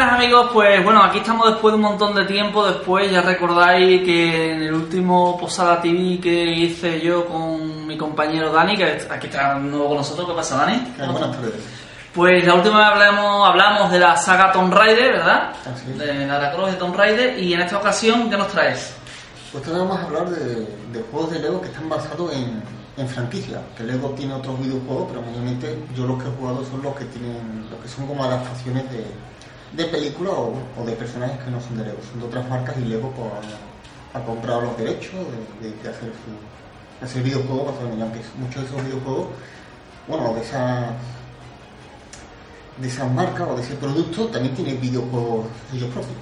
Buenas amigos, pues bueno, aquí estamos después de un montón de tiempo, después ya recordáis que en el último Posada TV que hice yo con mi compañero Dani, que aquí está nuevo con nosotros, ¿qué pasa Dani? Buenas tardes. Pues la última vez hablamos, hablamos de la saga Tomb Raider, ¿verdad? Así es. De Lara Croft de Tomb Raider, y en esta ocasión, ¿qué nos traes? Pues ahora vamos a hablar de, de juegos de Lego que están basados en, en franquicias. Que Lego tiene otros videojuegos, pero mayormente yo los que he jugado son los que tienen, los que son como adaptaciones de, de películas o, o de personajes que no son de Lego, son de otras marcas y Lego pues, ha, ha comprado los derechos de, de- de hacer su hacer videojuegos basados en aunque muchos de esos videojuegos, bueno, de esas de esas marcas o de ese producto también tiene videojuegos suyos propios.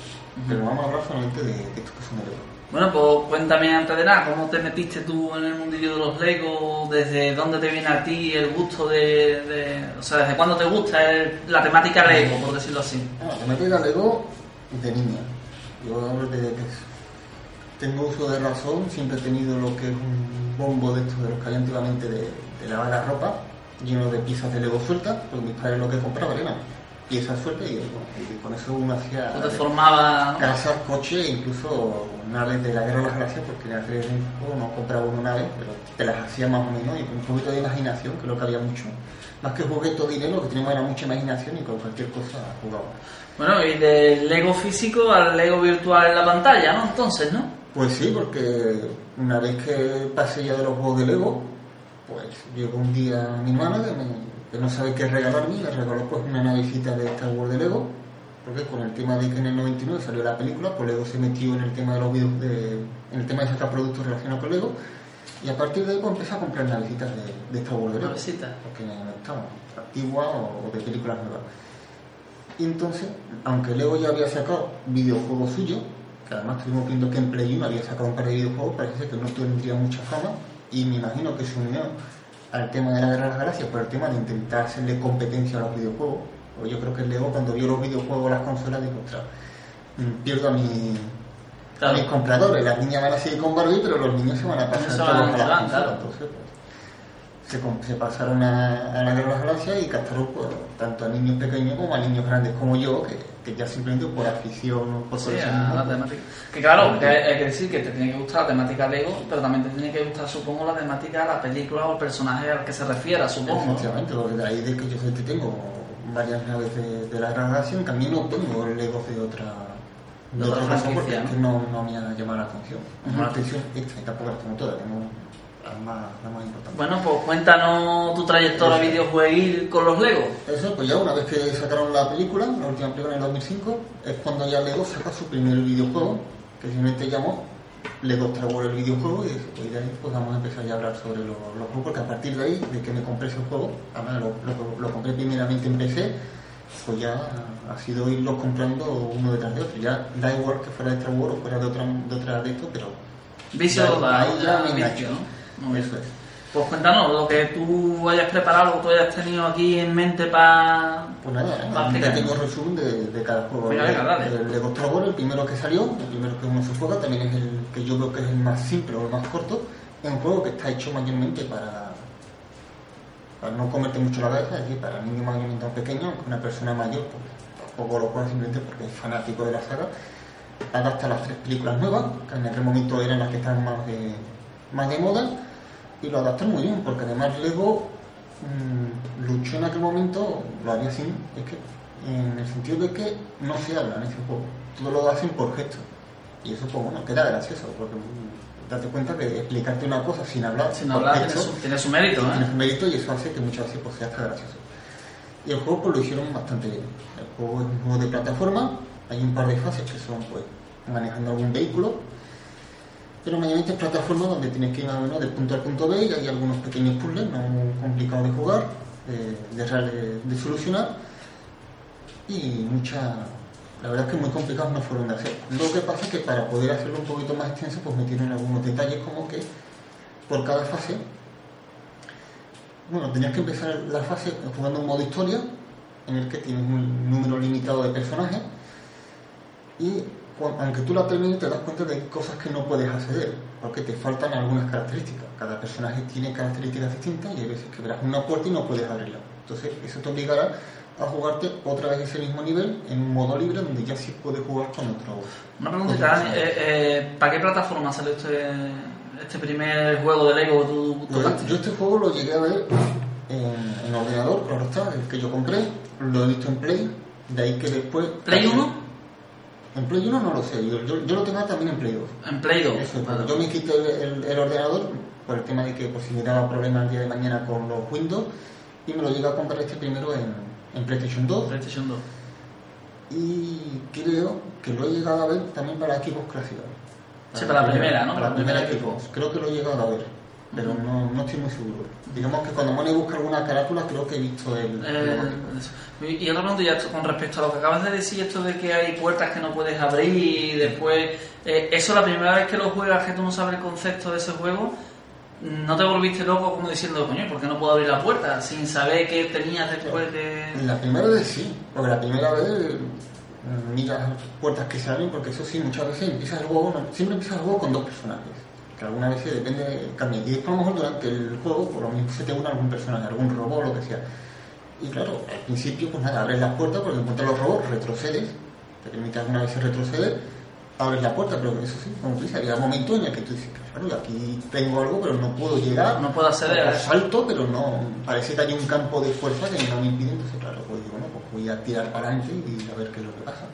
Pero vamos a hablar solamente de, de estos que son de Lego. Bueno, pues cuéntame antes de nada, ¿cómo te metiste tú en el mundillo de los Lego? ¿Desde dónde te viene a ti el gusto de... o sea, ¿desde cuándo te gusta la temática Lego, por decirlo así? Me pega Lego de niña. Yo desde que tengo uso de razón siempre he tenido lo que es un bombo de estos de los que había antiguamente de, lavar la ropa, lleno de piezas de Lego sueltas, porque mis padres lo que compraban eran piezas y, bueno, y con eso uno hacía ¿Tú te formabas...? no? casas, coches, incluso naves de la guerra de las gracias, porque hacer un juego, no compraba uno naves, pero te las hacía más o menos y con un poquito de imaginación, creo que había mucho. Más que juguete o dinero, lo que teníamos era mucha imaginación y con cualquier cosa jugaba. Bueno, y del Lego físico al Lego virtual en la pantalla, ¿no? Entonces, ¿no? Pues sí, porque una vez que pasé ya de los juegos de Lego, pues llegó un día mi hermana que, me- que no sabe qué regalarme me regaló pues una navecita de Star Wars de Lego, porque con el tema de que en el 99 salió la película, pues Lego se metió en el tema de los videos, de, en el tema de sacar productos relacionados con Lego, y a partir de ahí pues empecé a comprar navecitas de, de Star Wars de Lego, Navecitas. porque me gustaban, antiguas o, o de películas nuevas. Y entonces, aunque Lego ya había sacado videojuegos suyos, que además estuvimos viendo que en Play 1 había sacado un par de videojuegos, parece que no tendría mucha fama, y me imagino que se unió al tema de la Guerra de las Galaxias por el tema de intentar hacerle competencia a los videojuegos. O yo creo que Lego cuando vio los videojuegos, las consolas, dijo, ostras, mm, pierdo a, mi, Claro. a mis compradores, las niñas van a seguir con Barbie, pero los niños se van a pasar todos a las consolas. claro. Entonces, pues, se, se pasaron a, a la Guerra de las Galaxias y captaron pues, tanto a niños pequeños como a niños grandes como yo, que, que ya simplemente por afición o por Sí, la temática. Que claro, que hay, que decir que te tiene que gustar la temática Lego, pero también te tiene que gustar, supongo, la temática, la película o el personaje al que se refiera, supongo. ¿no? Efectivamente, porque de ahí de que yo que tengo varias naves de, de la Gran Galaxia, también no tengo Legos de otra De de otra otra cosa porque franquicia, es que no, no me ha llamado la atención. Llama la atención y tampoco las tengo todas, tengo más, más. Bueno, pues cuéntanos tu trayectoria videojueguil con los Legos. Eso, pues ya una vez que sacaron la película, la última película en el 2005, es cuando ya Lego saca su primer videojuego, que simplemente llamó Lego Star Wars el videojuego, y después de ahí pues vamos a empezar ya a hablar sobre los, los juegos, porque a partir de ahí, de que me compré ese juego, además lo, lo- lo compré primeramente en PC, pues ya ha sido irlos comprando uno detrás de otro. Ya da igual que fuera de Star Wars o fuera de otra de, otra de esto, pero Vicio Ya, ahí ya me engancho. ¿no? Eso es. Pues cuéntanos lo que tú hayas preparado, lo que tú hayas tenido aquí en mente para... Pues nada, Pa' un pequeño resumen de, de cada juego. Venga, venga, dale. El Star Wars, el primero que salió, el primero que uno se juega, también es el que yo creo que es el más simple o el más corto. Es un juego que está hecho mayormente para, para no comerte mucho la cabeza, es decir, para niños mayormente tan pequeños, aunque una persona mayor pues, tampoco lo juega simplemente porque es fanático de la saga. Adapta las tres películas nuevas, que en aquel momento eran las que estaban más de, más de moda, y lo adaptan muy bien, porque además Lego mm, luchó en aquel momento, lo haría así, es que en el sentido de que no se habla en ese juego, todo lo hacen por gestos. Y eso, pues bueno, queda gracioso, porque mm, date cuenta que explicarte una cosa sin hablar, Sin hablar, tiene su, tiene su mérito, tiene ¿eh? su mérito y eso hace que muchas veces pues, sea hasta gracioso. Y el juego pues lo hicieron bastante bien. El juego es un juego de plataforma, hay un par de fases que son pues manejando algún vehículo, pero mayormente es plataforma donde tienes que ir más o menos del punto al punto B y hay algunos pequeños puzzles, no complicados de jugar, de, de, de- solucionar. Y mucha... La verdad es que muy complicados no fueron de hacer. Lo que pasa es que para poder hacerlo un poquito más extenso pues metieron algunos detalles como que por cada fase. Bueno, tenías que empezar la fase jugando un modo historia, en el que tienes un número limitado de personajes, y aunque tú la termines te das cuenta de cosas que no puedes acceder, porque te faltan algunas características. Cada personaje tiene características distintas y hay veces que verás una puerta y no puedes abrirla. Entonces eso te obligará a jugarte otra vez ese mismo nivel en un modo libre donde ya sí puedes jugar con otro. Una preguntita, Dani, eh, eh, ¿para qué plataforma salió este, este primer juego de Lego que tú Yo, tocaste? yo este juego lo llegué a ver en, en ordenador, claro está, el que yo compré, lo he visto en Play, de ahí que después... ¿Play 1? En Play 1 no lo sé, yo, yo, yo lo tengo también en Play 2. En Play 2. Eso, Vale. yo me quité el, el- el ordenador por el tema de que pues, si me daba problemas el día de mañana con los Windows y me lo llegué a comprar este primero en, en PlayStation 2 PlayStation 2. y creo que lo he llegado a ver también para Xbox Clásica. Sí, para la primera, ¿no? Para la primera. Xbox. Creo que lo he llegado a ver, pero no, no estoy muy seguro. Digamos que cuando Mone busca alguna carátula creo que he visto el... Eh, eso. y otra pregunta ya con respecto a lo que acabas de decir, esto de que hay puertas que no puedes abrir y después... eh, eso la primera vez que lo juegas, que tú no sabes el concepto de ese juego, ¿no te volviste loco como diciendo, coño, ¿por qué no puedo abrir la puerta? Sin saber qué tenías después de... La primera vez sí, porque la primera vez mm, miras puertas que se abren, porque eso sí, muchas veces empiezas el juego, siempre empiezas el juego con dos personajes, que algunas veces depende, cambia. Y después a lo mejor durante el juego, por lo mismo se te une algún personaje, algún robot, lo que sea. Y claro, al principio, pues nada, abres las puertas porque encuentras los robots, retrocedes, te permite alguna vez retroceder, abres la puerta, pero eso sí, como tú dices, había momentos en el que tú dices, claro, aquí tengo algo, pero no puedo llegar. No puedo acceder salto, pero no, parece que hay un campo de fuerza que no me impide, entonces claro, pues digo, bueno, pues voy a tirar para adelante y a ver qué es lo que pasa.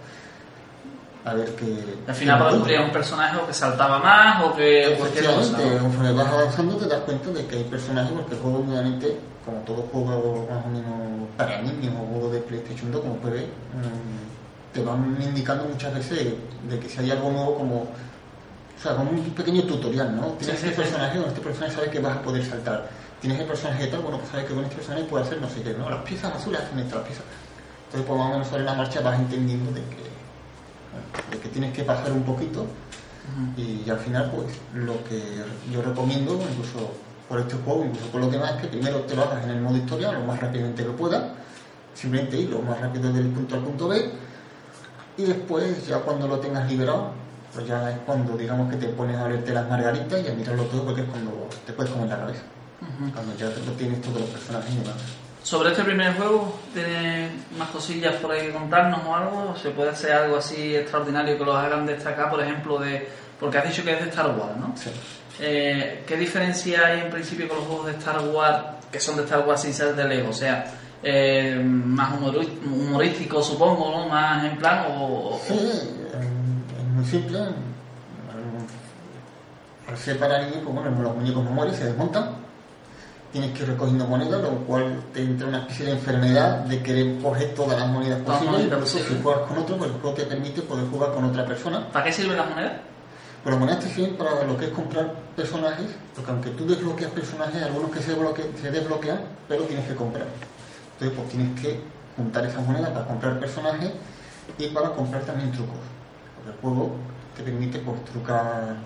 A ver qué... Al final para descubrir un personaje o que saltaba más o que cualquier cosa. Conforme vas avanzando te das cuenta de que hay personajes, porque el juego obviamente, como todo juego más o menos para niños o juego de PlayStation 2, como puedes ver, mm, te van indicando muchas veces de que si hay algo nuevo como... O sea, como un pequeño tutorial, ¿no? Tienes Sí, este sí, personaje, con este personaje sabes que vas a poder saltar. Tienes el personaje tal, bueno, pues sabes que con este personaje puedes hacer no sé qué, ¿no? Las piezas azules hacen estas piezas. Entonces, pues más o menos sobre la marcha vas entendiendo de que, de que tienes que pasar un poquito y al final, pues lo que yo recomiendo, incluso por este juego, incluso por lo demás, es que primero te lo hagas en el modo historia, lo más rápidamente que puedas, simplemente ir lo más rápido del punto al punto B, y después, ya cuando lo tengas liberado, pues ya es cuando digamos que te pones a verte las margaritas y a mirarlo todo, porque es cuando te puedes comer la cabeza, cuando ya lo tienes todos los personajes y demás. Sobre este primer juego, ¿tiene más cosillas por ahí que contarnos o algo? ¿Se puede hacer algo así extraordinario que los hagan destacar, por ejemplo, de... Porque has dicho que es de Star Wars, ¿no? Sí. Eh, ¿Qué diferencia hay en principio con los juegos de Star Wars, que son de Star Wars sin ser de Lego? O sea, eh, más humorístico, supongo, ¿no? Más en plan, o... Sí, es muy simple. Al ser para niños, pues bueno, los muñecos no mueren, se desmontan. Tienes que ir recogiendo monedas, lo cual te entra una especie de enfermedad de querer coger todas las monedas posibles. Incluso si juegas con otro, pues el juego te permite poder jugar con otra persona. ¿Para qué sirven las monedas? Pero las monedas te sirven para lo que es comprar personajes, porque aunque tú desbloqueas personajes, hay algunos que se, bloque- se desbloquean, pero tienes que comprar. Entonces, pues tienes que juntar esas monedas para comprar personajes y para comprar también trucos. Porque el juego te permite pues, trucar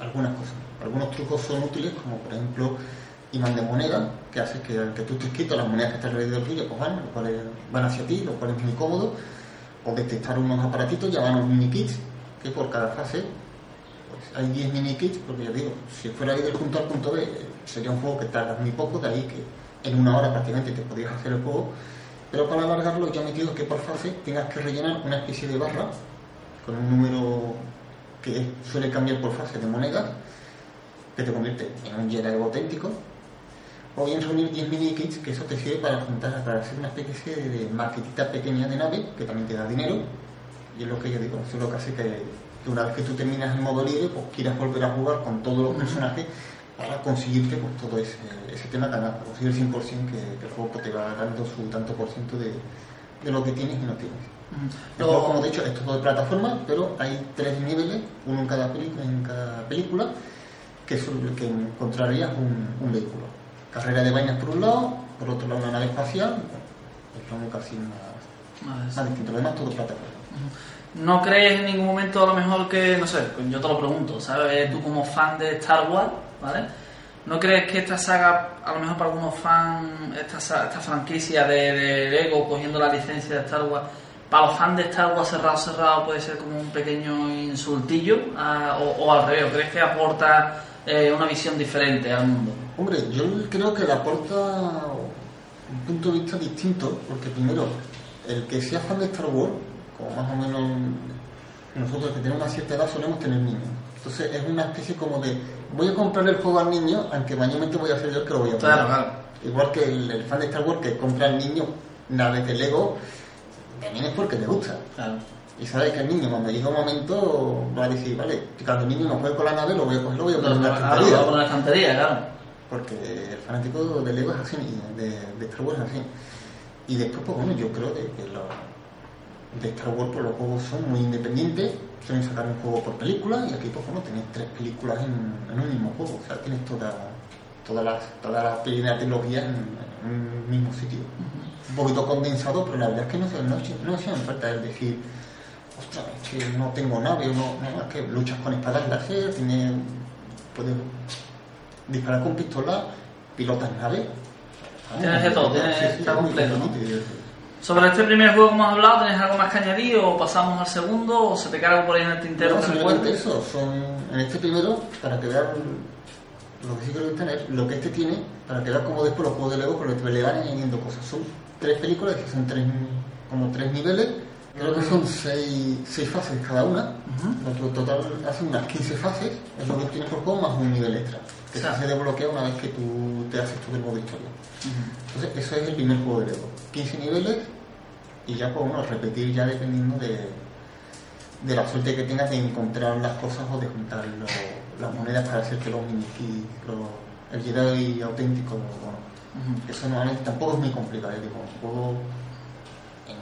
algunas cosas. Algunos trucos son útiles, como por ejemplo imán de moneda, que hace que que tú estés quieto, las monedas que están alrededor tuyo pues van, lo cual es- van hacia ti, lo cual es muy cómodo. O detectar unos aparatitos llamados mini kits, que por cada fase pues, hay 10 mini kits, porque ya digo, si fuera ir del punto al punto B, sería un juego que tarda muy poco, de ahí que en una hora prácticamente te podrías hacer el juego. Pero para alargarlo, ya he metido que por fase tengas que rellenar una especie de barra con un número que suele cambiar por fase de monedas, que te convierte en un Jedi auténtico. O bien reunir 10 mini kits, que eso te sirve para juntar, para hacer una especie de maquetita pequeña de nave, que también te da dinero. Y es lo que yo digo, eso es lo que hace que, que una vez que tú terminas el modo libre, pues quieras volver a jugar con todos los personajes para conseguirte pues, todo ese, ese tema para conseguir el 100% que, que el juego pues, te va dando su tanto por ciento de, de lo que tienes y no tienes. Juego, como he dicho, es todo de plataforma, pero hay tres niveles, uno en cada, peli- en cada película, que, que encontrarías un, un vehículo. Carrera de vainas por un lado, por otro lado una nave espacial, es como casi más, Vale, sí. más distinto. Lo demás todo plataforma. ¿No crees en ningún momento a lo mejor que, no sé, pues yo te lo pregunto, ¿sabes? Tú como fan de Star Wars, ¿vale? ¿No crees que esta saga, a lo mejor para algunos fans, esta, esta franquicia de, de Lego cogiendo la licencia de Star Wars, para los fans de Star Wars cerrado, cerrado puede ser como un pequeño insultillo? Ah, o, o al revés, ¿o crees que aporta eh, una visión diferente al mundo? Hombre, yo creo que le aporta un punto de vista distinto, porque primero, el que sea fan de Star Wars, como más o menos nosotros que tenemos una cierta edad solemos tener niños. Entonces es una especie como de, voy a comprarle el juego al niño, aunque mañana voy a ser yo el que lo voy a Claro, comprar. claro. Igual que el, el fan de Star Wars que compra al niño naves de Lego, también es porque le gusta. Claro. Y sabe que el niño cuando llega un momento va a decir, vale, cuando el niño no juegue con la nave, lo voy a coger, lo voy a poner en la estantería. lo hago en la estantería, claro. Porque el fanático de Lego es así, y de, de Star Wars es así. Y después, pues bueno, yo creo de que los de Star Wars pues, los juegos son muy independientes, suelen sacar un juego por película y aquí pues bueno, tenéis tres películas en, en un mismo juego, o sea, tienes toda, todas las todas las trilogías en, en un mismo sitio. Un poquito condensado, pero la verdad es que no se no, no falta el decir, ostras, es que no tengo nave, no, no, es que luchas con espadas láser, tiene, puedes disparar con pistola, pilotas naves. Tienes de todo, tienes- está completo, ¿no? Sobre este primer juego que hemos hablado, ¿tenés algo más que añadir o pasamos al segundo o se te algo por ahí en el tintero No, que eso, son en este primero, para que vean lo que sí quiero tener, lo que este tiene, para que vean cómo después los juegos de Lego, pero le van añadiendo cosas. Son tres películas, que son tres, como tres niveles, creo que son seis, seis fases cada una, en total hacen unas 15 fases, es lo que tienes por juego, más un nivel extra, que O sea. se desbloquea una vez que tú te haces tu modo historia. Entonces, eso es el primer juego de Lego. 15 niveles y ya pues bueno, repetir ya dependiendo de, de la suerte que tengas de encontrar las cosas o de juntar lo- las monedas para hacerte los minikits, los- el Jedi auténtico. Bueno, eso normalmente tampoco es muy complicado. ¿eh? Digo, un juego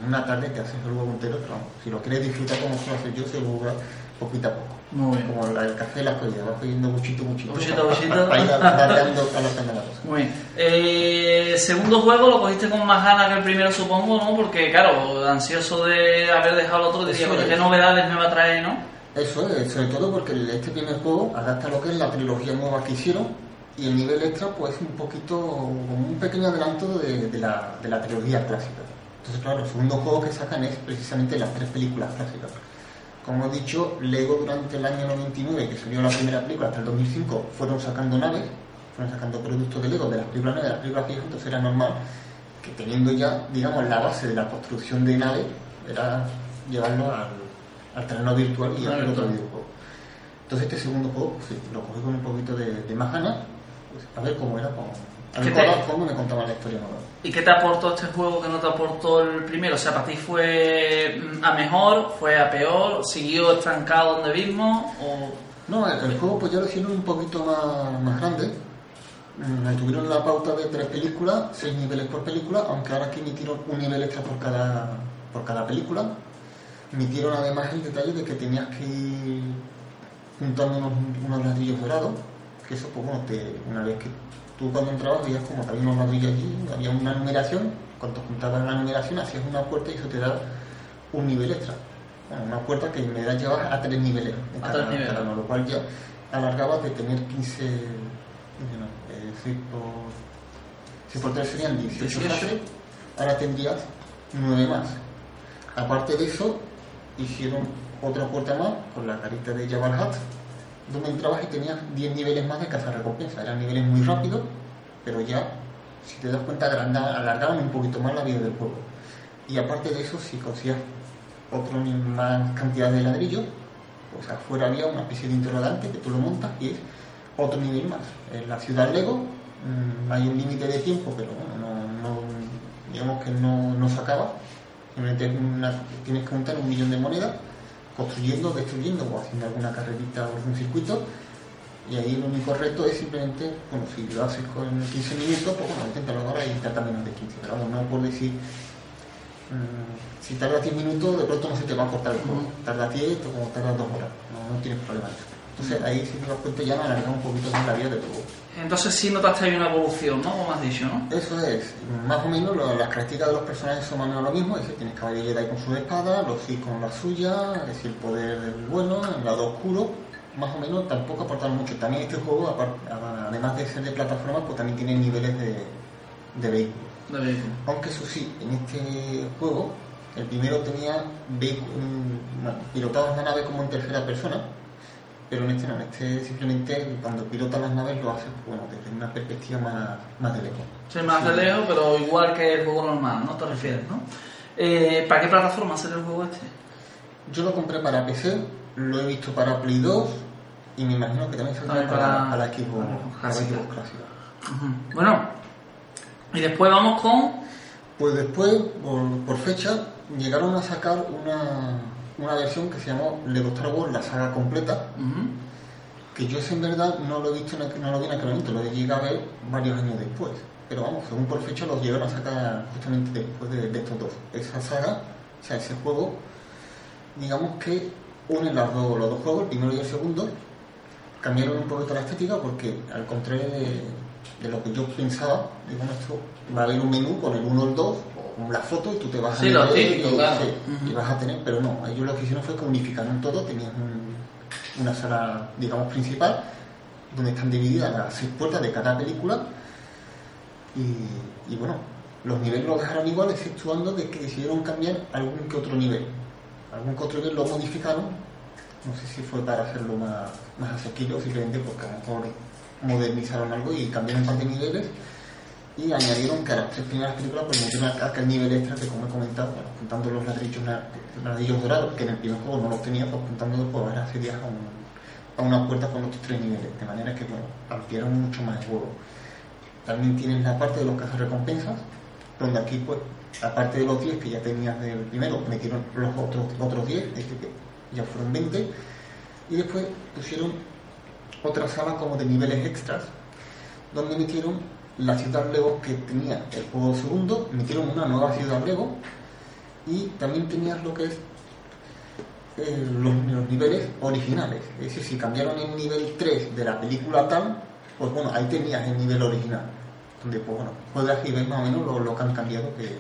una tarde te haces el juego entero, pero vamos, si lo quieres disfrutar como suelo hacer yo, se lo juega poquito a poco. Muy bien. Como la- el café de la collera, vas cogiendo buchito, buchito, Buchito, para, buchito. para ir alargando la cosa. Muy bien. Eh, segundo juego lo cogiste con más ganas que el primero, supongo, ¿no? Porque, claro, ansioso de haber dejado el otro, diría, Eso "Coño, es. ¿qué novedades me va a traer, no? Eso es, sobre todo porque este primer juego adapta lo que es la trilogía nueva que hicieron y el nivel extra pues un poquito, como un pequeño adelanto de, de la, de la trilogía clásica. Entonces claro, el segundo juego que sacan es precisamente las tres películas clásicas. Como he dicho, Lego durante el año 99, que salió la primera película, hasta el 2005, fueron sacando naves, fueron sacando productos de Lego de las películas nuevas, de las películas viejas, entonces era normal que teniendo ya, digamos, la base de la construcción de naves, era llevarlo al, al terreno virtual y hacer otro videojuego. Entonces este segundo juego, pues, sí, lo cogí con un poquito de, de más ganas, pues, a ver cómo era, cómo, a ¿Qué ver te- cómo, me contaban la historia. ¿Y qué te aportó este juego que no te aportó el primero? O sea, ¿para ti fue mm, a mejor, fue a peor, siguió estancado donde mismo? O... No, el, el juego pues ya lo hicieron un poquito más, más grande. Mm, Tuvieron la pauta de tres películas, seis niveles por película, aunque ahora aquí emitieron un nivel extra por cada, por cada película. Emitieron además el detalle de que tenías que ir juntando unos, unos ladrillos dorados, que eso pues bueno, te, una vez que tú cuando entrabas veías como que había unos ladrillos allí, había una numeración, cuando juntabas la numeración hacías una puerta y eso te da un nivel extra. Bueno, una puerta que me da llevar a tres niveles en cada, tres niveles. cada uno, lo cual ya alargaba de tener 15, 15 no, eh, si por, si por tres serían 18, 18. fases, ahora tendrías 9 más. Aparte de eso, hicieron otra puerta más con la carita de Jabal Hat, donde entrabas y tenías 10 niveles más de caza recompensa. Eran niveles muy rápidos, pero ya, si te das cuenta, alargaban un poquito más la vida del juego. Y aparte de eso, si conseguías otro ni- más cantidad de ladrillos, pues afuera había una especie de interrogante que tú lo montas y es otro nivel más. En la ciudad Lego mm, hay un límite de tiempo, pero no, digamos que no, no se acaba. Simplemente tienes que juntar un millón de monedas construyendo, destruyendo o haciendo alguna carrerita o algún circuito. Y ahí el único reto es simplemente, bueno, si lo haces con 15 minutos, pues bueno, inténtalo ahora y intenta menos de 15. Pero vamos, no por decir, mm, si tarda 10 minutos, de pronto no se te va a cortar el juego. Ujú. Tarda 10 o como tarda 2 horas. No, no tienes problema. Entonces ahí si te das cuenta ya me alarga un poquito más la vida de todo. Entonces sí notaste ahí una evolución, ¿no? Como has dicho, ¿no? Eso es, más o menos lo- las características de los personajes son más o menos lo mismo, es decir, tienes caballero Jedi con su espada, los Sith con la suya, es decir, el poder del bueno, el lado oscuro, más o menos tampoco aportan mucho. También este juego, además de ser de plataforma, pues también tiene niveles de, de vehículos. De vehículo. Aunque eso sí, en este juego, el primero tenía vehicu- mm, bueno, pilotabas la nave como en tercera persona Pero en este no, en este simplemente cuando pilota las naves lo hace bueno, desde una perspectiva más, más de lejos. Sí, más de lejos, pero igual que el juego normal, ¿no? Te refieres, ¿no? Eh, ¿Para qué plataforma sale el juego este? Yo lo compré para PC, lo he visto para Play 2 y me imagino que también saldrá También para, para- para, Xbox, para clásica. Xbox clásica. Ujú. Bueno, y después vamos con... Pues después, por, por fecha, llegaron a sacar una, una versión que se llamó Lego Star Wars, la saga completa, que yo en verdad no lo he visto, en no lo vi en aquel momento, lo llegué a ver varios años después. Pero vamos, según por fecha los llegaron a sacar justamente después de, de estos dos. Esa saga, o sea, ese juego, digamos que une las dos, los dos juegos, el primero y el segundo, cambiaron un poquito la estética porque al contrario de, de lo que yo pensaba, digo, esto va a haber un menú con el 1 o el 2, o con la foto y tú te vas Sí, a lo típico, y, claro. sí, Ujú. y vas a tener, pero no, ellos lo que hicieron fue que unificaron todo, tenían un- una sala, digamos, principal, donde están divididas las seis puertas de cada película y, y bueno, los niveles los dejaron igual, exceptuando de que decidieron cambiar algún que otro nivel. Algún que otro nivel lo modificaron, no sé si fue para hacerlo más, más asequible o simplemente porque a lo mejor modernizaron algo y cambiaron un par de niveles y añadieron que a las tres primeras películas pues acá aquel nivel extra que como he comentado, bueno, juntando los ladrillos, ladrillos dorados, que en el primer juego no los tenía, pues juntándolos pues ahora accedías a, un- a una puerta con otros tres niveles, de manera que bueno, ampliaron mucho más el juego. También tienes la parte de los recompensas donde aquí pues aparte de los 10 que ya tenías del primero, metieron los otros otros 10, es decir, que ya fueron 20, y después pusieron otra sala como de niveles extras, donde metieron la ciudad Lego que tenía el juego segundo, metieron una nueva ciudad Lego, y también tenías lo que es eh, los, los niveles originales. Es decir, si cambiaron el nivel 3 de la película tal, pues bueno, ahí tenías el nivel original. Donde, pues bueno, juegas y ves más o menos lo, lo que han cambiado, que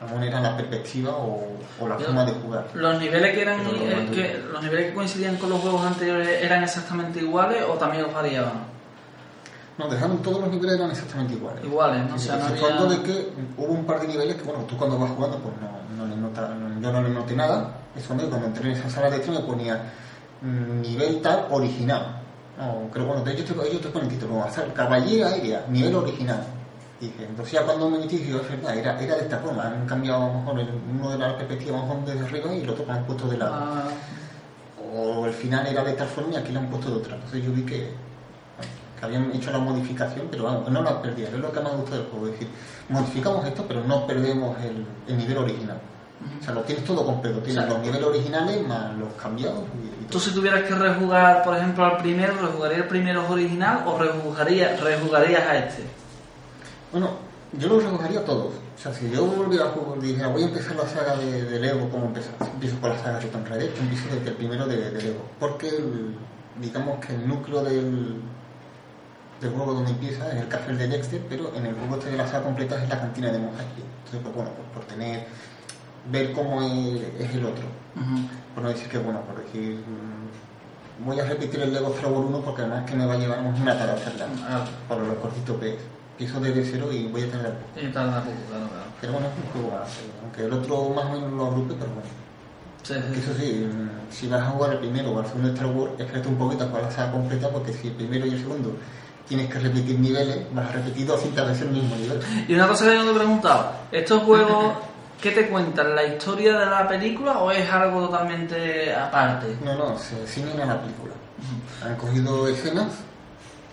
a lo mejor era la perspectiva o, o la Yo- forma de jugar. ¿Los niveles que eran eh, que, los niveles que coincidían con los juegos anteriores eran exactamente iguales o también los variaban? No, dejaron todos los niveles eran exactamente iguales. Iguales, ¿no? O sea, no había- de que hubo un par de niveles que, bueno, tú cuando vas jugando, pues no, no le nota, no- yo no le noté nada. Eso cuando cuando entré en esa sala de me ponía nivel tal original. No, creo, bueno, de hecho te- ellos te ponen título, hacer caballera aérea, nivel original. Y dije, entonces ya cuando me metí, dije, es verdad, era, era de esta forma. Han cambiado a lo mejor el- uno de las perspectivas desde arriba y el otro han puesto de lado. Ah, o el final era de tal forma y aquí lo han puesto de otra. Entonces yo vi que, que habían hecho la modificación, pero vamos, no la perdían. Es lo que más me gusta del juego. Es decir, modificamos esto, pero no perdemos el, el nivel original. O sea, lo tienes todo completo. Tienes los niveles originales más los cambiados y, y Tú si tuvieras que rejugar, por ejemplo, al primero, ¿rejugarías el primero original o rejugarías, rejugarías a este? Bueno, yo los recogería todos. O sea, si yo volviera a jugar, dijera, voy a empezar la saga de, de Lego, ¿cómo empezar? Empiezo por la saga de Tomb Raider, empiezo desde el primero de, de Lego. Porque, el- digamos que el núcleo del, del juego donde empieza es el café de Dexter, pero en el juego este de la saga completa es la cantina de Eisley. Entonces, pues bueno, pues por tener, ver cómo es, es el otro. Ujú. Por no decir que, bueno, por decir, mm, voy a repetir el Lego Star Wars 1 porque además que me va a llevar una tarde hacerla. Ah, Por lo cortito que es. Empiezo desde cero y voy a tener y tarda poco, claro, claro. pero bueno, es un juego base, aunque el otro más o menos lo agrupe, pero bueno. Sí, sí. Eso sí, mm, si vas a jugar el primero o el segundo Star Wars, espérate un poquito a jugar la saga completa, porque si el primero y el segundo tienes que repetir niveles, vas a repetir 200 veces el mismo nivel. Y una cosa que yo no te he preguntado, ¿estos juegos qué te cuentan? ¿La historia de la película o es algo totalmente aparte? No, no, se ciñen a la película. Han cogido escenas,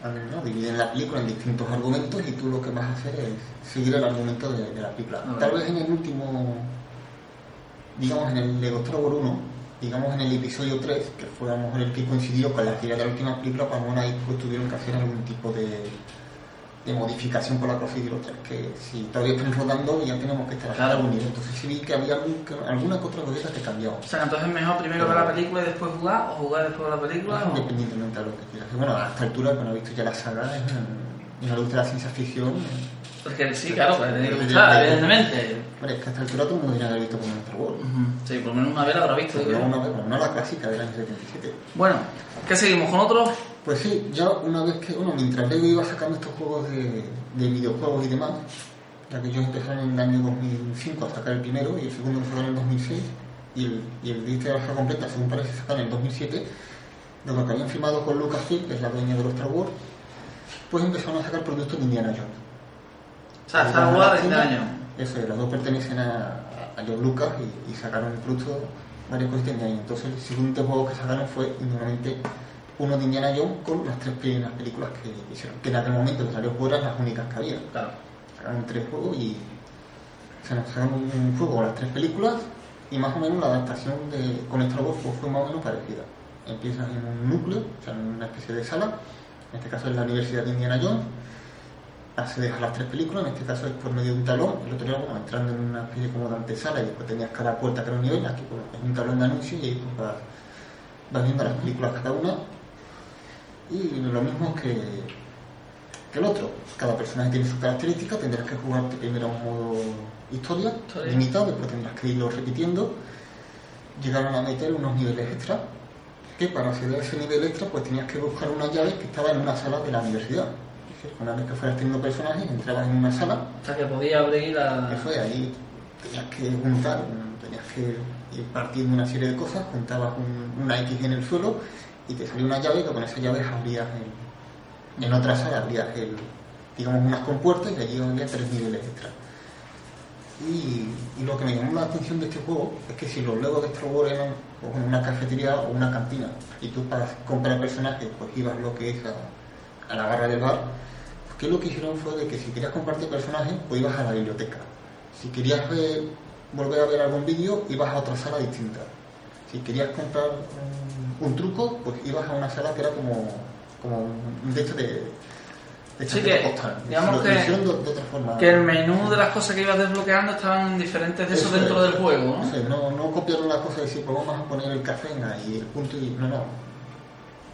¿no? dividen la película en distintos argumentos y tú lo que vas a hacer es seguir el argumento de, de la película. Tal vez en el último, digamos en el Lego Star Wars 1, digamos en el episodio 3, que fue a lo mejor el que coincidió con la gira de la última película, pues bueno, ahí pues tuvieron que hacer algún tipo de, de modificación por la cosa y de otra, que si todavía están rodando ya tenemos que estar a Claro. algún nivel. Entonces sí vi que había algún- que- alguna que otra cosita que cambiaba. O sea, entonces es mejor primero ver la película y después jugar o jugar después de la película. o- Independientemente de lo que quieras. Bueno, a esta altura, cuando he visto ya la saga, es, no le gusta la ciencia ficción, Porque sí, claro, que tiene que Sí, gustar, evidentemente. hombre, es que a esta altura todo el mundo haber visto como Star Wars. Sí, por lo menos una vez la habrá visto. Pero digo yo. no, una vez, bueno, no la clásica del año 77. Bueno, ¿qué seguimos? ¿Con otro? Pues sí, ya una vez que, bueno, mientras Lego iba sacando estos juegos de, de videojuegos y demás, ya que ellos empezaron en el año 2005 a sacar el primero y el segundo lo sacaron en el 2006, y el, y el disco de la saga completa, según parece, sacaron en el 2007, Luego que habían firmado con Lucasfilm, que es la dueña de los Star Wars, pues empezaron a sacar productos de Indiana Jones. O sea, Star Wars Indiana Jones. Eso, es, los dos pertenecen a, a George Lucas y, y sacaron producto varias cosas de Jones. Entonces, el segundo juego que sacaron fue, indudablemente, uno de Indiana Jones con las tres primeras películas que hicieron, que en aquel momento que salió fuera las únicas que había. Claro. Sacaron tres juegos y o sea, nos sacaron un juego con las tres películas y más o menos la adaptación de, con Star Wars fue más o menos parecida. Empiezas en un núcleo, o sea, en una especie de sala, en este caso es la Universidad de Indiana Jones, accedes a las tres películas, en este caso es por medio de un talón, el otro era como entrando en una especie como de antesala y después tenías cada puerta que era un nivel, aquí pues, es un talón de anuncio y ahí pues, vas, vas viendo las películas cada una y lo mismo que, que el otro. Cada personaje tiene sus características, tendrás que jugarte primero a un modo historia, Historia. limitado, después tendrás que irlo repitiendo. Llegaron a meter unos niveles extra, que para acceder a ese nivel extra pues tenías que buscar una llave que estaba en una sala de la universidad. Es decir, una vez que fueras teniendo personajes, entrabas en una sala, O sea, que podía abrir la... que fue ahí, tenías que juntar, tenías que ir partiendo una serie de cosas, juntabas un- una X en el suelo y te salía una llave que con esa llave abrías el, en otra sala abrías el, digamos unas compuertas y allí había tres niveles extra. Y, y lo que me llamó la atención de este juego es que si los Legos de Star Wars eran pues, una cafetería o una cantina y tú para comprar personajes pues ibas lo que es a, a la barra del bar, que lo que hicieron fue de que si querías comprarte personajes pues ibas a la biblioteca. Si querías ver- volver a ver algún vídeo ibas a otra sala distinta. Si querías comprar un, un truco pues ibas a una sala que era como, como un de hecho de, de Sí, que, postal. digamos que- de, de otra forma. Que el menú de las cosas que ibas desbloqueando estaban diferentes de eso, Eso dentro es. del juego, ¿no? No, no copiaron la cosa y decir, pues vamos a poner el café en ahí, el punto y. No, no.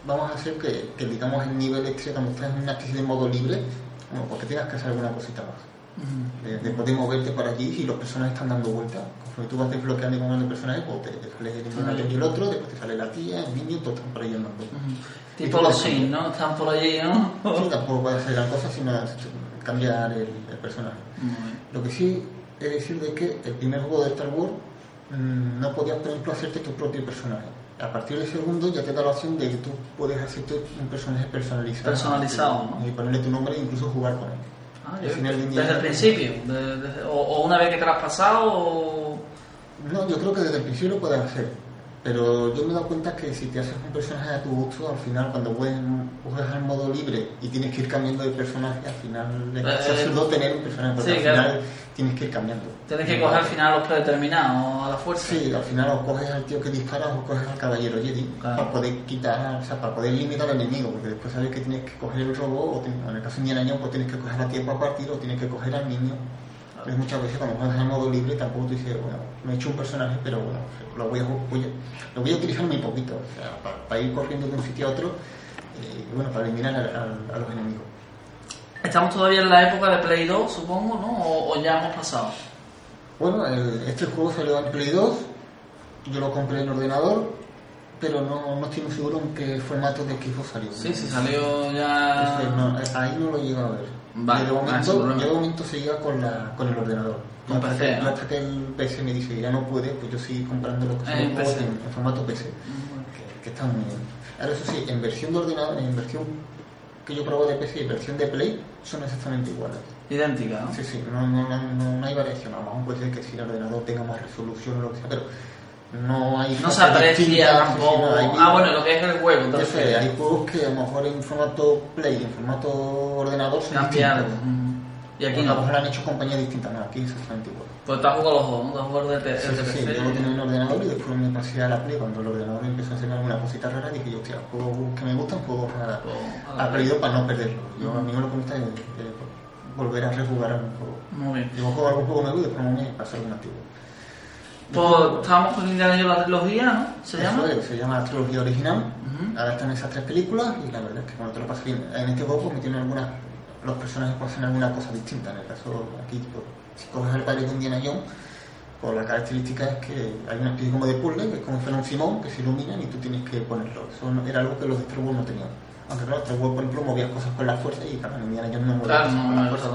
Vamos a hacer que, que digamos, el nivel extra, cuando estás en una especie de modo libre, bueno, porque tengas que hacer alguna cosita más. Ujú. De, de poder moverte por allí y los personajes están dando vueltas. Conforme tú vas desbloqueando y moviendo el personaje, pues te, te sale el y el otro, después te sale la tía, el niño, todos están por ahí andando. Tipo los Sims, ¿no? Están por allí, ¿no? Sí, tampoco puedes hacer gran cosa sino cambiar el, el personaje. Lo que sí es decir de que el primer juego de Star Wars mm, no podías, por ejemplo, hacerte tu propio personaje. A partir del segundo ya te da la opción de que tú puedes hacerte un personaje personalizado. Personalizado, ¿no? Y ponerle tu nombre e incluso jugar con él. Ah, final desde el principio, de- o, o una vez que te lo has pasado, o... No, yo creo que desde el principio lo puedes hacer. Pero yo me he dado cuenta que si te haces un personaje a tu gusto, al final cuando juegas, al modo libre y tienes que ir cambiando de personaje, al final es Eh, absurdo tener un personaje, porque sí, al claro. final tienes que ir cambiando. tienes que coger al final los predeterminados a la fuerza. Sí, al final o coges al tío que dispara o coges al caballero Jedi Claro. para poder quitar, o sea, para poder limitar al enemigo, porque después sabes que tienes que coger el robot, o tienes- en el caso de Indiana pues tienes que coger a la tía para partir o tienes que coger al niño. Entonces, muchas veces cuando juegas en modo libre tampoco tú dices, bueno, me he hecho un personaje, pero bueno, lo voy a, voy a- lo voy a utilizar muy poquito, o sea, para, para ir corriendo de un sitio a otro, eh, y bueno, para eliminar al- al- a los enemigos. Estamos todavía en la época de Play 2, supongo, ¿no? O, o ya hemos pasado. Bueno, el- este juego salió en Play 2, yo lo compré en ordenador, pero no, no estoy muy seguro en qué formato de Xbox salió. Sí, sí, salió ya... Entonces, no, eh, ahí no lo llego a ver. Vale, yo, de ah, momento, problema. yo de momento seguía con, la, con el ordenador. Con hasta, PC, que, ¿no? hasta que el PC me dice ya no puede, pues yo sigo comprando los, Eh, en los PC. en, en formato PC, que, que están muy bien. Ahora eso sí, en versión de ordenador, en versión que yo probé de PC y versión de Play, son exactamente iguales. Idéntica, ¿no? Sí, sí, no, no, no, no, no hay variación. A lo mejor puede ser que si el ordenador tenga más resolución o lo que sea, pero no hay. No se aprecia tampoco... no, ah, bueno, lo que es el juego, entonces... hay juegos que a lo mejor en formato Play y en formato ordenador son Cambiado. distintos. Mm. Y aquí a lo no. mejor han hecho compañías distintas, no, aquí es exactamente igual. Pues te has jugado los dos, ¿no? Te has jugado el de, Sí, sí, sí, yo lo tenía en ordenador y después me pasé a la Play. Cuando el ordenador empezó a hacer alguna cosita rara, dije yo, hostia, juegos que me gustan, juegos a, O a la a Play. Play 2 para no perderlo. Yo, a mí lo que me gusta es volver a rejugar algún juego. Muy bien. Yo juego algún juego nuevo y después me paso algún antiguo. Pues estábamos con Indiana Jones la trilogía, ¿no? ¿Se Eso llama? es, se llama Trilogía Original. Ujú. Ahora están esas tres películas y la verdad es que cuando te lo pasas bien. En este juego pues metieron algunas. Los personajes hacen alguna cosa distinta. En el caso aquí, pues, si coges el padre de Indiana Jones, pues la característica es que hay una especie como de puzzle, que es como si fuera un Simón, que se iluminan y tú tienes que ponerlo. Eso no- era algo que los de Star Wars no tenían. Aunque claro, Star Wars, por ejemplo, movías cosas con la fuerza y claro, en Indiana Jones no movía Claro, cosas no, con no la fuerza.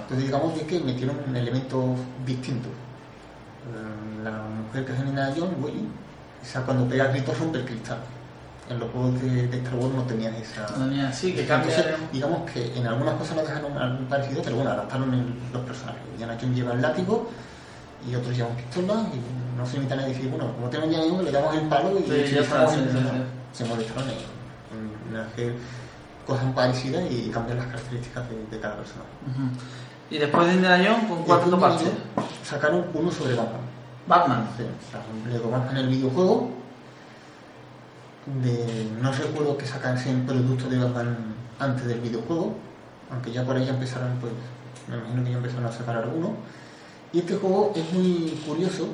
Entonces digamos que metieron elementos distintos. La mujer que es Indiana Jones, Willy, esa cuando pega gritos rompe el cristal. En los juegos de, de Star Wars no tenías esa... No tenía- sí, que Entonces, digamos que en algunas cosas lo dejaron algo parecido, pero bueno, adaptaron el- los personajes. Indiana Jones lleva el látigo y otros llevan pistolas y no se limitan a decir, bueno, como tenemos Indiana Jones, le damos el palo y Sí, está, sí, sí. Se molestaron en, en hacer cosas parecidas y cambiar las características de, de cada personaje. Ujú. Y después de Indiana Jones, ¿con Y cuál te después topaste? de ello, Sacaron uno sobre Batman. Batman. Lego Batman el videojuego. De, no recuerdo que sacasen productos de Batman antes del videojuego, aunque ya por ahí ya empezaron, pues, me imagino que ya empezaron a sacar alguno. Y este juego es muy curioso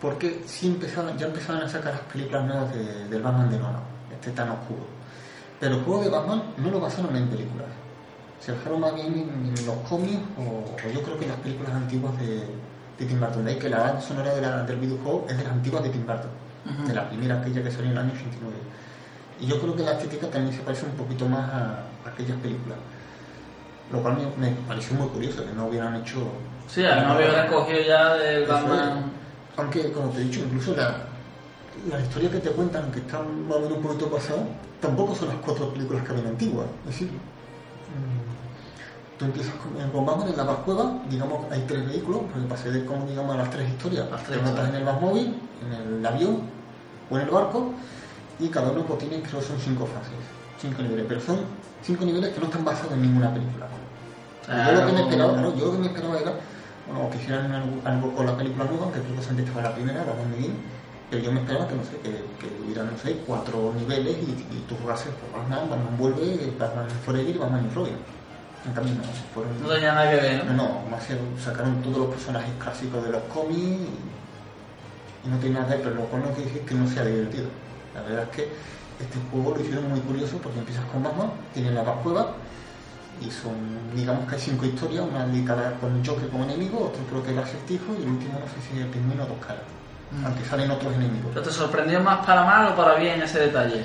porque sí empezaban, ya empezaban a sacar las películas nuevas de- del Batman de Nolan, este tan oscuro. Pero el juego de Batman no lo basaron en películas. Se basaron más bien en, en los cómics o, o yo creo que en las películas antiguas de, de Tim Burton. De ahí que la banda sonora de la- del videojuego es de las antiguas de Tim Burton, de la primera aquella que salió en el año 89. Y yo creo que la estética también se parece un poquito más a, a aquellas películas. Lo cual me, me pareció muy curioso, que no hubieran hecho... Sí, no había recogido ya es. Batman. Aunque, como te he dicho, incluso la, la historia que te cuentan, aunque están más o menos un poquito pasado, tampoco son las cuatro películas que habían antiguas. Es decir, tú empiezas con, Batman en la Batcueva, digamos, hay tres vehículos, porque pasé de como, digamos, a las tres historias. Las tres te montas en el Batmóvil, en el avión o en el barco, y cada uno pues, tiene, creo son cinco fases, cinco niveles, pero son cinco niveles que no están basados en ninguna película. Ah, yo lo que me esperaba, claro, yo lo que me esperaba era bueno, que hicieran algo, con la película nueva, que creo que solamente estaba la primera, la de Begin, pero yo me esperaba que, no sé, que, que hubiera, no sé, cuatro niveles y, y tú jugases por Batman, Batman vuelve, Batman Forever y Batman y Robin. No, fueron... No tenía nada que ver, No, ¿no? más que sacaron todos los personajes clásicos de los cómics y, y no tiene nada que ver, pero lo cual no quiere decir que no sea divertido. La verdad es que este juego lo hicieron muy curioso porque empiezas con Batman, tienes la Batcueva y son, digamos que hay cinco historias, una dedicada con el Joker como enemigo, otro creo que el acertijo y el último no sé si es el pingüino o dos caras. Mm. Aunque salen otros enemigos. ¿Pero te sorprendió más para mal o para bien ese detalle?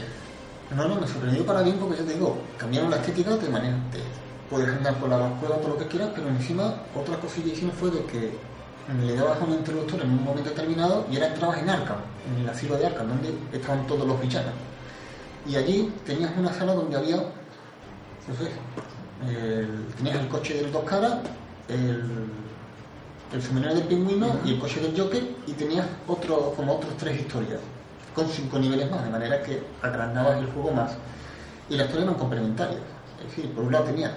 No, no, me sorprendió para bien porque ya te digo, cambiaron la estética de manera puedes andar por la cueva todo lo que quieras, pero encima otra cosilla que hicieron fue de que le dabas a un interruptor en un momento determinado y ahora entrabas en Arkham, en el asilo de Arkham, donde estaban todos los villanos. Y allí tenías una sala donde había, no el- tenías el coche de dos caras, el, el del pingüino y el coche del Joker y tenías otro, como otras tres historias con cinco niveles más, de manera que agrandabas el juego más. Y las historias eran complementarias. Es decir, por un lado tenías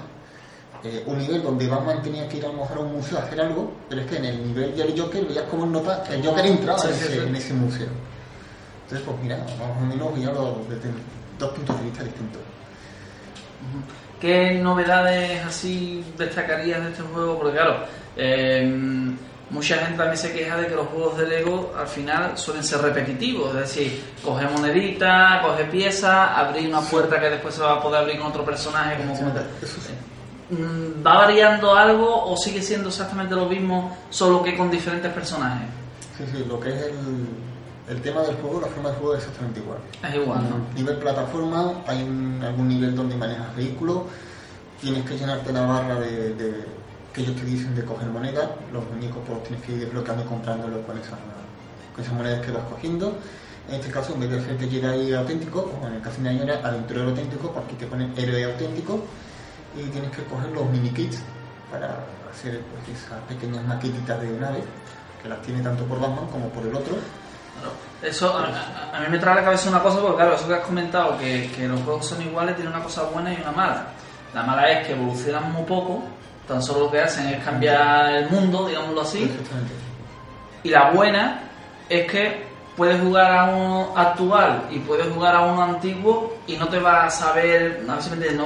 eh, un nivel donde Batman tenía que ir a lo mejor a un museo a hacer algo, pero es que en el nivel del Joker veías como nota, el Joker entraba Sí, en, ese, sí. en ese museo. Entonces, pues mira, más o menos veíalo desde dos puntos de vista distintos. ¿Qué novedades así destacarías de este juego? Porque claro, eh, mucha gente también se queja de que los juegos de Lego al final suelen ser repetitivos, es decir, coge monedita, coge piezas, abrir una puerta que después se va a poder abrir con otro personaje, como. Eso ¿Va variando algo o sigue siendo exactamente lo mismo, solo que con diferentes personajes? Sí, sí, lo que es el, el tema del juego, la forma del juego es exactamente igual. Es igual, ¿no? Nivel plataforma, hay un- algún nivel donde manejas vehículos, tienes que llenarte la barra de, de- que ellos te dicen de coger monedas, los muñecos pues tienes que ir desbloqueando y comprándolos con esas, con esas monedas que vas cogiendo. En este caso, en vez de hacerte Jedi auténtico, como en el caso de aventurero auténtico, aquí te ponen héroe auténtico y tienes que coger los mini kits para hacer pues, esas pequeñas maquetitas de nave, que las tiene tanto por Batman como por el otro. Eso a, a- a mí me trae a la cabeza una cosa, porque claro, eso que has comentado, que, que los juegos son iguales, tiene una cosa buena y una mala. La mala es que evolucionan muy poco, tan solo lo que hacen es cambiar el mundo, digámoslo así. Y la buena es que puedes jugar a uno actual y puedes jugar a uno antiguo y no te vas a saber, no,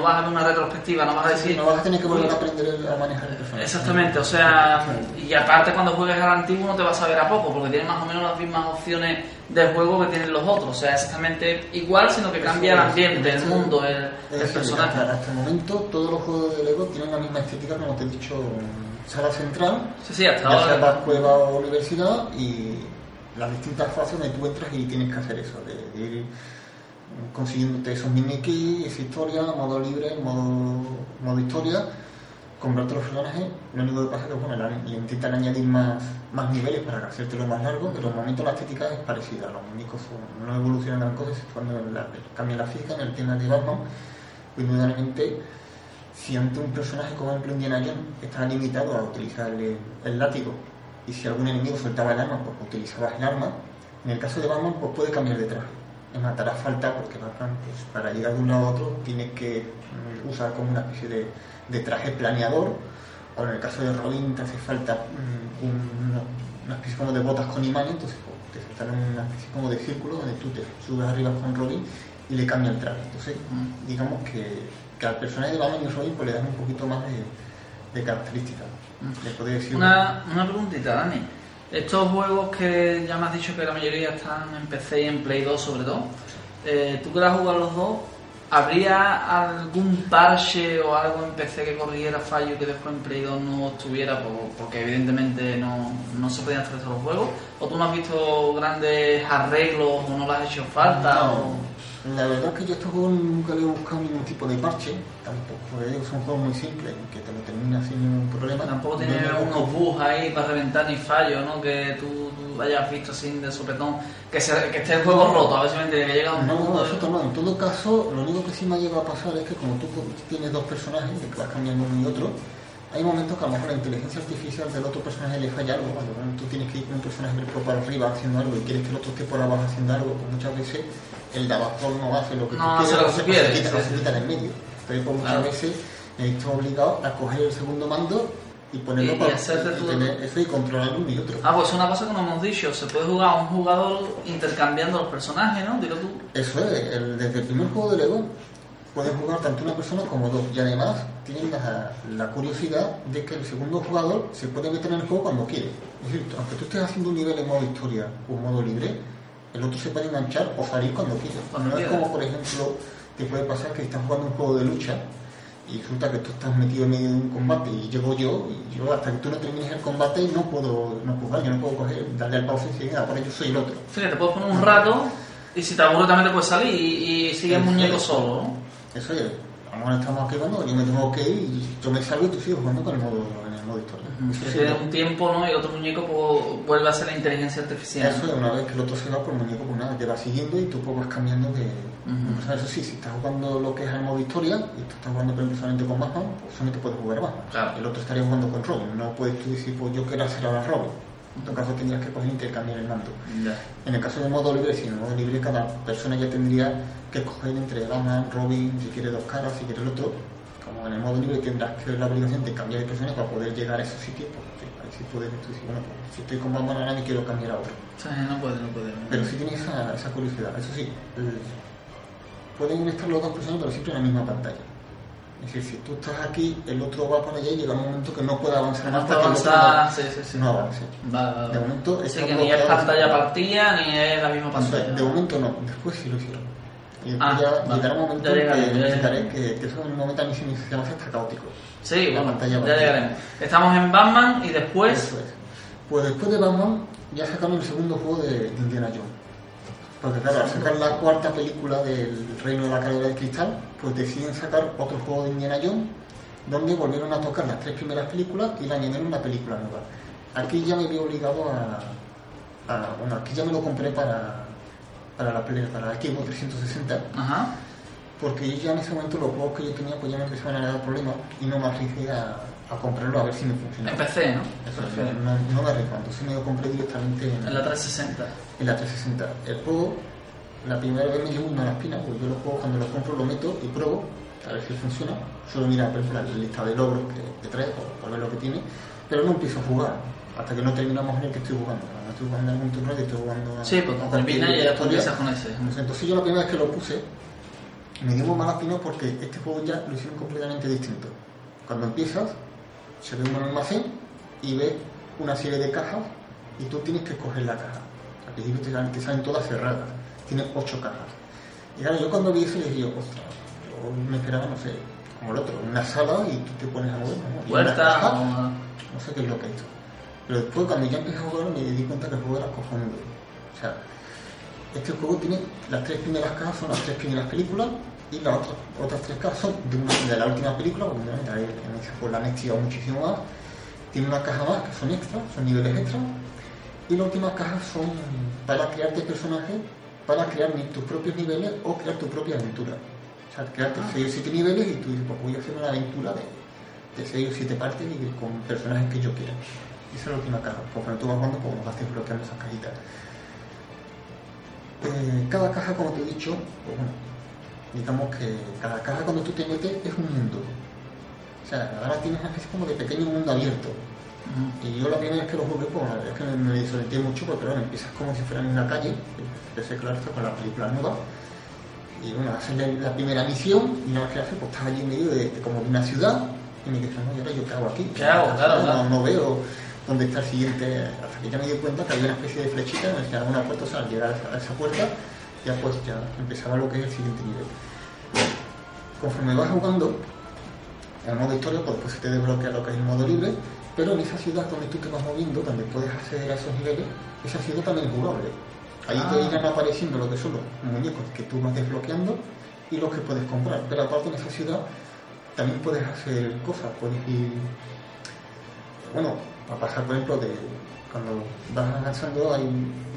vas a ver una retrospectiva, no vas a decir... no vas a tener que volver "Uy, a aprender a manejar el personaje. Exactamente, o sea, y aparte cuando juegues al antiguo no te vas a ver a poco, porque tiene más o menos las mismas opciones de juego que tienen los otros, o sea, exactamente igual, sino que cambia el ambiente, el mundo, el, personaje. Hasta, hasta el momento todos los juegos de Lego tienen la misma estética, como te he dicho, sala central, Sí, sí, hasta ya sea ahora. cueva o universidad y las distintas fases donde tú entras y tienes que hacer eso, de, de ir consiguiéndote esos mini keys, esa historia, modo libre, modo, modo historia comprarte los personajes, lo único que pasa es que bueno, le, intentan añadir más, más niveles para hacértelo más largo, pero de momento la estética es parecida, los muñecos no evolucionan gran cosa, cuando la, cambian la física en el tema de Batman, pues indudablemente si ante un personaje como ejemplo Indiana Jones estaba limitado a utilizar el, el látigo y si algún enemigo soltaba el arma, pues utilizabas el arma, en el caso de Batman pues puede cambiar de traje. Es te hará falta porque Batman pues, para llegar de un lado a otro tiene que mm, usar como una especie de, de traje planeador o en el caso de Robin te hace falta mm, un- una, una especie como de botas con imanes, entonces pues, te saltan una especie como de círculo donde tú te subes arriba con Robin y le cambia el traje. Entonces, Mm. digamos que, que al personaje de Batman y Robin pues, le dan un poquito más de, de características. Mm. Decir Una, una preguntita, Dani. Estos juegos que ya me has dicho que la mayoría están en PC y en Play 2 sobre todo, eh, tú que las has jugado los dos, ¿habría algún parche o algo en PC que corrigiera fallo que después en Play 2 no estuviera por- porque evidentemente no, no se podían hacer esos juegos? ¿O tú no has visto grandes arreglos o no les has hecho falta? No. o- La verdad es que yo a estos juegos nunca le he buscado ningún tipo de parche, tampoco, porque digo, son juegos muy simples, que te lo terminas sin ningún problema. Tampoco tiene unos bugs ahí para reventar ni fallos, ¿no? Que tú, tú hayas visto así de sopetón, que, se, que esté el juego roto, a si me que llega un No, punto... de- nosotros no. En todo caso, lo único que sí me ha llegado a pasar es que como tú tienes dos personajes, que vas cambiando uno y otro, hay momentos que a lo mejor la inteligencia artificial del otro personaje le falla algo. Cuando tú tienes que ir con un personaje por arriba haciendo algo y quieres que el otro esté por abajo haciendo algo, pues muchas veces el abajo no hace lo que No tú tú pues quieres, se quita, sí, se quita en el medio. Entonces, muchas Claro. veces me he visto obligado a coger el segundo mando y ponerlo Y- y para y tú- tener eso y controlar uno y otro. Ah, pues es una cosa que no hemos dicho, se puede jugar a un jugador intercambiando los personajes, ¿no? Dilo tú. Eso es, el- desde el primer juego de Lego pueden jugar tanto una persona como dos y además tienen la, la curiosidad de que el segundo jugador se puede meter en el juego cuando quiere. Es decir, aunque tú estés haciendo un nivel en modo historia o modo libre, el otro se puede enganchar o salir cuando quiera. Cuando no es como, por ejemplo, te puede pasar que estás jugando un juego de lucha y resulta que tú estás metido en medio de un combate y llego yo y yo hasta que tú no termines el combate no puedo no puedo jugar, yo no puedo coger, darle al pausa y decir, "Ah, ahora yo soy el otro. Fíjate, puedes poner un rato y si te aburre también te puedes salir y, y sigue el muñeco es. solo, ¿no? Eso es, a lo mejor estamos aquí jugando, yo me tengo que ir y yo me salgo y tú sigues jugando con el modo, en el modo historia. Tiene ¿no? un tiempo, ¿no? Y otro muñeco pues, vuelve a ser la inteligencia artificial. Eso es, una vez que el otro se va, por el muñeco, pues nada, te va siguiendo y tú pues vas cambiando de... Ujú. o sea, eso sí, si estás jugando lo que es el modo historia y tú estás jugando solamente con Batman, pues solamente puedes jugar a Batman. Claro. El otro estaría jugando con Robin, no puedes tú decir, pues yo quiero hacer ahora Robin. En todo caso tendrías que coger e intercambiar el mando. En el caso de modo libre, si en el modo libre cada persona ya tendría que escoger entre Batman, Robin, si quiere dos caras, si quiere el otro. En el modo libre tendrás que la obligación de cambiar de personaje para poder llegar a esos sitios, pues sí, ahí sí puedes tú decir, bueno, pues, si estoy con Batman ahora me quiero cambiar a otro. No puede, no puede. Pero sí tiene esa, esa curiosidad. Eso sí, pueden estar los dos personajes, pero siempre en la misma pantalla. Es decir, si tú estás aquí, el otro va para allá y llega un momento que no puede avanzar No más puede hasta que el otro avanzar, sí, sí, sí. no, no avance. Vale, vale. De momento Así que ni es pantalla partida ni es la misma O sea, pantalla. de momento no, después sí lo hicieron. Y Ah, ya vale. llegará un momento Ya llegaré, que ya necesitaré que, que eso en un momento a mí se me hace hasta caótico. Sí, La bueno, pantalla ya llegaremos. Estamos en Batman y después... Eso es. Pues después de Batman ya sacaron el segundo juego de, de Indiana Jones. Porque claro, al sacar la cuarta película del Reino de la Cadena de Cristal, pues deciden sacar otro juego de Indiana Jones, donde volvieron a tocar las tres primeras películas y le añadieron una película nueva. Aquí ya me vi obligado a, a- bueno, aquí ya me lo compré para, para la Play- para la Xbox 360, Ajá. porque yo ya en ese momento los juegos que yo tenía pues ya me empezaban a dar problemas y no me arriesgué a, a comprarlo a ver si me funcionaba. En PC, ¿no? Eso, no, no me arriesgo, entonces me lo compré directamente en, En la 360. en la 360. El juego, la primera vez me llevo una espina, pues yo los juegos cuando los compro lo meto y pruebo a ver si funciona. Solo mira, por ejemplo, la lista de logros que, que trae, por, por ver lo que tiene, pero no empiezo a jugar hasta que no terminamos en el que estoy jugando. No estoy jugando algún turno y estoy jugando a- Sí, pues cuando termina y historia. empiezas con ese. Entonces yo la primera vez que lo puse me dio muy mala espina porque este juego ya lo hicieron completamente distinto. Cuando empiezas, se ve un almacén y ves una serie de cajas y tú tienes que escoger la caja. Al principio te salen, te salen todas cerradas, tienes ocho cajas. Y claro, yo cuando vi eso dije yo, ostras, yo me esperaba, no sé, como el otro, una sala y tú te pones a mover, ¿no? Puerta caja, no sé qué es lo que he hecho. Pero después cuando ya empecé a jugar me di cuenta que el juego era cojonudo. O sea, este juego tiene las tres primeras cajas, son las tres primeras películas, Y las otras, otras tres cajas son de, una, de la última película, porque obviamente en pues la han estirado muchísimo más. Tiene una caja más que son extras, son niveles extras. Y las últimas cajas son para crearte personajes, para crear tus propios niveles o crear tu propia aventura. O sea, crearte Ah. 6 o 7 niveles y tú dices, pues voy a hacer una aventura de, de 6 o 7 partes y con personajes que yo quiera. Y esa es la última caja. Conforme tú vas jugando, pues vas desbloqueando esas cajitas. Eh, cada caja, como te he dicho, pues bueno, digamos que cada caja cuando tú te metes es un mundo. O sea, ahora tienes una especie como de pequeño mundo abierto. Y yo la primera vez que lo jugué, pues la verdad es que me, me desorienté mucho porque bueno, empiezas como si fuera en una calle, empecé claro esto con la película nueva. Y bueno, haces la, la primera misión y una vez que haces, pues estás allí en medio de, de como de una ciudad y me dije, no, ¿y ahora yo qué hago aquí? ¿Qué hago? Claro, no, claro. no veo dónde está el siguiente, hasta que ya me di cuenta que había una especie de flechita y me decía una puerta, o sea, al llegar a esa, puerta, ya pues ya empezaba lo que es el siguiente nivel. Conforme vas jugando, el modo historia, pues después se te desbloquea lo que es el modo libre, pero en esa ciudad donde tú te vas moviendo, donde puedes acceder a esos niveles, esa ciudad también es jugable. Ahí te Ah. irán apareciendo lo que son los muñecos que tú vas desbloqueando y los que puedes comprar. Pero aparte en esa ciudad también puedes hacer cosas, puedes ir, bueno, a pasar por ejemplo de cuando vas avanzando hay,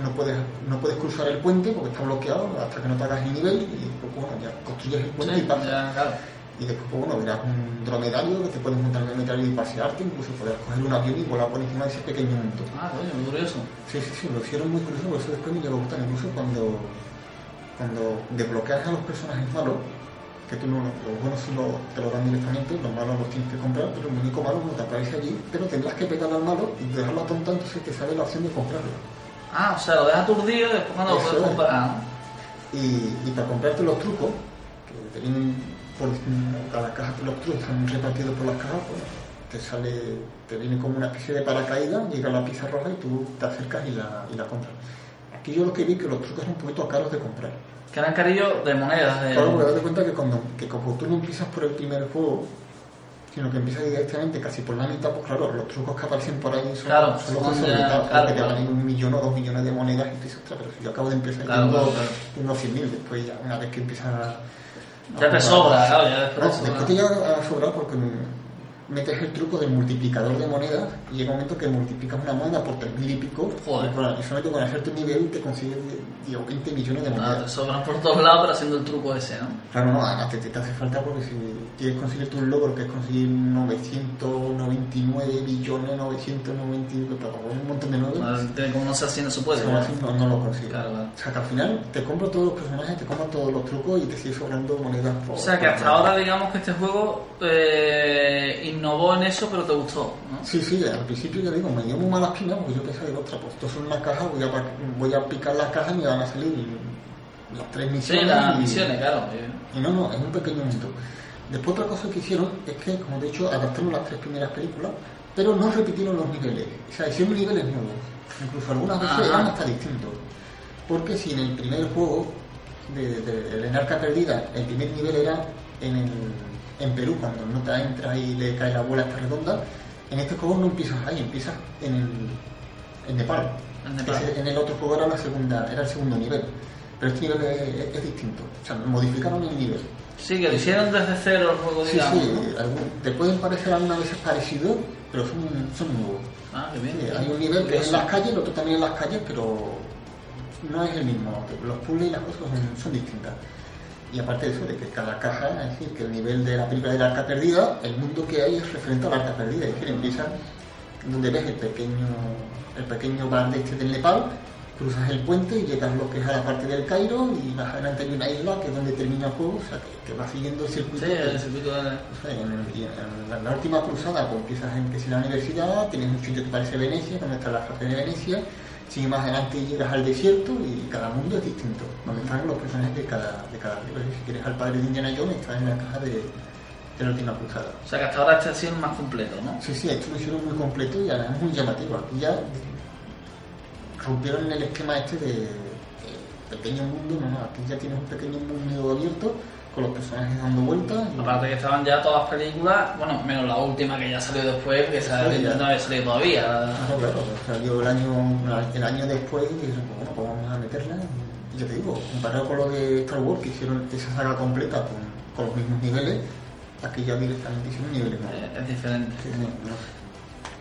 no puedes no puedes cruzar el puente porque está bloqueado hasta que no te hagas el nivel y pues, bueno ya construyes el puente y Sí, pasas. ya, claro. Y después, pues, bueno, verás un dromedario que te puedes montar en el dromedario y pasearte, incluso poder coger un avión y volar por encima de ese pequeño mundo. Ah, coño, muy curioso. Sí, sí, sí, lo hicieron muy curioso, por eso después me llegó a gustar, incluso cuando, cuando desbloqueas a los personajes malos, que tú no, los buenos sí lo, te lo dan directamente, los malos los tienes que comprar, pero el único malo no te aparece allí, pero tendrás que pegarle al malo y dejarlo atontado, entonces te sale la opción de comprarlo. Ah, o sea, lo dejas aturdido y después cuando lo puedes es. comprar. Y, y para comprarte los trucos, que te vienen por cada caja los trucos están repartidos por las cajas, pues te sale, te viene como una especie de paracaídas, llega la pizza roja y tú te acercas y la, y la compras. Aquí yo lo que vi que los trucos eran un poquito caros de comprar. Que eran carillos de monedas. De... Claro, porque date cuenta que cuando que como tú no empiezas por el primer juego, sino que empiezas directamente casi por la mitad, pues claro, los trucos que aparecen por ahí son, Claro, son los que solicitados, claro, que te claro. valen un millón o dos millones de monedas y tú dices, pero si yo acabo de empezar Claro, tengo claro, claro. unos 100.000, después ya una vez que empiezas a... Ya te sobra, claro, ya después No, te después te llega a sobrar porque metes el truco del multiplicador de monedas y llega un momento que multiplicas una moneda por 3.000 y pico Joder. y, solamente con hacerte un nivel te consigues digo, 20 millones de Ah, monedas. te sobran por todos lados, pero haciendo el truco ese, ¿no? Claro, no, además te, te hace falta porque si quieres conseguir tu logro, que es conseguir 999 billones, 999, pero un montón de números, Ah, Como no se no se puede. ¿no? así no, no lo consigues. Claro, claro. O sea que al final te compras todos los personajes, te compras todos los trucos y te sigue sobrando monedas por... O sea que hasta ahora digamos que este juego eh, innovó en eso, pero te gustó, ¿no? Sí, sí, al principio ya digo, me dio muy malas pinas porque yo pensaba, digo, ostras, pues esto son una caja, voy a, voy a picar las cajas y me van a salir las tres Sí, misiones. las y- misiones, claro. Y no, no, es un pequeño mundo. Después otra cosa que hicieron es que, como he dicho, adaptaron las tres primeras películas, pero no repitieron los niveles. O sea, hicieron niveles nuevos. Incluso algunas veces Ajá. eran hasta distintos. Porque si en el primer juego de, de, de Narca Perdida, el primer nivel era en, el, en Perú, cuando el nota entra y le cae la bola esta redonda, en este juego no empiezas ahí, empiezas en, el, en Nepal. En Nepal. Ese- en el otro juego era, la segunda, era el segundo nivel. Pero este nivel es, es- es distinto. O sea, modificaron el nivel. Sí, que lo hicieron desde cero el juego, Sí, digamos. sí, ¿no? algún- te pueden parecer algunas veces parecidos, pero son, son nuevos. Ah, qué bien. Sí, hay un nivel que es en las calles, el otro también en las calles, pero no es el mismo. Los puzzles y las cosas son, son distintas. Y aparte de eso, de que cada caja, es decir, que el nivel de la película del arca perdida, el mundo que hay es referente al arca perdida. Es decir, empieza donde ves el pequeño, el pequeño bar de este del Nepal, cruzas el puente y llegas lo que es a la parte del Cairo y más adelante hay una isla que es donde termina el juego, o sea que, que va siguiendo el circuito. Sí, que- el circuito de... o sea, en, el- y en la, la última cruzada, pues empiezas en que si la universidad, tienes un sitio que parece Venecia, donde está la estación de Venecia, sigue más adelante llegas al desierto y cada mundo es distinto, donde están los personajes de cada, de cada libro. Si quieres al padre de Indiana Jones, estás en la caja de, de la última cruzada. O sea que hasta ahora ha sido el más completo, ¿no? Sí, sí, esto lo hicieron muy completo y además muy llamativo. Aquí ya rompieron el esquema este de, de pequeño mundo, no, no, aquí ya tienes un pequeño mundo abierto con los personajes dando vueltas. y- Aparte que estaban ya todas las películas, bueno, menos la última que ya salió después, Sí, ya. no había salido todavía. Claro, claro, salió el año, el año después y dijeron, bueno, pues vamos a meterla. Y ya te digo, comparado con lo de Star Wars, que hicieron esa saga completa con, con los mismos niveles, aquí ya directamente hicieron niveles nuevos. Eh, Es diferente. Sí, no, no.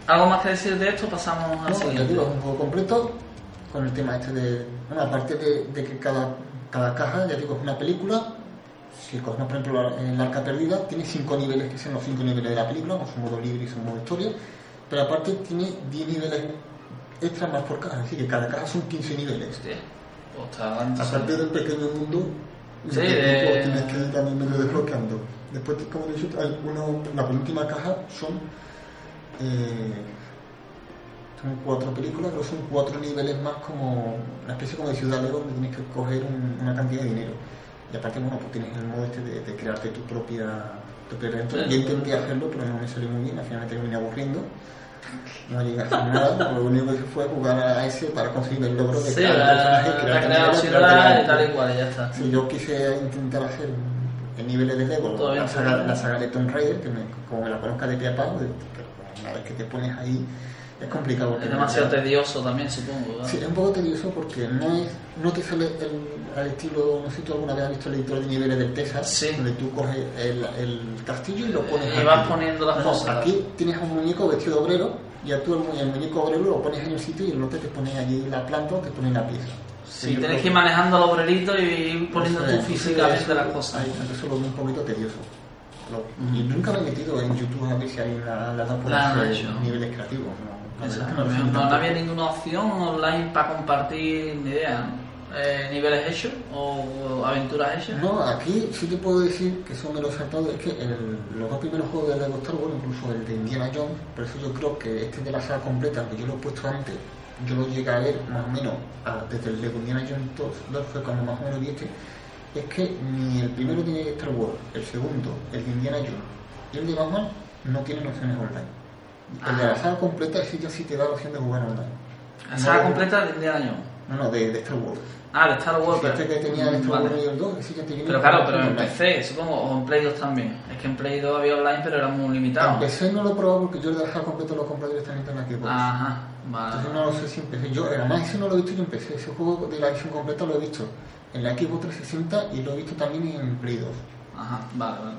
¿Algo más que decir de esto? Pasamos al No, ya siguiente. digo, es un juego completo con el tema este de. Bueno, aparte de, de que cada, cada caja, ya digo, es una película. Por ejemplo, la- el arca perdida, tiene cinco niveles que son los cinco niveles de la película, con su modo libre y su modo historia. Pero aparte tiene 10 niveles extra más por caja, decir, que cada caja son 15 niveles. Pues entonces- Aparte del pequeño mundo, Sí, de- pues, tienes que ir también medio desbloqueando. Después, como he dicho, hay uno, la penúltima caja son, eh, son cuatro películas, pero son cuatro niveles más como una especie como de ciudad Lego donde tienes que coger un- una cantidad de dinero. Y aparte, bueno, pues tienes el modo este de, de crearte tu propia tu propia aventura. Yo intenté hacerlo, pero no me salió muy bien, al final me terminé aburriendo. No llegué a hacer nada, lo único que hice fue jugar a ese para conseguir el logro de Sí, la, personaje, la crearte y tal y cual, ya está. si yo quise intentar hacer en niveles de Lego la saga, sé. la saga de Tomb Raider, que me- como me la conozca de pie a pero una vez que te pones ahí es complicado. Es demasiado no- tedioso también, supongo. ¿verdad? Sí, es un poco tedioso porque no es no te sale el, al estilo, no sé si tú alguna vez has visto el editor de niveles del Tesar, Sí. donde tú coges el, el castillo y lo pones Y vas poniendo las No, no, cosas. Aquí tienes un muñeco vestido de obrero, y a tú el, mu- el muñeco obrero lo pones en el sitio y el otro te pone allí la planta o te pone la pieza. Sí, tienes que ir manejando los obreritos y ir poniendo eso tú físicamente eso- las cosas. ahí, Eso lo veo un poquito tedioso. Lo- Y nunca me he metido en YouTube a ver si hay una, la La hacer hecho. niveles creativos. No, que Exacto, no había ninguna opción online para compartir ni idea. ¿no? Eh, niveles hechos o, aventuras hechas. No, aquí sí te puedo decir que eso me lo he saltado, es que el- los dos primeros juegos de Lego Star Wars, incluso el de Indiana Jones, por eso yo creo que este de la saga completa, aunque yo lo he puesto antes, yo lo llegué a ver más o menos a- desde el Lego Indiana Jones 2, 2 fue cuando más o menos vi este, es que ni el primero de Star Wars, el segundo, el de Indiana Jones y el de Batman no tienen opciones online. El de la saga completa ese ya sí te da la opción de jugar online. La saga No- completa de Indiana Jones. No, no, de, de Star Wars. Ah, de Star Wars. Este que tenía el Star Vale. Wars y el 2, ese ya te viene Pero claro, la pero en. PC, supongo, o en Play 2 también. Es que en Play 2 había online, pero era muy limitado. En PC no lo he probado porque yo el de la saga completa lo he comprado directamente en la Xbox. Ajá, vale. Entonces no lo sé si en PC. Yo, además, ese no lo he visto yo en PC. Ese juego de la edición completa lo he visto en la Xbox 360 y lo he visto también en Play 2. Ajá, vale, vale. vale.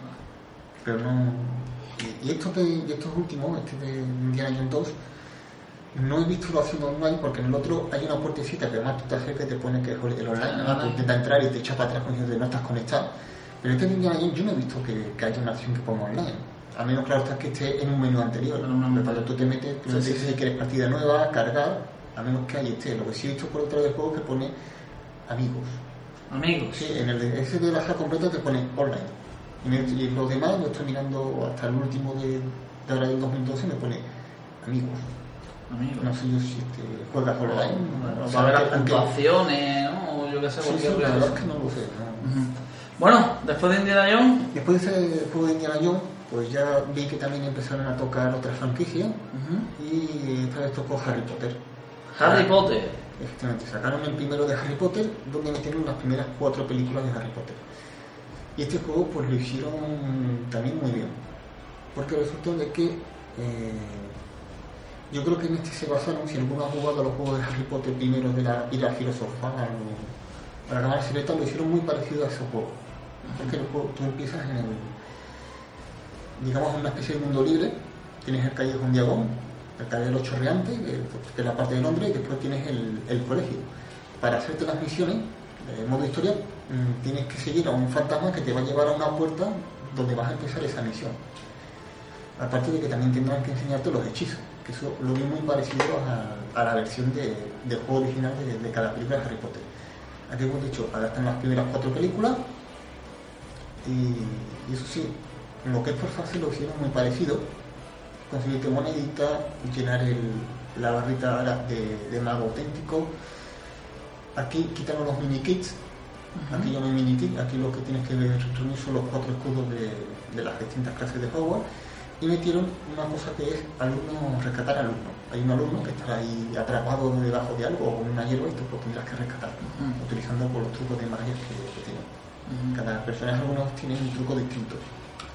Pero no. Y, estos, de, y estos últimos, este de Indiana Jones 2, no he visto la opción online porque en el otro hay una puertecita que además tú te acercas y te pone que es el online. Ah, online. tú intentas entrar y te echa para atrás con de no estás conectado. Pero este de Indiana Jones yo no he visto que, que haya una opción que ponga online. A menos, claro, está que esté en un menú anterior. Un menú Pero cuando tú te metes, tú Sí, dices sí. que quieres partida nueva, cargar, a menos que ahí esté. Lo que sí he visto por otro del juego es que pone amigos. Amigos. Sí, en el de, ese de la completa te pone online. Y, y los demás lo estoy mirando hasta el último de, de ahora del 2012 me pone amigos. Amigos. No sé yo si te juegas online. Bueno, o- saber las aunque- puntuaciones, ¿no? O yo qué sé, Sí, cualquier sí, la verdad es que no lo sé. no. Ujú. Bueno, después de Indiana Jones. Después de ese juego de Indiana Jones, pues ya vi que también empezaron a tocar otras franquicias ujú, y esta vez tocó Harry Potter. Harry Ah, Potter. Efectivamente, sacaron el primero de Harry Potter, donde metieron las primeras cuatro películas de Harry Potter. Y este juego pues lo hicieron también muy bien, porque resulta de que eh, yo creo que en este se basaron, si alguno ha jugado los juegos de Harry Potter primero de la Ira Filosofal o a la Cámara Secreta, lo hicieron muy parecido a ese juego. Porque juego, tú empiezas en digamos, en una especie de mundo libre, tienes el callejón Diagón, el callejón Los Chorreantes, que que es la parte del hombre, y después tienes el, el colegio. Para hacerte las misiones, de modo historia, mm, tienes que seguir a un fantasma que te va a llevar a una puerta donde vas a empezar esa misión. Aparte de que también tendrán que enseñarte los hechizos, que eso lo vi muy parecido a, la versión de, del juego original de, de cada película de Harry Potter. Aquí hemos dicho, adaptan las primeras cuatro películas y, eso sí, lo que es por fase lo hicieron muy parecido. Conseguirte monedita, llenar el, la barrita de mago auténtico. Aquí quitaron los mini kits. Aquí ya no hay mini kit, aquí lo que tienes que ver, reunir son los cuatro escudos de, de las distintas clases de Hogwarts. Y metieron una cosa que es alumno, rescatar alumno. Hay un alumno que está ahí atrapado debajo de algo o con una hierba y tú lo tendrás que rescatar, utilizando por los trucos de magia que, que tienen. Cada personaje algunos tienen un truco distinto.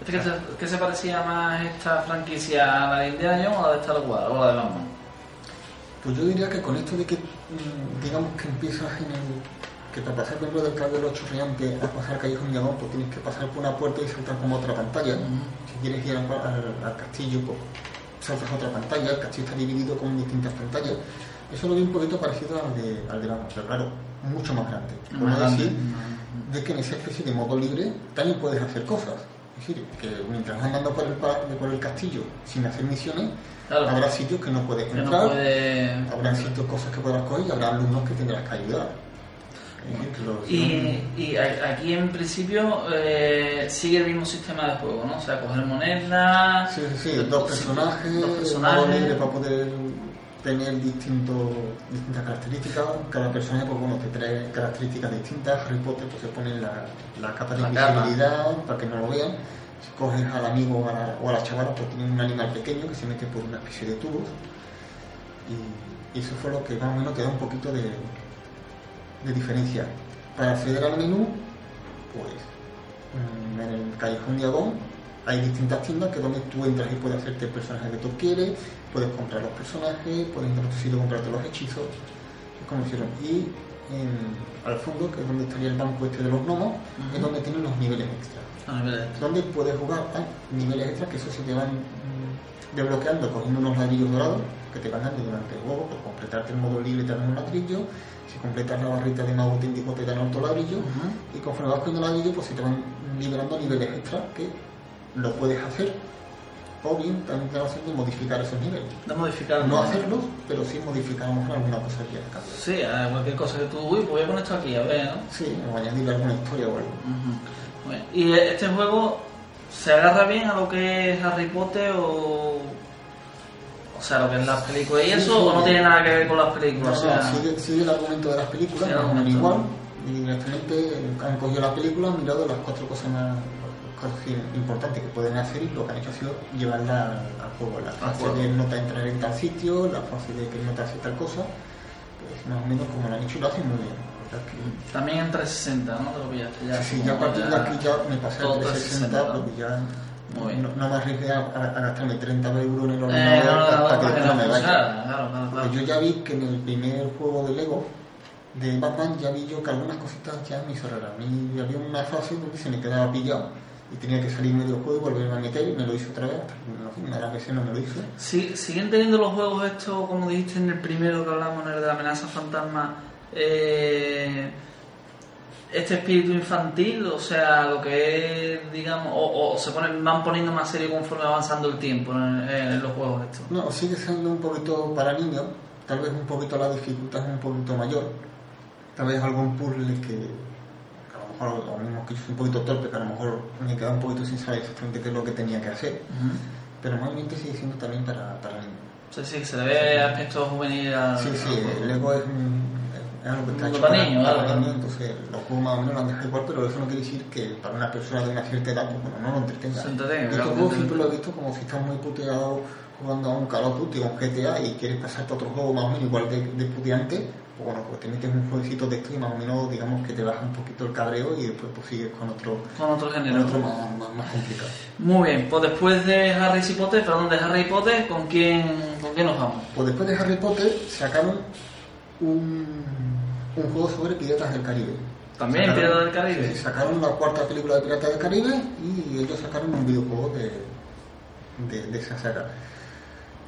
¿Este ¿Qué, se, qué se parecía más esta franquicia a la de Indiana Jones o la de Star Wars o la de Batman? Pues yo diría que con esto de que, mm, digamos que empiezas en el. que para pasar dentro del cable de los chorreantes a pasar Callejón Diagón, pues tienes que pasar por una puerta y saltar como otra pantalla. Si quieres ir al, al- al castillo, pues saltas a otra pantalla, el castillo está dividido con distintas pantallas. Eso lo vi un poquito parecido al de, al de Batman, pero claro, mucho más grande. Grande. decir de que en esa especie de modo libre también puedes hacer cosas. Es decir, que mientras andando por el, por el castillo sin hacer misiones, Claro. habrá sitios que no puedes Que no entrar, puede... habrá sitios, cosas que podrás coger y habrá alumnos que tendrás que ayudar. Y, y aquí en principio eh, sigue el mismo sistema de juego, ¿no? O sea, coger monedas... Sí, sí, sí, dos personajes, Dos personajes. para poder tener distintos, distintas características. Cada personaje pues, bueno, te trae características distintas. Harry Potter pues, se pone la, la capa de La invisibilidad para que no lo vean. Si coges al amigo o a la, o a la chavala, pues tiene un animal pequeño que se mete por una especie de tubos. Y, y eso fue lo que más o menos te da un poquito de, de diferencia. Para acceder al menú, pues mm, en el Callejón Diagón hay distintas tiendas que donde tú entras y puedes hacerte el personaje que tú quieres, puedes comprar los personajes, puedes a comprarte los hechizos, como hicieron. Y en- al fondo, que es donde estaría el banco este de los gnomos, es donde tienen los niveles extra. A nivel de- Donde puedes jugar a niveles extras que eso se te van desbloqueando cogiendo unos ladrillos dorados que te van dando durante el juego, por completarte el modo libre te dan un ladrillo, si completas la barrita de mago técnico te dan otro ladrillo, Ujú. y conforme vas cogiendo ladrillo pues se te van liberando niveles extra que lo puedes hacer o bien también te va haciendo modificar esos niveles. De modificar... No hacerlos, pero sí modificar alguna cosa que cambiado. Sí, cualquier cosa que tú... Uy, pues voy a poner esto aquí, a ver, ¿no? Sí, o añadirle alguna historia o algo. Ujú. Muy ¿Y este juego se agarra bien a lo que es Harry Potter o... O sea, lo que es las películas y Sí, eso, sí, o no sí. tiene nada que ver con las No, películas? no, o sea, sigue, sigue el argumento de las películas, Sí, el más o menos argumento. igual. Y directamente han cogido la película, han mirado las cuatro cosas más cosas importantes que pueden hacer y lo que han hecho ha sido llevarla al, al juego. La fase de no te entrar en tal sitio, la fase de que no te hace tal cosa, pues más o menos como lo han hecho y lo hacen muy bien. También en 360, ¿no? Te lo pillaste ya. Sí, sí, ya a partir de aquí ya me pasé al 360 360, porque ya Muy bien. no, no me arriesgué a, a- a gastarme 30 euros en el Eh, ordenador no, no, no, hasta que no me vaya. claro, claro, claro. Porque yo ya vi que en el primer juego de Lego de Batman ya vi yo que algunas cositas ya me hizo raras. A mí había una fase donde se me quedaba pillado y tenía que salir medio juego y volverme a meter y me lo hizo otra vez. No una de las veces no me lo hizo. Sí, ¿Siguen teniendo los juegos estos, como dijiste en el primero que hablamos, en el de la amenaza fantasma, eh, este espíritu infantil? O sea, lo que es, digamos, o, o se ponen, van poniendo más serio conforme va avanzando el tiempo en, en los juegos estos. No, sigue siendo un poquito para niños, tal vez un poquito la dificultad es un poquito mayor, tal vez algún puzzle que a lo mismo que yo soy un poquito torpe, que a lo mejor me queda un poquito sin saber exactamente qué es lo que tenía que hacer, Ujú. pero normalmente sigue siendo también para, para niños. Sí, sí, se le ve aspecto juvenil al, Sí, sí, Lego es, un- es algo que está hecho para niños, para niños, entonces los juegos más o menos lo han dejado igual, pero eso no quiere decir que para una persona de una cierta edad, pues bueno, no lo entretenga. Estos juegos siempre lo he visto como si estás muy puteado jugando a un Call of Duty o un GTA y quieres pasarte a otro juego más o menos igual de, de puteante, pues bueno, pues te metes un jueguecito de esto y más o menos digamos que te baja un poquito el cabreo y después pues sigues con otro, Con otro con género. otro más, más, más complicado. Muy bien, pues después de Harry Potter, perdón, de Harry Potter, ¿con quién, ¿con quién nos vamos? Pues después de Harry Potter sacaron un, un juego sobre Piratas del Caribe. ¿También Sacaron- Piratas del Caribe? Sí, sacaron la cuarta película de Piratas del Caribe y ellos sacaron un videojuego de, de, de esa saga.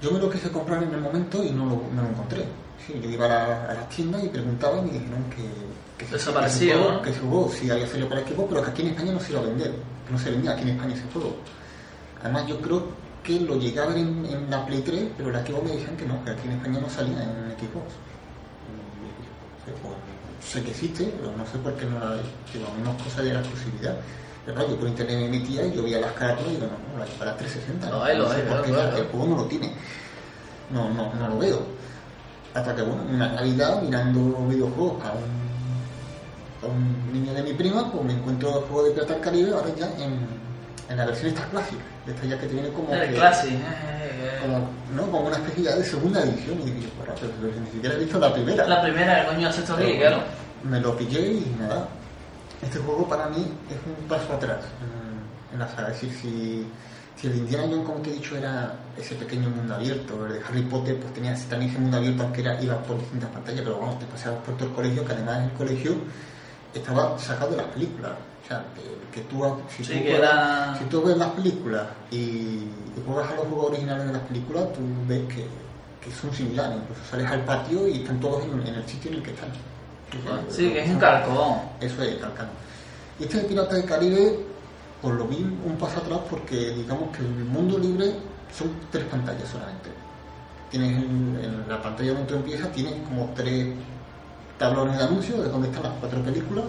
Yo me lo quise comprar en el momento y no lo, no lo encontré. Sí, yo iba a, la- a las tiendas y preguntaba y me dijeron que, que, Desapareció, que ese juego, ¿no? que ese juego sí había salido para equipo, pero que aquí en España no se iba a vender. No se vendía aquí en España ese juego. Además, yo creo que lo llegué a ver en, en la Play 3, pero la Xbox me decían que no, que aquí en España no salía en Xbox. Pues, sé que existe, pero no sé por qué no la hay. Digo, no es cosa de la exclusividad. Pero yo por internet me metía y yo veía las caras y digo, no, no, la para 360. Lo hay, lo no sé hay, por claro, qué claro, el juego no lo tiene. No, no, no lo veo. Hasta que, bueno, una Navidad mirando videojuegos a un, a un niño de mi prima, pues me encuentro el juego de del Caribe ahora ya en, en la versión esta clásica, de esta ya que tiene como, El que- Classic. eh, eh, como, ¿no? como una especie ya de segunda edición. Y digo, "Porra, pero, pero ni siquiera he visto la primera. La primera, el coño sexto Pero aquí, claro. Me lo pillé y nada. Este juego para mí es un paso atrás en, en la saga. Es decir, si, si el Indiana Jones, como te he dicho, era ese pequeño mundo abierto, el de Harry Potter, pues tenía también ese mundo abierto, aunque era, ibas por distintas pantallas, pero bueno, te pasabas por todo el colegio, que además el colegio estaba sacado de las películas. Sea, que, que tú, si, Sí, tú que juegas- era- si tú ves las películas y, y juegas a los juegos originales de las películas, tú ves que, que son similares. Incluso sales al patio y están todos en, en el sitio en el que están. Sí, que es un vamos. Eso es, calcano. Y este de Piratas del Caribe, pues lo vi un paso atrás porque digamos que el mundo libre son tres pantallas solamente. Tienes en, en la pantalla donde tú empiezas, tienes como tres tablones de anuncios de donde están las cuatro películas.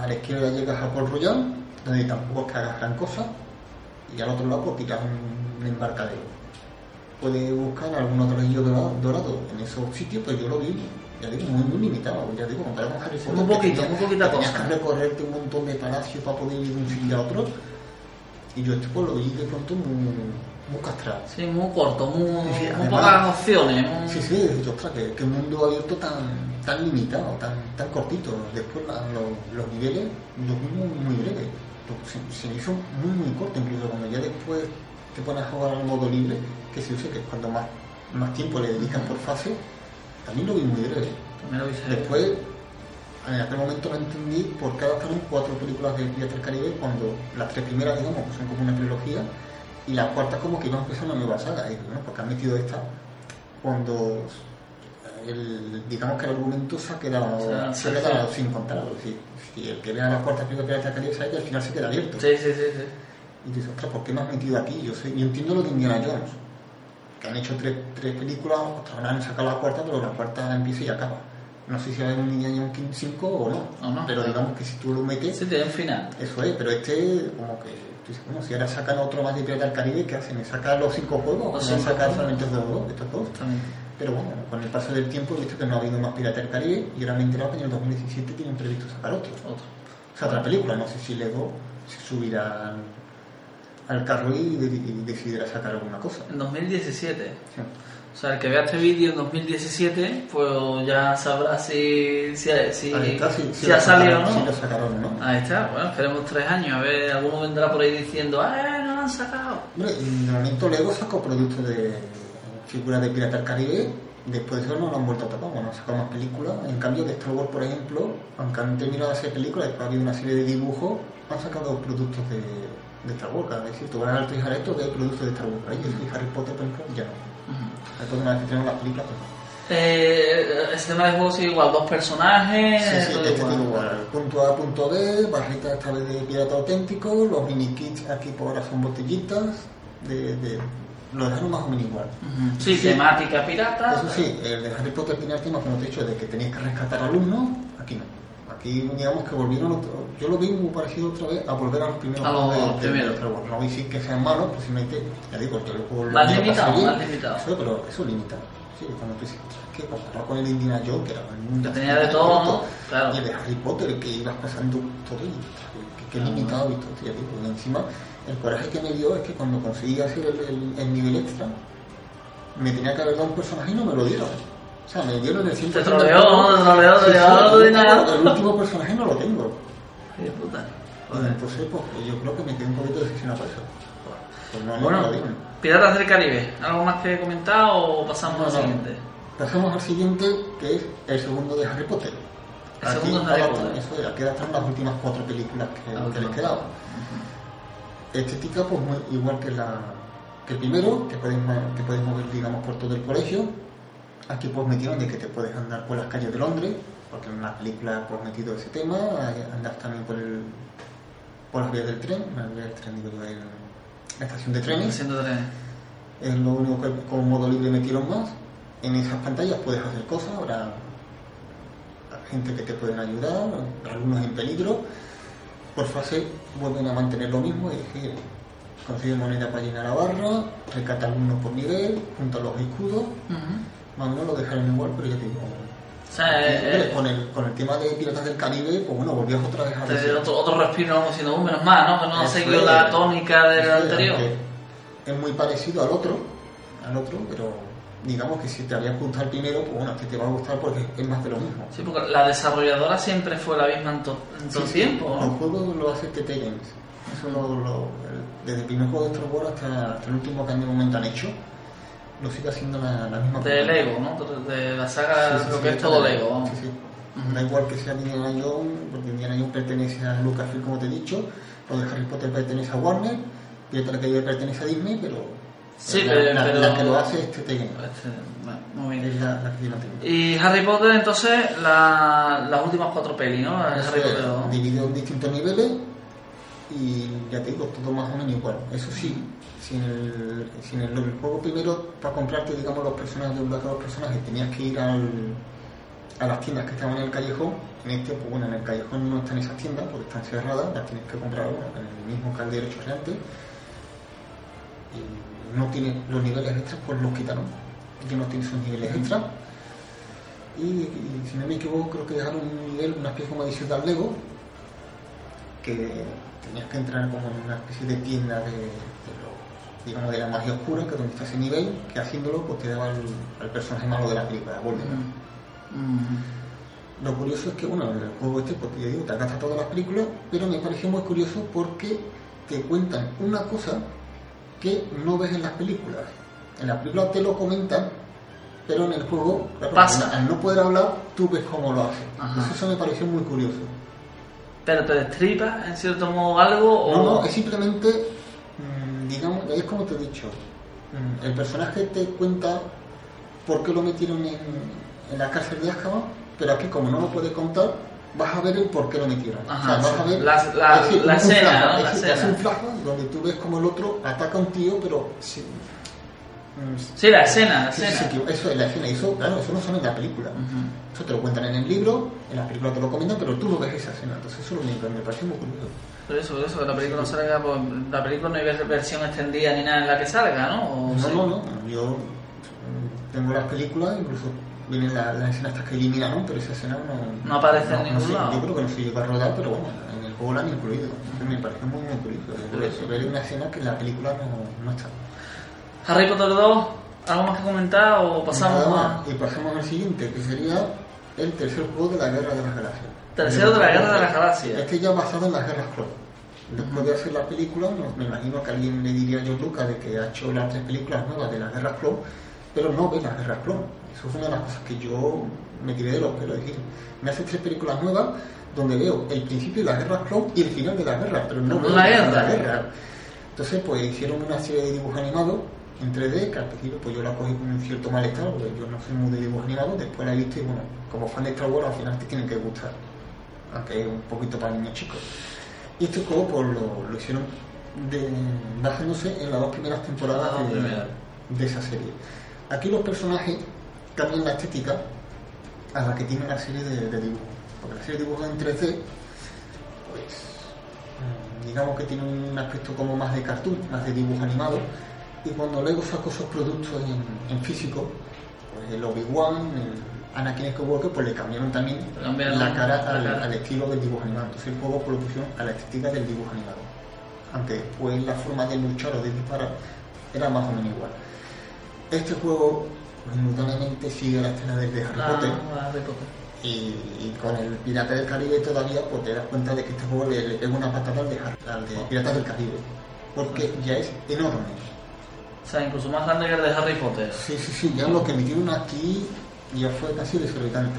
A la izquierda llegas a Port Royal, donde tampoco es que hagas gran cosa, y al otro lado pues tiras un, un embarcadero. Puedes buscar algún otro anillo dorado, dorado en esos sitios, pero yo lo vi, ya digo, muy, muy limitado. Ya digo, comparado con Harry Potter, que poquito, poquita que tenías que recorrerte un montón de palacios para poder ir de un sitio a otro. Y yo este pues lo vi de pronto muy, muy castrado. Sí, muy corto, muy, Sí, muy pocas opciones. muy- Sí, sí, ostras, que, que mundo abierto tan, tan limitado, tan, tan cortito. Después la- los, los niveles, los vi muy, muy breves. Lo- Se, hizo muy, muy corto, incluso cuando ya después te pones a jugar al modo libre, que se usa que es cuando más, más tiempo le dedicas por fase, también lo vi muy breve. También lo hice. Después, en aquel momento no entendí por qué adaptaron cuatro películas de Piratas del Caribe cuando las tres primeras, digamos, son como una trilogía y la cuarta como que iba a empezar una nueva saga. Y bueno, porque han metido esta cuando el, digamos que el argumento se ha quedado, se ha sí, quedado sin contar. Si, si el que vea la cuarta película de Caribe sabe que al final se queda abierto. Sí, sí, sí, sí. Y dices, ostras, ¿por qué me has metido aquí? Yo, sé, yo entiendo lo de Indiana Jones, que han hecho tres, tres películas, ostras, ahora han sacado la cuarta, pero la cuarta empieza y acaba. No sé si va a haber un Indiana Jones 5 o no, O no. pero digamos que si tú lo metes, Sí, tiene un final. eso es, pero este, como que, bueno, si ahora sacan otro más de Pirata del Caribe, ¿qué hacen? ¿Sacan los cinco juegos? ¿O cinco sacan solamente estos dos? Estos dos? También. Pero bueno, con el paso del tiempo he visto que no ha habido más Pirata del Caribe y ahora me he enterado que en el 2017 tienen previsto sacar otro. Otro. O sea, otra película, no sé si Lego se subirá al, al carro y, de- y decidirá sacar alguna cosa. En 2017. Sí. O sea, el que vea este vídeo en 2017, pues ya sabrá si, si, si, está, si, ha salido o no. Lo sacaron no. Ahí está, bueno, esperemos tres años, a ver, alguno vendrá por ahí diciendo, ¡ah, no lo han sacado! Hombre, momento Lego sacó productos de figuras de Pirata del Caribe, después de eso no lo han vuelto a tocar, bueno, han sacado más películas. En cambio, de Star Wars, por ejemplo, aunque han terminado de hacer películas, después ha habido una serie de dibujos, han sacado productos de, de Star Wars. Es decir, tú vas a fijar esto de productos de Star Wars. Soy Harry Potter, por ejemplo, ya no. Una vez que tenemos. Eh, el sistema de juego sigue igual, dos personajes, Sí, sí, todo este igual. tiene igual. Punto A, punto B, barrita esta vez de pirata auténtico, los mini kits aquí por ahora son botellitas, de, de, lo dejaron más o menos igual. Sí, Sí. temática pirata. Eso sí, el de Harry Potter tiene el tema, como te he dicho, de que tenías que rescatar alumnos, aquí no. Aquí digamos que volvieron, otro- yo lo vi muy parecido otra vez a volver a los primeros A los primeros. Star Wars. No decir que sean malos, pues simplemente, ya digo, yo lo Más limitado, más limitado. Eso, pero eso limita. Sí, cuando tú dices, "Ostras, que comparado con el Indiana Jones, que era el mundo tenía de todo, ¿no? Claro. Y el de Harry Potter, que ibas pasando todo y que, limitado he visto, tío, digo. Y encima, el coraje que me dio es que cuando conseguí hacer el, el- el nivel extra, me tenía que haber dado un personaje y no me lo dieron. O sea, me dieron el 100% Te del troleó, troleó, el último- dinero. El último personaje no lo tengo. Qué puta. Entonces, pues, yo creo que me quedé un poquito decepcionado por eso. Pues no, Bueno. Piratas del Caribe, ¿algo más que comentar o pasamos No, al siguiente? Pasamos al siguiente, que es el segundo de Harry Potter. El segundo de Harry Potter. Eso es, aquí adaptaron las últimas cuatro películas que, que les quedaban. Estética, pues muy, igual que, la, que el primero, que puedes, que puedes mover, digamos, por todo el colegio. Aquí pues metieron de que te puedes andar por las calles de Londres, porque en la película pues metido ese tema, andas también por el por las vías del tren, las vías del tren digo yo, en la estación de trenes. Es lo único que con modo libre metieron más. En esas pantallas puedes hacer cosas, habrá gente que te pueden ayudar, alumnos en peligro. Por fase vuelven a mantener lo mismo, es decir, consigue moneda para llenar la barra, rescata algunos por nivel, junta los escudos. Más o menos lo dejaron igual, pero ya te digo. O sea, aquí, eh, eh, con, el, con el tema de Piratas del Caribe, pues bueno, volvías otra vez a te otro, otro respiro, ¿no? diciendo, uh, menos mal, ¿no? Que no ha seguido la tónica del anterior. Es muy parecido al otro, al otro, pero digamos que si te había gustado el primero, pues bueno, este te va a gustar porque es más de lo mismo. Sí, porque la desarrolladora siempre fue la misma en, to- en todo el Sí, tiempo, Los ¿no? juegos lo hace TT Games. Eso lo, lo- el- desde el primer juego de Star Wars hasta, hasta el último que de momento han hecho, lo sigue haciendo la, la misma De. Lego, ¿no? De la saga, Sí, sí, lo que es todo Lego. Sí, sí. Da igual que sea Indiana Jones, porque Indiana Jones pertenece a Lucasfilm, como te he dicho, o de Harry Potter pertenece a Warner, y otra que pertenece a Disney, pero, Sí, la, pero- la- pero- la que lo hace es Games. Este, bueno, muy bien. Es la, la que la técnica. Y Harry Potter, entonces, la- las últimas cuatro pelis, ¿no? El Eso Harry es, Potter dos. dividido en distintos niveles y ya te digo, todo más o menos igual. Eso sí, sin el, sin el, el juego primero, para comprarte, digamos, los personajes de los personajes, tenías que ir al, a las tiendas que estaban en el callejón. En este, pues bueno, en el callejón no están esas tiendas porque están cerradas, las tienes que comprar bueno, en el mismo caldero chorreante. Y no tiene los niveles extras, pues los quitaron. Ya no tiene esos niveles extras. Y, y si no me equivoco, creo que dejaron un nivel, una especie como de ciudad Lego, que tenías que entrar como en una especie de tienda de, de lo- digamos, de la magia oscura, que es donde está ese nivel, que haciéndolo pues te daba al, al personaje malo de la película, Voldemort. Mm. Lo curioso es que, bueno, en el juego este, pues digo, te gasta todas las películas, pero me pareció muy curioso porque te cuentan una cosa que no ves en las películas. En las películas te lo comentan, pero en el juego, Pasa. al no poder hablar, tú ves cómo lo hacen. Entonces eso me pareció muy curioso. ¿Pero te destripa en cierto modo algo? O... No, no, es simplemente, mm, digamos, es como te he dicho, mm, el personaje te cuenta por qué lo metieron en, en la cárcel de Azkaban, pero aquí como no lo puede contar, vas a ver el por qué lo metieron. Ajá, vas sí. a ver La- la- es decir, la un escena, ¿no? es La un flashback donde tú ves como el otro ataca a un tío, pero mm, Sí, la escena, la sí, sí, escena. sí, eso es la escena, y eso, claro, eso no son en la película. Ujú. Eso te lo cuentan en el libro, en la película te lo comentan, pero tú no ves esa escena. Entonces eso que me pareció muy curioso. Por eso, eso, que la película no salga, pues, la película no hay ver- versión extendida ni nada en la que salga, ¿no? ¿O No, sí? no, no. Yo tengo las películas, incluso vienen las, las escenas estas que eliminaron, pero esa escena no... No aparece en ningún sé, lado. Yo creo que no se llegó a rodar, pero bueno, en el juego la han incluido. Entonces me parece muy, muy curioso. Ver una escena que en la película no, no está. Harry Potter 2, ¿algo más que comentar o pasamos Nada a...? más. Y pasamos al siguiente, que sería el tercer juego de la Guerra de las Galaxias. Tercero de la Guerra de las Galaxias. Este ya basado en las guerras clon. Después de hacer la película, no- me imagino que alguien le diría a George Lucas de que ha hecho las tres películas nuevas de las guerras clon, pero no ve las guerras clon. Eso fue una de las cosas que yo me tiré de los pelos. Es decir, me hace tres películas nuevas donde veo el principio de las guerras clon y el final de la guerra, pero no No veo la guerra. la guerra. Entonces, pues hicieron una serie de dibujos animados en 3D, que al principio pues yo la cogí con un cierto malestar, porque yo no soy muy de dibujos animados, después la he visto y bueno, como fan de Star Wars al final te tienen que gustar, aunque es un poquito para niños chicos. Y este juego pues lo, lo hicieron de- basándose en las dos primeras temporadas Ah, de esa serie. Aquí los personajes cambian la estética a la que tiene la serie de, de dibujos, porque la serie de dibujos en 3D pues mm, digamos que tiene un aspecto como más de cartoon, más de dibujo animado, y cuando Lego sacó esos productos en, en físico, pues el Obi-Wan, el Anakin Skywalker, pues le cambiaron también cambiaron la cara al, estilo del dibujo animado. Entonces el juego pues, pusieron a la estética del dibujo animado. Aunque después la forma de luchar o de disparar era más o menos igual. Este juego, pues, indudablemente, sigue la escena del de Harry Ah, Potter. Y, y con el Pirata del Caribe todavía pues te das cuenta de que este juego le, le pega una patada al de, al de Piratas del Caribe. Porque ya es enorme. O sea, incluso más grande que el de Harry Potter. Sí, sí, sí, ya lo que metieron aquí ya fue casi desorbitante.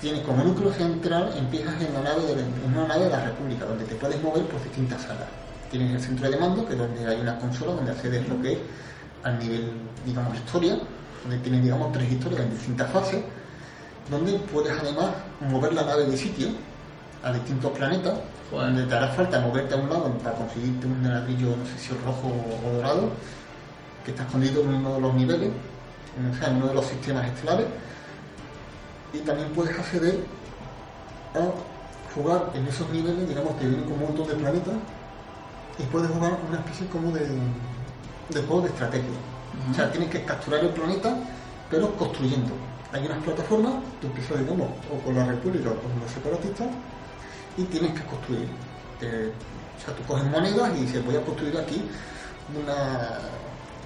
Tienes como núcleo central, empiezas en, la nave de, en una nave de la República, donde te puedes mover por distintas salas. Tienes el centro de mando, que es donde hay una consola donde accedes lo que es al nivel, digamos, historia, donde tienes, digamos, tres historias en distintas fases, donde puedes además mover la nave de sitio a distintos planetas, Joder. donde te hará falta moverte a un lado para conseguirte un ladrillo, no sé si rojo o dorado, que está escondido en uno de los niveles, en, o sea, en uno de los sistemas estelares, y también puedes acceder a jugar en esos niveles, digamos que vienen como un montón de planetas, y puedes jugar una especie como de, de juego de estrategia. O sea, tienes que capturar el planeta, pero construyendo. Hay unas plataformas, tú empiezas, digamos, o con la República o con los separatistas, y tienes que construir. Eh, o sea, tú coges monedas y dices, voy a construir aquí una,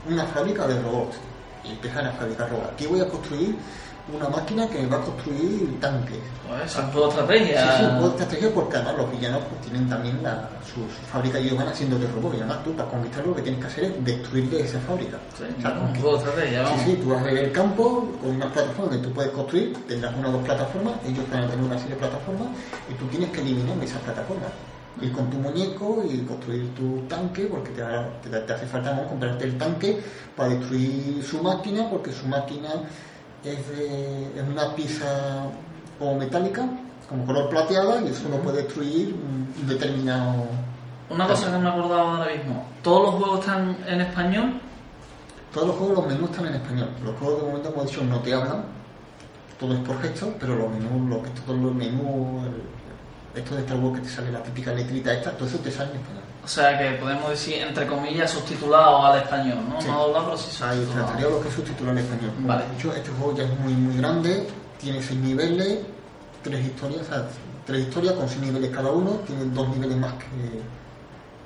una fábrica de robots. Y empiezan a fabricar robots. Aquí voy a construir una máquina que va a construir tanques. Es un juego de estrategia. Sí, sí, de estrategia porque además los villanos pues, tienen también la, su, su fábrica y van haciendo de robots. Y además tú para conquistarlo lo que tienes que hacer es destruirle esa fábrica. Sí, O sea, juego de estrategia, Sí, sí, tú vas a ver el campo con unas plataformas que tú puedes construir, tendrás una o dos plataformas, ellos van a tener una serie de plataformas y tú tienes que eliminar esas plataformas. Ir con tu muñeco y construir tu tanque, porque te, te, te hace falta ¿no? comprarte el tanque para destruir su máquina, porque su máquina es, de- es una pieza o metálica, como color plateada, y eso no puede destruir un determinado. Una cosa que me acordaba ahora mismo. ¿Todos los juegos están en español? Todos los juegos, los menús están en español. Los juegos de momento, como he dicho, no te hablan. Todo es por gestos, pero los menús, lo que todos los menús, esto de Star Wars que te sale la típica letrita esta, todo eso te sale en español. O sea que podemos decir, entre comillas, subtitulado al español, ¿no? Sí. No doblado, pero sí subtitulado. trataría lo que es subtitular en español. Vale. he dicho, este juego ya es muy, muy grande, tiene seis niveles, tres historias, o sea, tres historias con seis niveles cada uno, tiene dos niveles más que,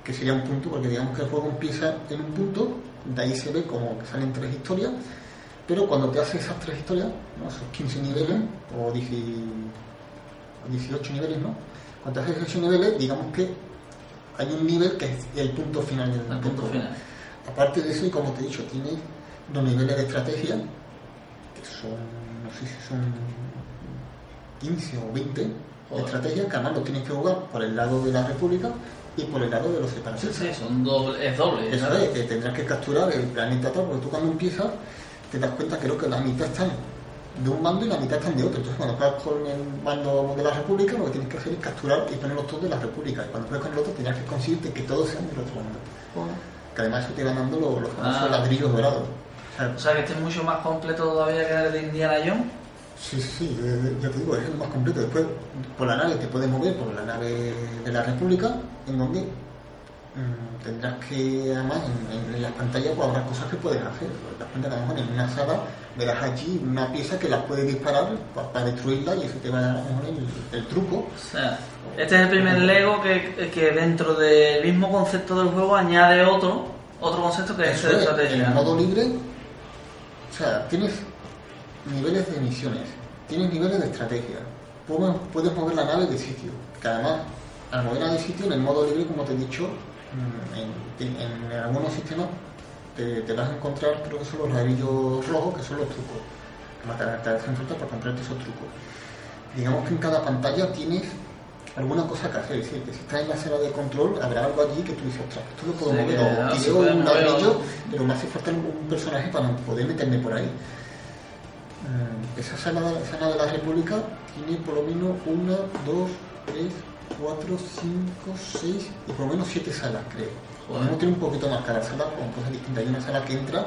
que sería un punto, porque digamos que el juego empieza en un punto, de ahí se ve como que salen tres historias, pero cuando te hace esas tres historias, ¿no? esos 15 niveles, o 10 o 18 niveles, ¿no? Cuando te haces 18 niveles, digamos que hay un nivel que es el punto final del El punto final. Aparte de eso, y como te he dicho, tiene dos niveles de estrategia, que son, no sé si son 15 o 20 de Joder. estrategia, que además lo tienes que jugar por el lado de la República y por el lado de los separatistas. sí, son doble, es doble. Eso que tendrás que capturar el planeta tal, porque tú cuando empiezas te das cuenta creo que la mitad están de un bando y la mitad están de otro. Entonces cuando juegas con el bando de la República lo que tienes que hacer es capturar y ponerlos todos de la República. Y cuando juegas con el otro tendrás que conseguirte que todos sean del otro bando. Que además eso te van dando los, los famosos Ah. ladrillos dorados. O sea, que este es mucho más completo todavía que el de Indiana Jones. Sí, sí, sí, ya te digo, es el más completo. Después, por la nave te puedes mover, por la nave de la República, en donde tendrás que, además, en, las pantallas pues, habrá cosas que puedes hacer. Das cuenta que a lo mejor en una sala verás allí una pieza que la puedes disparar pa- para, destruirla y eso te va a dar el, el truco. O sea, este es el primer Lego que, que dentro del mismo concepto del juego añade otro, otro concepto que es Eso el de es, estrategia. en modo libre, o sea, tienes niveles de misiones, tienes niveles de estrategia, puedes, puedes mover la nave de sitio, que además, al moverla de sitio, en el modo libre, como te he dicho, mm, en, en- en algunos sistemas te, te vas a encontrar, creo que son los ladrillos rojos, que son los trucos, te, hacen falta para comprarte esos trucos. Digamos que en cada pantalla tienes alguna cosa que hacer, es decir, que si estás en la sala de control, habrá algo allí que tú dices, ostras, esto lo puedo Sí, mover, o puede un ladrillo, ¿no? pero me hace falta un personaje para poder meterme por ahí. Mm, Esa sala, sala de la República tiene por lo menos una, dos, tres, cuatro, cinco, seis y por lo menos siete salas, creo. Lo menos tiene un poquito más cada sala con cosas distintas. Hay una sala que entra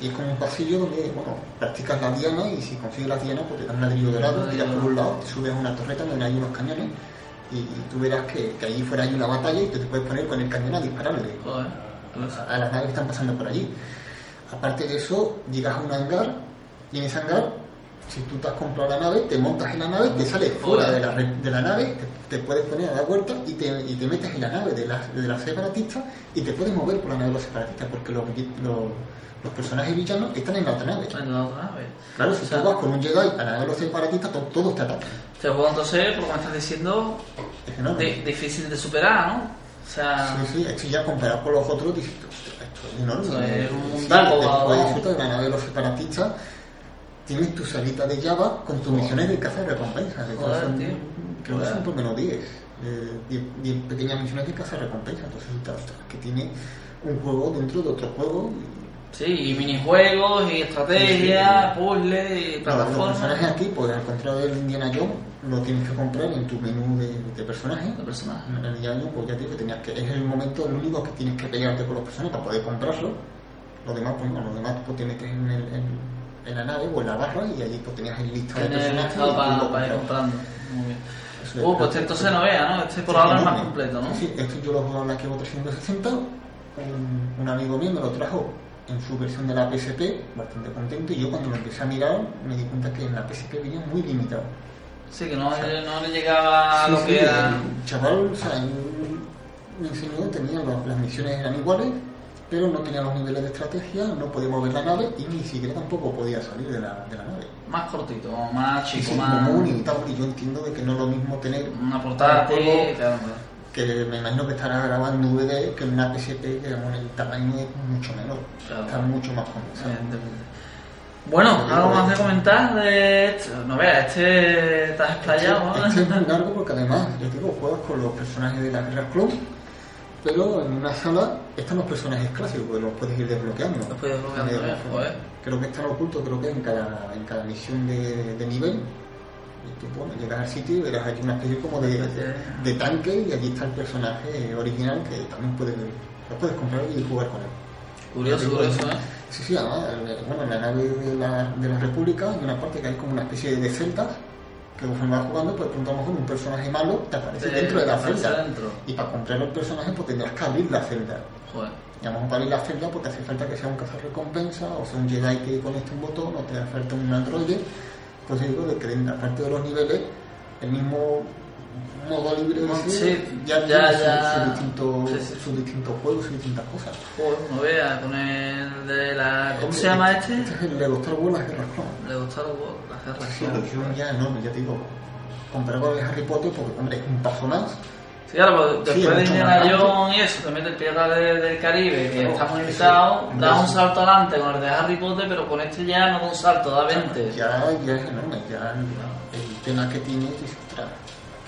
y es como un pasillo donde, bueno, practicas la diana y si consigues la diana, pues te dan un ladrillo dorado, tiras por un lado, te subes a una torreta donde hay unos cañones y, tú verás que, que allí fuera hay una batalla y te puedes poner con el cañón a dispararle Joder. a las naves que están pasando por allí. Aparte de eso, llegas a un hangar y en ese hangar, si tú te has comprado la nave, te montas en la nave, te sales fuera de la, de la nave, te, te puedes poner a la vuelta y te, y te metes en la nave de las de las separatistas y te puedes mover por la nave de los separatistas porque los, los, los personajes villanos están en la otra nave. En la otra nave. Claro, si sea, tú vas con un Jedi a la nave de los separatistas, to- todos te atacan. Este juego entonces, por lo que me estás diciendo, Es di- difícil de superar, ¿no? O sea, Sí, sí, esto ya comparado con los otros, dices, "Hostia, esto es enorme. Es un Sí, puedes disfrutar de la nave de los separatistas, tienes tu salita de Java con tus misiones de caza de recompensas. que Joder, son- tío. Creo que son por menos 10. 10 pequeñas misiones de caza de recompensas. Entonces, que tiene un juego dentro de otro juego. y- sí, y minijuegos, y estrategia, puzzles, y Claro, los plataformas. personajes aquí, pues al contrario del Indiana Jones, lo tienes que comprar en tu menú de, de personajes. De personajes. En el Indiana Jones, pues ya te digo que tenías que, es el momento, el único que tienes que pelearte con los personajes para poder comprarlo. Los demás, pues no, los demás pues te metes en, el, en, en la nave o en la barra y allí pues tenías el lista de personajes. listado para, para ir comprabas. comprando. Muy bien. Es. Uh, pues este entonces no vea, ¿no? Este por Sí, ahora es más completo, ¿no? Sí, esto yo lo juego en la Xbox 360. Un, un amigo mío me lo trajo en su versión de la PSP, bastante contento. Y yo cuando lo empecé a mirar me di cuenta que en la PSP venía muy limitado. Sí, que no, no le llegaba Sí, lo sí, que era. El chaval, o sea, me enseñó, tenía los- las misiones eran iguales, pero no tenía los niveles de estrategia, no podía mover la nave y ni siquiera tampoco podía salir de la, de la nave. Más cortito, más chico, sí, más. limitado, y yo entiendo de que no es lo mismo tener Una portátil. un juego claro, que me imagino que estará grabado en DVD que en una PSP que digamos, el tamaño es mucho menor, Claro. está mucho más condensado. Bueno, algo más de comentar de esto. No veas, este te has explayado. Este es muy largo porque además, yo digo, juegas con los personajes de la guerra clon, pero en una sala están los personajes clásicos, que los puedes ir desbloqueando. Los puedes desbloqueando, Eh, ¿eh? Joder. Creo que están ocultos, creo que en cada, en cada misión de, de nivel. Y tú bueno, llegas al sitio y verás allí una especie como de, de, de tanque y allí está el personaje original que también puedes, lo puedes comprar y jugar con él. Curioso, curioso, ¿eh? Sí, sí, además, eh, bueno, en la nave de la, de la República hay una parte que hay como una especie de celdas que conforme vas jugando, pues pronto a lo mejor un personaje malo te aparece Te- dentro de la celda. Y para comprar el personaje, pues tendrás que abrir la celda. Joder. Y a lo mejor para abrir la celda, pues te hace falta que sea un cazarrecompensa o sea un Jedi que conecte un botón o te hace falta un androide. Pues yo digo de que aparte de los niveles, el mismo modo libre de Sí, ya, ya, tiene ya. sus distintos, Sí, sí. sus distintos juegos, sus distintas cosas. Joder, no veas, con el de la. ¿Cómo Este- se llama este? Este es el Lego Star Wars Las Guerras Clon. Le gustaron las guerras. Sí, lo hicieron ya enorme, ya te digo. Comparar con el de Harry Potter, porque hombre, es un paso más. Sí, claro, pues Sí, después de mucho Indiana. Jones y eso, te mete el Pirata de- del Caribe, que Claro, está muy sí, sí. das un salto adelante con el de Harry Potter, pero con este ya no da un salto, da 20. Ya, ya es enorme, ya el, el tema que tiene, ostras,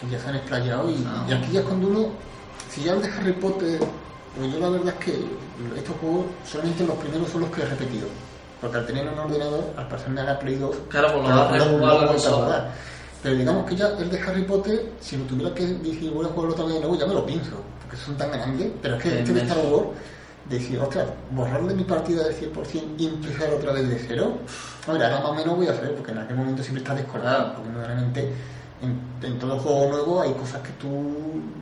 que ya se han explayado y, Ah. y aquí ya es cuando uno, si ya el de Harry Potter, pues yo la verdad es que estos juegos solamente los primeros son los que he repetido. Porque al tener un ordenador, al pasarme a la Play 2, Claro, pues lo vas a a consola. Pero digamos que ya el de Harry Potter, si lo tuviera que decir voy a jugarlo otra vez de nuevo, ya me lo pienso, porque son tan grandes. Pero es que este de. Star Wars, decir, ostras, borrarle mi partida del 100% y empezar otra vez de cero, hombre, ahora más o menos voy a saber, porque en aquel momento siempre está descolgado, Claro. porque normalmente en, en todo juego nuevo hay cosas que tú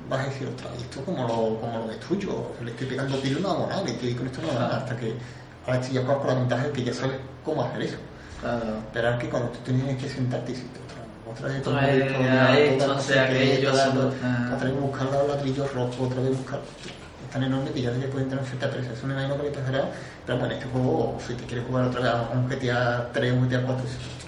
vas a decir, ostras, ¿y esto como lo, como lo destruyo? Le estoy pegando tiro no hago nada, le estoy con esto no hago nada, hasta que ahora estoy ya con la ventaja de que ya sabes cómo hacer eso. Claro. Pero es que cuando tú tienes que sentarte y decirte otra, otra vez Otra todo vez, esto, ya toda esto, la o cosa sea, que aquello, toda haciendo- la- ah. otra vez buscar los ladrillos rojos, otra vez buscar. Es tan enorme que ya te pueden tener cierta presa. Eso me imagino que le pasará. Pero bueno, este juego, si te quieres jugar otra vez a un GTA 3 o un GTA 4, empezar de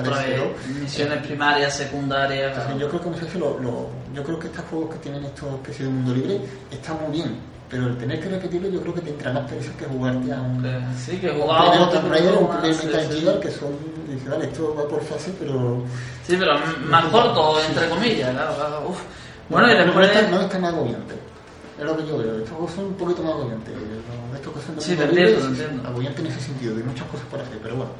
Otra cero. vez, misiones primarias, secundarias. Yo creo que muchas veces lo, lo- yo creo que estos juegos que tienen estos especie de mundo libre están muy bien, pero el tener que repetirlo yo creo que te entra más pereza que jugarte a un, Sí, que jugaba Tomb Raider o un sí, sí. Que son, dice, vale, esto va por fase, pero Sí, pero más corto, entre comillas, claro, claro. Uf. Bueno, y no, después. no, está, no más agobiante. Es lo que yo veo. Estos juegos son un poquito más agobiantes. Estos que son Sí, te entiendo, te sí, entiendo. Agobiante en ese sentido, de muchas cosas por hacer, pero bueno.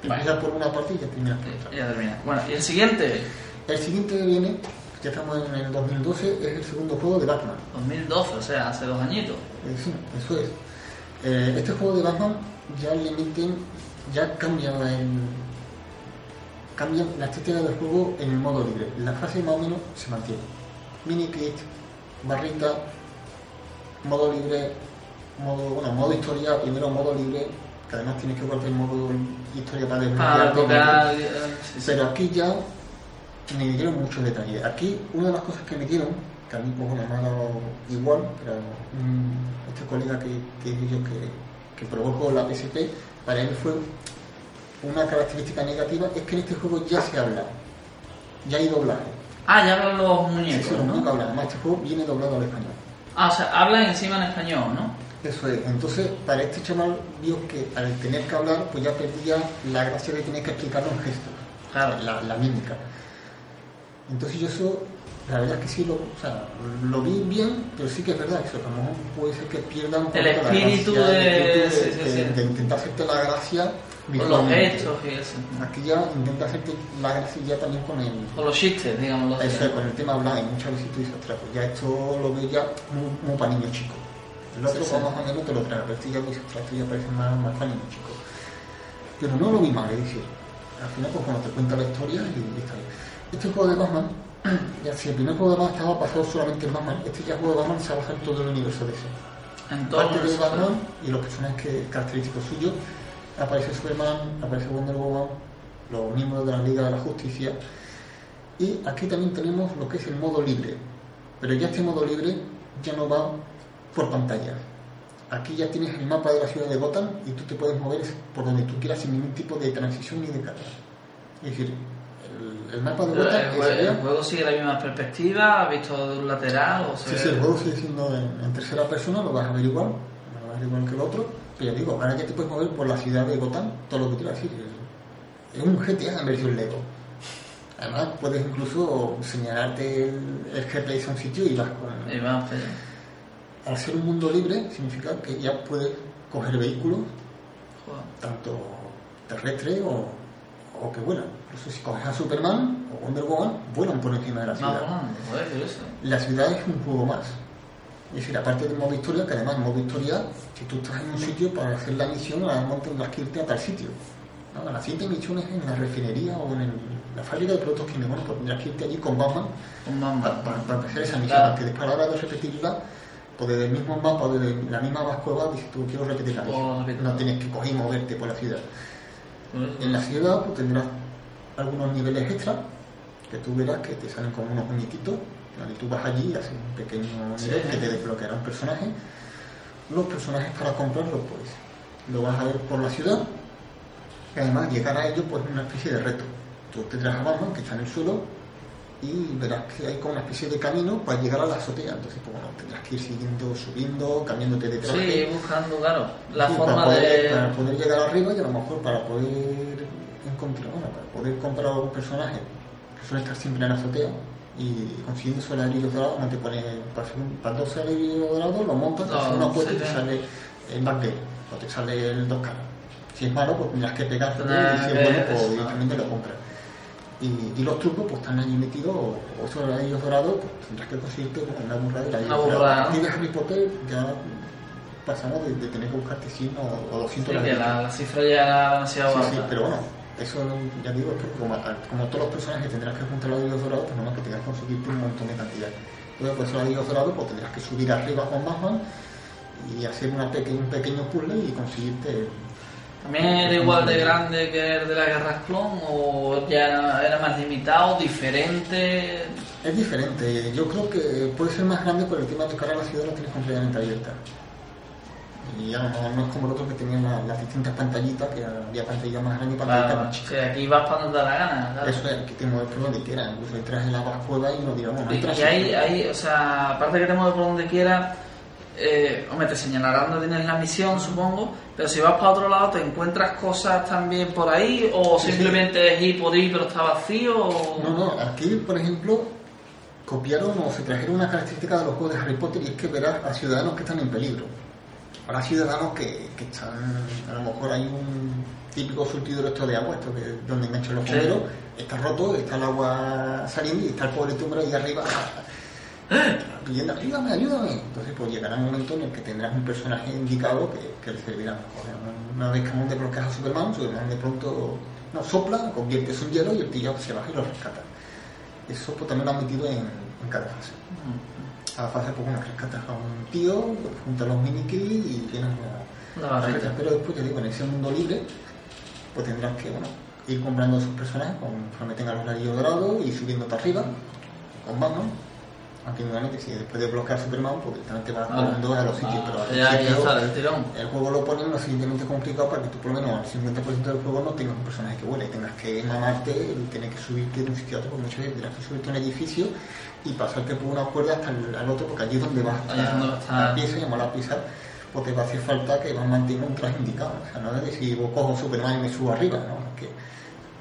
Bueno. Empiezas por una parte y ya terminas por otra. Ya termina. Bueno, y el siguiente, El siguiente que viene, ya estamos en el 2012, es el segundo juego de Batman. 2012, o sea, hace dos añitos. Eh, sí, eso es. Eh, este juego de Batman ya le meten, ya cambia el, cambian la estética del juego en el modo libre. La fase más o menos se mantiene. Mini kit, barrita, modo libre, modo, bueno, modo historia, primero modo libre, que además tienes que guardar el modo historia para desbloquear eh, sí, sí. Pero aquí ya me dieron muchos detalles. Aquí una de las cosas que me dieron, que a mí pues, bueno, me ha dado igual, pero mm, este colega que, que yo que, que en la PSP, para él fue una característica negativa, es que en este juego ya se habla, ya hay doblaje. Ah, ya hablan los Sí, muñecos, sí, los ¿no? muñecos hablan. Además, este juego viene doblado al español. Ah, o sea, hablan encima en español, ¿no? Eso es. Entonces, para este chaval vio que al tener que hablar, pues ya perdía la gracia de tener que explicarlo en gestos. Claro. La, la mímica. Entonces yo eso, la verdad es que sí lo, o sea, lo vi bien, pero sí que es verdad que eso, a lo mejor puede ser que pierdan un El la espíritu gracia, de- el espíritu sí, sí, de- sí. de intentar hacerte la gracia Con los gestos y eso. Aquí ya intenta hacerte la gracia ya también con el, Con los chistes, digamos. los- eso es, con el tema hablar, y muchas veces tú dices, pues ya esto lo veo ya muy, muy para niños chicos. El otro Sí, pues, o menos te lo trae, pero este ya esto ya parece más, más chicos. Pero no lo vi mal, es decir, al final pues cuando te cuenta la historia y, está bien. Este juego de Batman, ya si el primer juego de Batman estaba basado solamente en Batman, este ya juego de Batman se basa en todo el universo de ese. Parte de Batman y los personajes que, característicos suyos, aparece Superman, aparece Wonder Woman, los miembros de la Liga de la Justicia, y aquí también tenemos lo que es el modo libre, pero ya este modo libre ya no va por pantalla. aquí ya tienes el mapa de la ciudad de Gotham y tú te puedes mover por donde tú quieras sin ningún tipo de transición ni de carga. Es decir, el, el mapa de Pero Gotham el, allá. el juego sigue la misma perspectiva, visto de un lateral o Sí, sí, el juego sigue siendo en, en tercera persona, lo vas a ver igual, lo vas a ver igual que el otro, pero ya digo, ahora ya te puedes mover por la ciudad de Gotham, todo lo que quieras decir. Es, un GTA en versión Lego. Además, puedes incluso señalarte el, el GPS a un sitio y vas con... y para allá. Al ser un mundo libre, significa que ya puedes coger vehículos, tanto terrestres o, o que vuelan. Incluso si coges a Superman o Wonder Woman, vuelan por encima de la No, ciudad. volando, joder, qué eso. La ciudad es un juego más. Es decir, aparte del modo historia, que además en modo historia, si tú estás en un sitio para hacer la misión, a tendrás que irte a tal sitio. ¿no? La siguiente misión es en la refinería o en el- la fábrica de productos químicos. Pues tendrás que irte allí con Batman Un para, mamba. para, para empezar esa misión. Claro. Que después a la hora de repetirla, pues desde el mismo mapa desde la misma cueva, dices tú quiero repetir la misión. repite. No tienes que coger y moverte por la ciudad. Eso. En la ciudad pues, tendrás algunos niveles extra que tú verás que te salen como unos muñequitos. donde Tú vas allí y haces un pequeño Sí. nivel que te desbloqueará un personaje. Los personajes para comprarlos, pues lo vas a ver por la ciudad. Y además llegar a ellos pues es una especie de reto. Tú tendrás a Batman que está en el suelo y verás que hay como una especie de camino para llegar a la azotea. Entonces, pues bueno, tendrás que ir siguiendo, subiendo, cambiándote de traje. Sí, buscando, claro, la Sí, forma para poder, para de... poder llegar arriba y a lo mejor para poder encontrar, bueno, para poder comprar algún personaje que suele estar siempre en la azotea y consiguiendo esos ladrillos dorados, no te pone para, para dos ladrillos dorados, lo montas, te No, haces una puerta y te sale el backgate o te sale el dos caras. Si es malo, pues tendrás que pegarte y si es bueno, pues directamente lo compras. Y, y los trucos pues están allí metidos, o, o esos ladrillos dorados, pues tendrás que conseguirte pues, una burra de ladrillos Una burra, dorados. A ¿no? partir de Harry Potter ya pasamos de, de tener que buscarte 100 o, o 200 Sí, que ladrillos. la, la cifra ya era demasiado Sí, alta. sí, pero bueno, eso ya digo, es porque como, como todos los personajes tendrás que juntar ladrillos dorados, pues nomás que tengas que conseguirte un montón de cantidad. Luego, pues esos ladrillos dorados, pues tendrás que subir arriba con Batman y hacer una peque- un pequeño puzzle y conseguirte. ¿También era igual de grande que el de la Guerra Clon o ya era, más limitado, diferente? Es diferente, yo creo que puede ser más grande por el tema de que ahora la ciudad la tienes completamente abierta. Y ya no, no es como el otro que tenía la- las distintas pantallitas, que había pantallas más grandes y pantallitas Claro, más chicas. que aquí vas para donde da la gana. claro. Eso es, que te mueves por donde quieras, incluso entras en la cueva y no bueno, Y, y hay, hay, o sea, aparte que te mueves por donde quieras, eh, hombre, te señalarán dónde tienes la misión, supongo, pero si vas para otro lado, ¿te encuentras cosas también por ahí? ¿O Sí, simplemente es ir por ir pero está vacío? O... No, no, aquí, por ejemplo, copiaron o se trajeron una característica de los juegos de Harry Potter y es que verás a ciudadanos que están en peligro. Habrá ciudadanos que, que están, a lo mejor hay un típico surtidor esto de agua, esto que donde enganchan los Sí. bomberos, está roto, está el agua saliendo y está el pobre ahí arriba pidiendo ayúdame, ayúdame. Entonces pues llegará un momento en el que tendrás un personaje indicado que, que le servirá. Joder, una vez que aún desbloqueas a Superman, Superman de pronto no sopla, convierte en hielo y el tío se baja y lo rescata. Eso pues, también lo han metido en, en cada fase. A la fase, pues bueno, rescatas a un tío, juntas los miniquis y La barrita. Pero después, te digo, en ese mundo libre, pues tendrás que, bueno, ir comprando esos personajes conforme tengas los ladrillos dorados y subiendo para arriba con Batman. Aunque igualmente, si después de bloquear Superman, pues directamente vas Ah, volando a los sitios. ah, pero ya, ya está, el tirón. el juego lo pone lo suficientemente complicado para que tú por lo menos al 50% del juego no tengas un personaje que vuele, tengas que mamarte, y tener que subirte de un sitio a otro, porque muchas veces tendrás que subirte a un edificio y pasarte por una cuerda hasta el al otro, porque allí es donde vas a Ahí es donde va a la pieza, la pieza, pues te va a hacer falta que Batman tenga un traje indicado. O sea, no es decir, vos cojo Superman y me subo arriba, ¿no? Que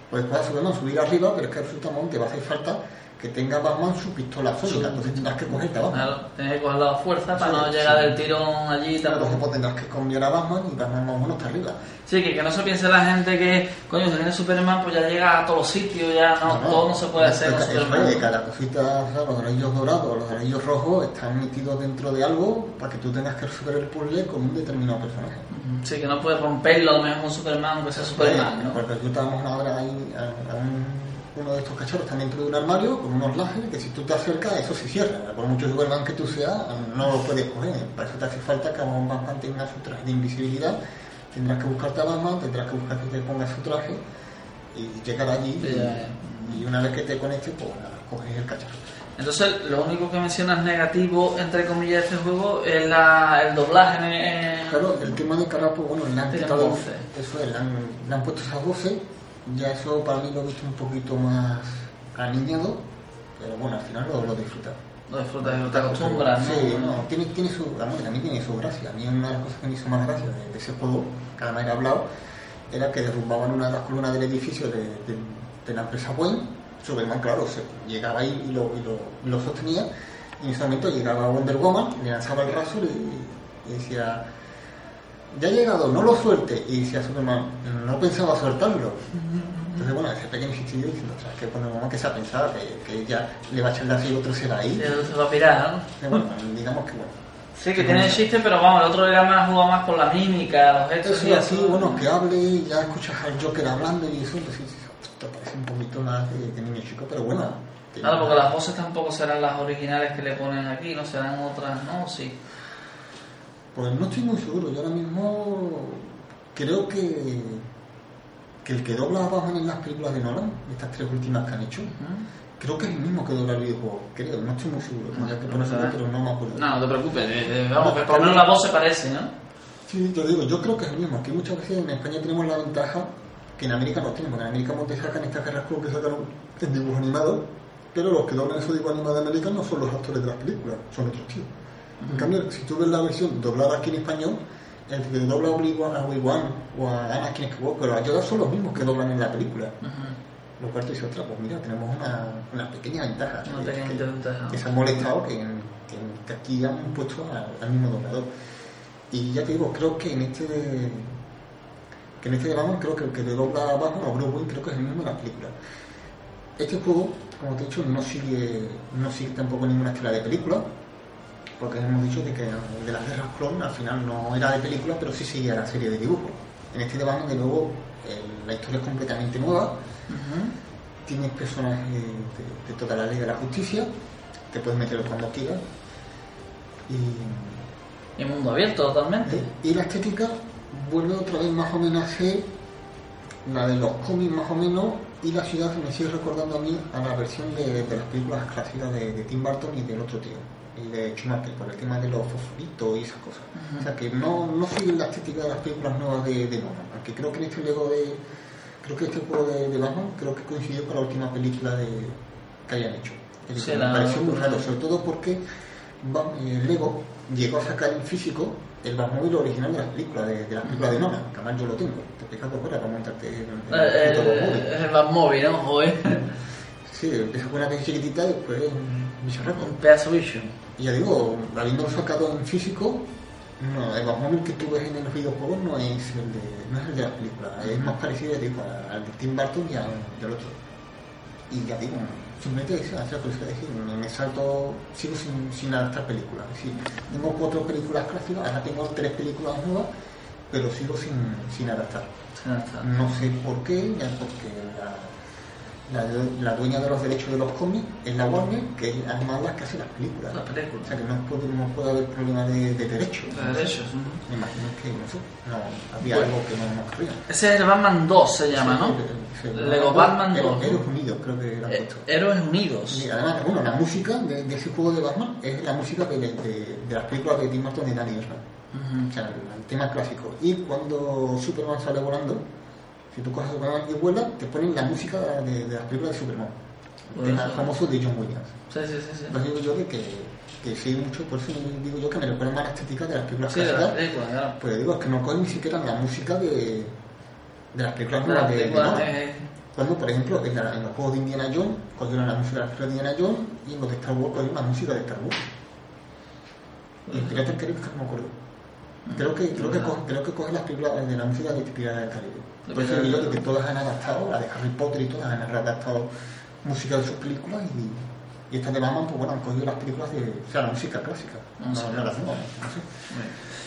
puedes coger a Superman, subir arriba, pero es que resulta que te va a hacer falta que tenga Batman su pistola sónica, entonces tendrás que cogerte a Batman. Claro, tienes que coger la fuerza para Sí, no llegar sí. del tirón allí tampoco. Entonces pues tendrás que cambiar a Batman y Batman más o menos está arriba. Sí, que, que no se piense la gente que, coño, si tiene Superman, pues ya llega a todos los sitios, ya no, todo no se puede hacer es, de Superman. cada cosita, o sea, los anillos dorados, los anillos rojos están metidos dentro de algo para que tú tengas que resolver el puzzle con un determinado personaje. Sí, que no puedes romperlo a lo mejor con Superman, aunque sea Superman, ¿no? Porque aquí estábamos ahora ahí a, a un- uno de estos cachorros están dentro de un armario con unos lajes que si tú te acercas eso se cierra. Por mucho Superman que tú seas, no lo puedes coger. Para eso te hace falta que un Batman tenga su traje de invisibilidad. Tendrás que buscarte a Batman, tendrás que buscar que te ponga su traje y llegar allí. Sí, y-. Y, una vez que te conectes, pues nada, coges el cacharro. Entonces, lo único que mencionas negativo, entre comillas, de este juego es la, el doblaje. En, en- Claro, el tema de Carapo, bueno, le han quitado. Eso es, le han, le han puesto esas voces. Ya eso para mí lo he visto un poquito más aniñado. Pero bueno, al final lo, lo disfruta. Lo disfrutas, te acostumbras, ¿no? Sí, no, tiene, tiene su, a mí, tiene su gracia. A mí una de las cosas que me hizo más gracia de, de ese juego, que además he hablado, era que derrumbaban una de las columnas del edificio de, de- de la empresa Wayne. Superman, claro, se llegaba ahí y lo, y lo, y lo sostenía. Y en ese momento llegaba Wonder Woman, le lanzaba el raso y, y decía, ya ha llegado, no lo suelte. Y decía Superman, no pensaba soltarlo. Entonces, bueno, ese pequeño insistillo diciendo, ostras, que Wonder Woman que se ha pensado que, que ella le va a echar la y otro se va ahí. Y se va a pirar, ¿no? Bueno, digamos que bueno. Sí, que tiene chiste, pero vamos, el otro era más jugado más con la mímica, los y sí, así, bueno, que hable ya escuchas al Joker hablando y eso, pues sí, te parece un poquito más de, de niño chico, pero bueno. Claro, porque las voces tampoco serán las originales que le ponen aquí, no serán otras, ¿no? Sí. Pues no estoy muy seguro, yo ahora mismo creo que, que el que dobla a Batman en las películas de Nolan, estas tres últimas que han hecho, creo que es el mismo que dobla el videojuego, creo, no estoy muy seguro, que No ponerlo, será. pero no me acuerdo. No, no te preocupes, eh, eh, vamos, que por lo menos la voz se parece, ¿no? Sí, te digo, yo creo que es el mismo. Aquí muchas veces en España tenemos la ventaja que en América no tenemos. En América te sacan estas carrascos que sacan en dibujo animado, pero los que doblan esos dibujos animados de América no son los actores de las películas, son otros tíos. En cambio, si tú ves la versión doblada aquí en español, el que dobla a Obi-Wan o a Anakin Skywalker o a Yoda son los mismos que doblan en la película. Lo cual te dice otra, pues mira, tenemos una, una pequeña ventaja. Una que- pequeña que- ventaja. que se han molestado que, que, que aquí han puesto al, al mismo doblador. Y ya te digo, creo que en este de, que en este de Batman, creo que el que le dobla a Batman a Bruce Wayne, creo que es el mismo de la película. Este juego, como te he dicho, no sigue, no sigue tampoco ninguna estela de película, porque hemos dicho de que de las guerras clon al final no era de película, pero sí seguía la serie de dibujos. En este de Batman, de nuevo, el- la historia es completamente nueva, tienes personajes de, de toda la ley de la justicia, te puedes meter cuando quieras. Y, Y mundo abierto totalmente. y la estética vuelve otra vez más o menos a ser la de los cómics más o menos y la ciudad me sigue recordando a mí a la versión de, de las películas clásicas de, de Tim Burton y del otro tío y de Schumacher por el tema de los fosforitos y esas cosas Ujú. o sea que no, no sigue la estética de las películas nuevas de, de Nolan aunque creo que en este Lego de creo que este juego de, de Batman creo que coincidió con la última película de, que hayan hecho Es decir, me pareció muy raro sobre todo porque eh, Lego llegó a sacar en físico el Batmóvil original de las películas, de, de las películas de Nolan, que además yo lo tengo. Te explico por fuera para montarte el, el, Eh, el puto eh, Batmóvil. Es el Batmóvil, ¿no? Joder. Sí, empieza con una caja chiquitita y después un bicharraco. Un pedazo vision. Y ya digo, habiéndolo sacado en físico, no, el Batmóvil que tú ves en los videojuegos no es el de, no es el de las películas, es más parecido digo, al de Tim Burton y al, al otro. Y ya digo, simplemente eso, hace la curiosidad de decir, me, salto, sigo sin, sin adaptar películas. Es decir, tengo cuatro películas clásicas, ahora tengo tres películas nuevas, pero sigo sin, sin adaptar. No sé por qué, ya porque la, la, la dueña de los derechos de los cómics es la Warner, que es además la que hace las películas. Las O películas. sea que no puede, no puede haber problema de, de derechos. Los derechos. ujú. Me imagino que, no sé, no, había Bueno. algo que no nos creía. Ese es el Batman 2, se llama, ¿no? Lego Batman 2. Héroes Unidos, creo que han Eh. Héroes Unidos. Y además, bueno, la música de, de ese juego de Batman es la música de, de, de las películas de Tim Burton y Danny Elfman. Ujú. O sea, el, el tema clásico. Y cuando Superman sale volando, si tú coges a Superman y vuela, te ponen la música de, de las películas de Superman. El Bueno, tema eso- famoso de John Williams. Sí, sí, sí. sí. Digo yo de que, que sí mucho, por eso digo yo que me recuerda más la estética de las películas Sí, de clásicas. las claro. Pues digo, es que no cogen ni siquiera la música de, de las películas De las nuevas de, de eh, Cuando, por ejemplo, en, la- en los juegos de Indiana Jones, cogieron la música de las películas de Indiana Jones y en los de Star Wars cogieron la música de Star Wars. Y del Caribe, que no me acuerdo. Creo que, creo que, coge, creo que las películas de la música de Piratas del Caribe. Por eso digo que todas han adaptado, la de Harry Potter y todas han adaptado música de sus películas y, y estas de Batman, pues bueno, han cogido las películas de, o sea, la música clásica, No no, sé. no sé.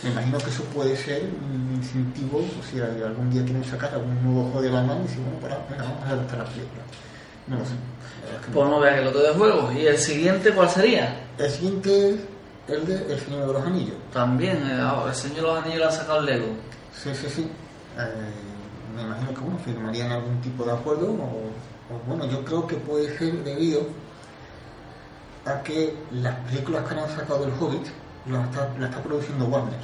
Me imagino que eso puede ser un incentivo, o si algún día quieren sacar algún nuevo juego de Batman y decir, bueno, para, venga, vamos a adaptar las películas. No lo sé. es que. Pues no veas que lo de juegos. ¿Y el siguiente cuál sería? El siguiente es el de El Señor de los Anillos. También, eh, ah, el Señor de los Anillos le han sacado el Lego. Sí, sí, sí. Eh, me imagino que bueno, firmarían algún tipo de acuerdo o, o, bueno, yo creo que puede ser debido a que las películas que han sacado del Hobbit las está, las está produciendo Warner.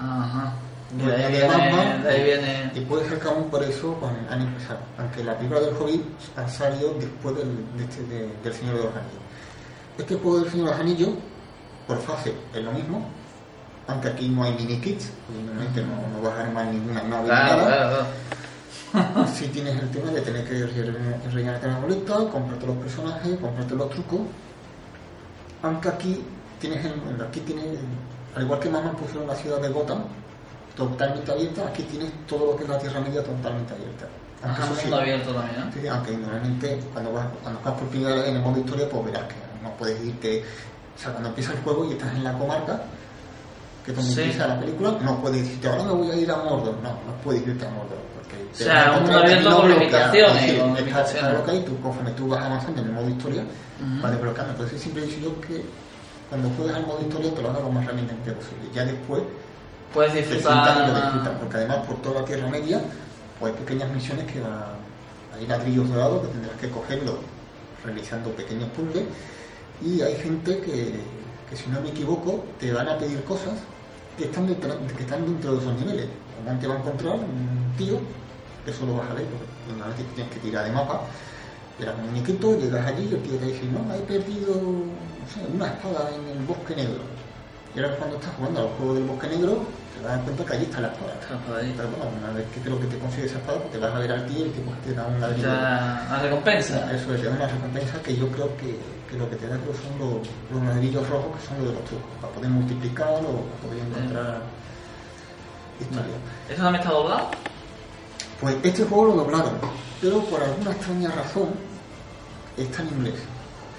Ajá. Y de ahí de viene, Batman, de ahí Y viene... puede ser que aún por eso pues, han empezado. Aunque la película del Hobbit ha salido después del, de este- de- del Señor de los Anillos. Este juego del Señor de los Anillos, por fase, es lo mismo. Aunque aquí no hay mini kits, evidentemente no, no vas a armar ninguna nave Claro, nada. claro, claro. Si tienes el tema de tener que rellenar- rellenarte la boleta, comprarte los personajes, comprarte los trucos. Aunque aquí tienes, el- aquí tienes, al igual que Mamá pusieron la ciudad de Gotham, totalmente abierta, aquí tienes todo lo que es la Tierra Media totalmente abierta. Aunque sí, abierto también, sí, aunque normalmente cuando vas, cuando vas por primera vez en el modo historia, pues verás que no puedes irte, o sea, cuando empieza el juego y estás en la comarca, que Sí. empieza la película, no puedes decirte, ahora me voy a ir a Mordor, no, no puedes irte a Mordor, porque O sea, vas un encontrar abierto con limitaciones, es decir, con está- limitaciones. está bloqueado y tú conforme tú vas avanzando en el modo historia, Ujú. vas desbloqueando. Entonces siempre he dicho que cuando juegas al modo historia te lo hagas lo más rápidamente posible. Ya después Puedes te sientas y lo disfrutas, disfrutar... porque además por toda la Tierra Media pues hay pequeñas misiones que va, hay ladrillos dorados que tendrás que cogerlos realizando pequeños puzzles y hay gente que, que si no me equivoco te van a pedir cosas que están dentro, que están dentro de esos niveles. Además te va a encontrar un tío, que eso lo vas a ver, porque normalmente tienes que tirar de mapa, era un muñequito, llegas allí y el tío te dice, no, he perdido una espada en el bosque negro. Y ahora cuando estás jugando al juego del bosque negro, te das cuenta que allí está la espada. Pero bueno, una vez que creo que te consigues esa espada, pues te vas a ver al tío y el tipo te da un ladrillo. Ya, la recompensa. Eso es, te una recompensa que yo creo que, que lo que te da creo son los, los ladrillos rojos que son los de los trucos, para poder multiplicar o para poder encontrar historia. ¿Eso también está doblado? Pues este juego lo doblaron, pero por alguna extraña razón está en inglés.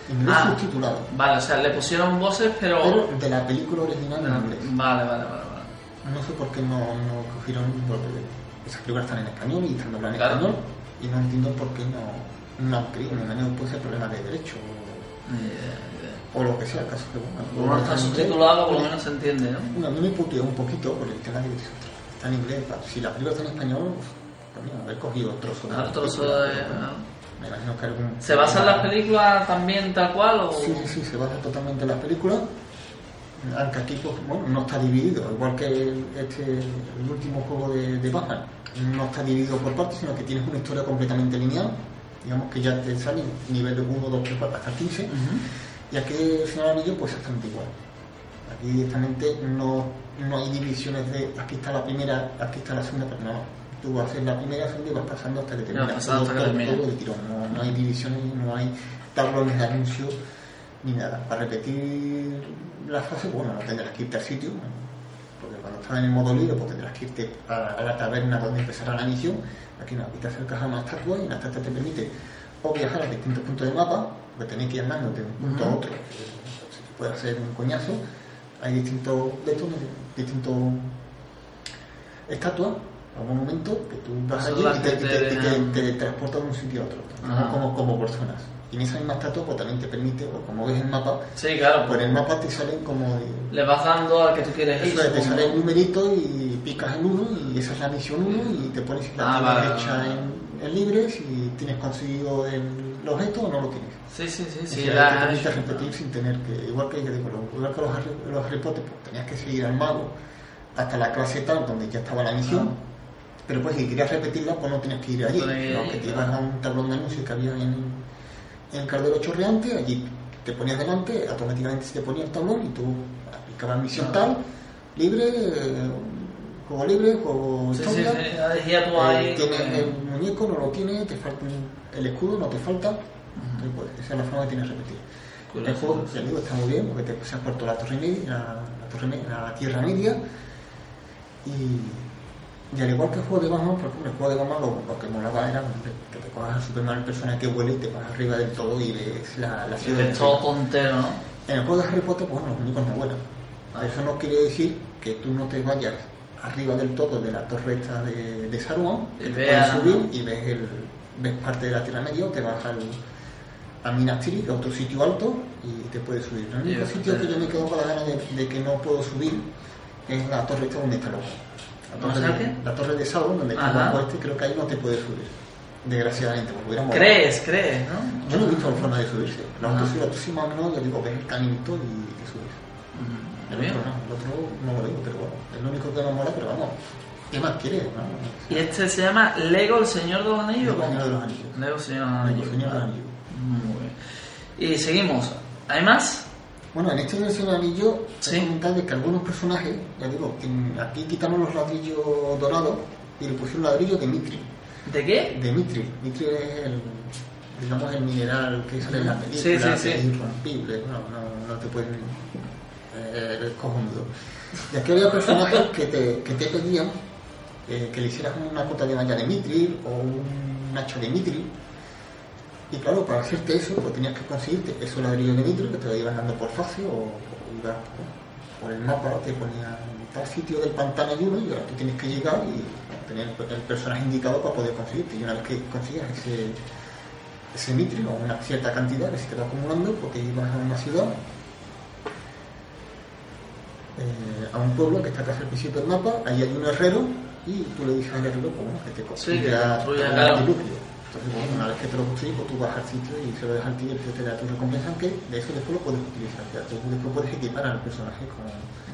Inglés Ah. subtitulado. Vale, o sea, le pusieron voces, pero... Pero de la película original en inglés. Vale, vale, vale, vale. No sé por qué no, no cogieron, porque esas películas están en español y están dobladas en Claro. español, y no entiendo por qué no, no han querido, me imagino que puede ser problema de derecho o, o lo que sea, el caso que bueno. Menos está subtitulado, por lo menos se entiende, ¿no? Bueno, a mí me puteó un poquito por el tema de que está en inglés, si la película está en español, pues mira, haber cogido trozo de trozo de- Me imagino que algún... ¿Se basan las películas también tal cual o...? Sí, sí, sí, se basa totalmente en las películas. Pues, bueno, no está dividido, igual que el, este, el último juego de, de Batman, no está dividido por partes, sino que tienes una historia completamente lineal. Digamos que ya te salen niveles 1, 2, 3, 4, hasta 15. Ujú. Y aquí el Señor Anillo, pues exactamente igual. Aquí directamente no, no hay divisiones de aquí está la primera, aquí está la segunda, pero no. Tú haces la primera, segunda y vas pasando hasta que vas terminas. hasta que termina. todo de tirón. No, no hay divisiones, no hay tablones de anuncios ni nada. Para repetir la fase, bueno, no tendrás que irte al sitio, porque cuando estás en el modo libre, pues tendrás que irte a, a la taberna donde empezará la misión. Aquí no, aquí te acercas a una estatua y la estatua te permite o viajar a distintos puntos del mapa, porque tenéis que ir andando de un punto a otro, se te puede hacer un coñazo. Hay distintos de estos, distintos estatuas o monumentos que tú vas allí las y te, te- transportan de un sitio a otro, como, como por zonas. Y en esa misma estatua pues, también te permite, pues, como ves el mapa, Sí, claro, pues pues en el mapa te salen como le vas dando al que tú quieres ir. eso es, te sale un numerito y picas en uno y esa es la misión 1 y te pones la Ah, tienes vale, hecha vale. en, en libre si tienes conseguido el, el objeto o no lo tienes. Sí, sí, sí, sí. la- te permite repetir sin tener que, igual que, igual que los, Harry- los Harry Potter, pues tenías que seguir al mago hasta la clase tal donde ya estaba la misión. Ah. Pero pues si querías repetirla, pues no tenías que ir allí. No que te ibas a un tablón de anuncios que había en, en el Caldero Chorreante, allí te ponías delante, automáticamente se te ponía el tablón y tú aplicabas misión Ah. tal, libre, juego libre, juego Sí, sí, ya Eh, tienes eh, el muñeco, no lo tienes, te falta el escudo, no te falta. Entonces, pues, esa es la forma que tienes que repetir. Curioso, el juego, ya digo, está muy bien porque te pasas por toda la torre media, la, la torre me- la tierra media. Y, y al igual que el juego de Batman, por ejemplo, el juego de Batman lo, lo que molaba era que te cojas a Superman, el personaje que huele y te vas arriba del todo y ves la, la ciudad. es todo tontero, ¿no? En el juego de Harry Potter, pues bueno, los muñecos no vuelan. Ah. Eso no quiere decir que tú no te vayas arriba del todo de la torre esta de, de Saruman, Y puedes subir y ves, el, ves parte de la Tierra Media, o te vas al, a Minas Tirith, a otro sitio alto, y te puedes subir. El único sitio que yo me quedo con la gana de, de que no puedo subir es la torre esta donde está el ojo. La ¿Dónde torre, de, la torre de Sauron, donde está el este, creo que ahí no te puedes subir. Desgraciadamente, porque hubiera. ¿Crees? ¿Crees? ¿no? Yo no he visto forma de subirse. La Ah. otra sí, la otra sí más o menos, ya digo, ves el caminito y te subes. Mm, El bien. otro no, el otro no lo digo, pero bueno, es lo único que me mola, pero vamos, ¿qué más quieres? No? ¿Y este se llama Lego, el Señor de los Anillos? El Señor de los Anillos. Lego, el Señor de los El Anillos. Señor de los Anillos. Muy bien. Y seguimos. ¿Hay más? Bueno, en este versión anillo Sí. de que algunos personajes, ya digo, aquí quitamos los ladrillos dorados y le pusieron ladrillos de Mitri. ¿De qué? De Mitri. Mitri es el, digamos, el mineral que sale en la película, Sí, sí, que sí. es irrompible, no, no, no te pueden... Eh, cojonudo. Y aquí había personajes que te, que te pedían eh, que le hicieras una cota de malla de Mitri o un hacha de Mitri. Y claro, para hacerte eso, pues tenías que conseguirte esos ladrillos de Mitri que te lo ibas dando por fácil o, o ibas por el mapa, te ponía en tal sitio del pantano hay uno y ahora tú tienes que llegar y tener el, personaje indicado para poder conseguirte. Y una vez que consigas ese, ese Mitri o una cierta cantidad que se te va acumulando, porque ibas a una ciudad, eh, a un pueblo que está casi al principio del mapa, ahí hay un herrero y tú le dices al herrero pues, bueno, que te Sí, que construya construya, claro. Entonces, bueno, una vez que te lo construyes, pues tú vas al sitio y se lo dejas al tío y te da tu recompensa, que de eso después lo puedes utilizar. Ya, tú después puedes equipar al personaje con,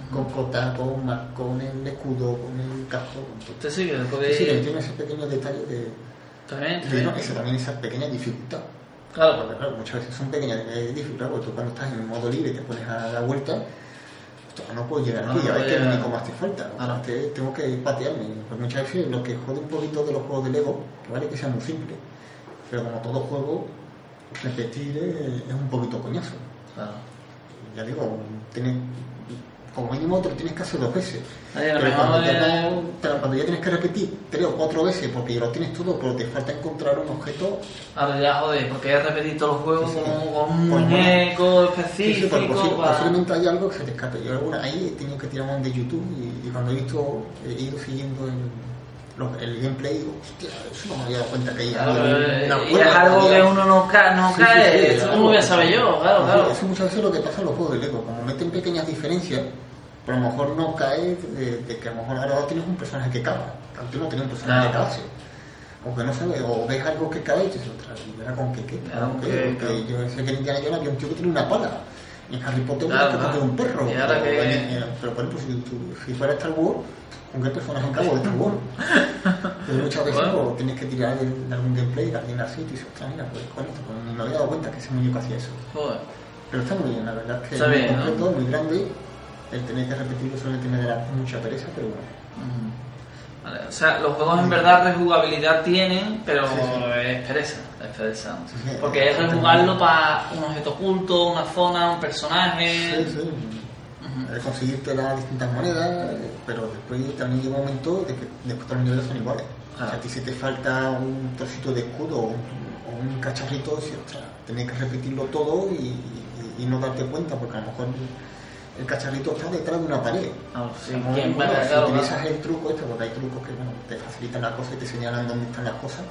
con cota, con, con el escudo, con el casco, con todo. Usted sí que Sí, que tiene ese pequeño detalle de, También, también. no, ese, también esa pequeña dificultad. Claro, Porque claro, muchas veces son pequeñas eh, dificultades, porque tú cuando estás en modo libre y te pones a dar vuelta, no puedo llegar No, aquí, no a ver llegar. único más te falta. O sea, Claro. te- tengo que patearme. Pues muchas veces lo que jode un poquito de los juegos de Lego, que vale que sea muy simple, pero como todo juego, repetir eh, es un poquito coñazo. claro. Ya digo, tienes, como mínimo te lo tienes que hacer dos veces. Pero cuando, ya es- pero cuando ya tienes que repetir tres o cuatro veces porque ya lo tienes todo, pero te falta encontrar un objeto Ahora ya joder, porque he repetido todos los juegos Sí, sí. con, con un Pues bueno. muñeco Sí, sí, específico pero posi- para... posiblemente hay algo que se te escape. Yo alguna, ahí he tenido que tirar un de YouTube y, y cuando he visto, he ido siguiendo el, los- el gameplay, digo, hostia, eso no me había dado cuenta que hay Claro, pero, una y cuerda, es algo que uno no, ca no Sí, cae, sí, voy a que- saber yo, claro, claro. Eso muchas veces lo que pasa en los juegos de Lego, como meten pequeñas diferencias, pero a lo mejor no cae de, de que a lo mejor ahora tienes un personaje que cava, antes no tenía un personaje Claro. que cavase. O que no sabes, o ves algo que cae y dices, ostras, ¿y con qué qué? Claro, ¿Con que-. Porque yo sé que en Indiana Jones había un tío que tiene una pala. Y en Harry Potter Claro, que claro. coger un perro. Y ahora pero, que- en- pero por ejemplo, si, tú- si fuera Star Wars, ¿con qué personaje cabo de Star Wars? Pero muchas veces Bueno. pues, tienes que tirar de, de algún gameplay, alguien así, y dices, ostras, mira, pues con esto, pues, ni me había dado cuenta que ese muñeco hacía eso. Joder. Pero está muy bien, la verdad es que es muy bien, ¿no? completo, muy grande. El tener que repetirlo solamente me da mucha pereza, pero bueno. Mm. Vale, o sea, los juegos en verdad rejugabilidad tienen, pero Sí, sí. es pereza, es pereza. Porque es rejugarlo para un objeto oculto, una zona, un personaje. Sí, sí. Eh, conseguirte las distintas monedas, pero después también llega un momento de que después todos los niveles son iguales. O sea, Claro. a ti si te falta un trocito de escudo o un, o un cacharrito, si, ostras, tenés que repetirlo todo y, y- y no darte cuenta, porque a lo mejor el cacharrito está detrás de una pared. Ah, sí, Como, ¿quién bueno, va a si utilizas el truco este, porque hay trucos que bueno, te facilitan las cosas y te señalan dónde están las cosas.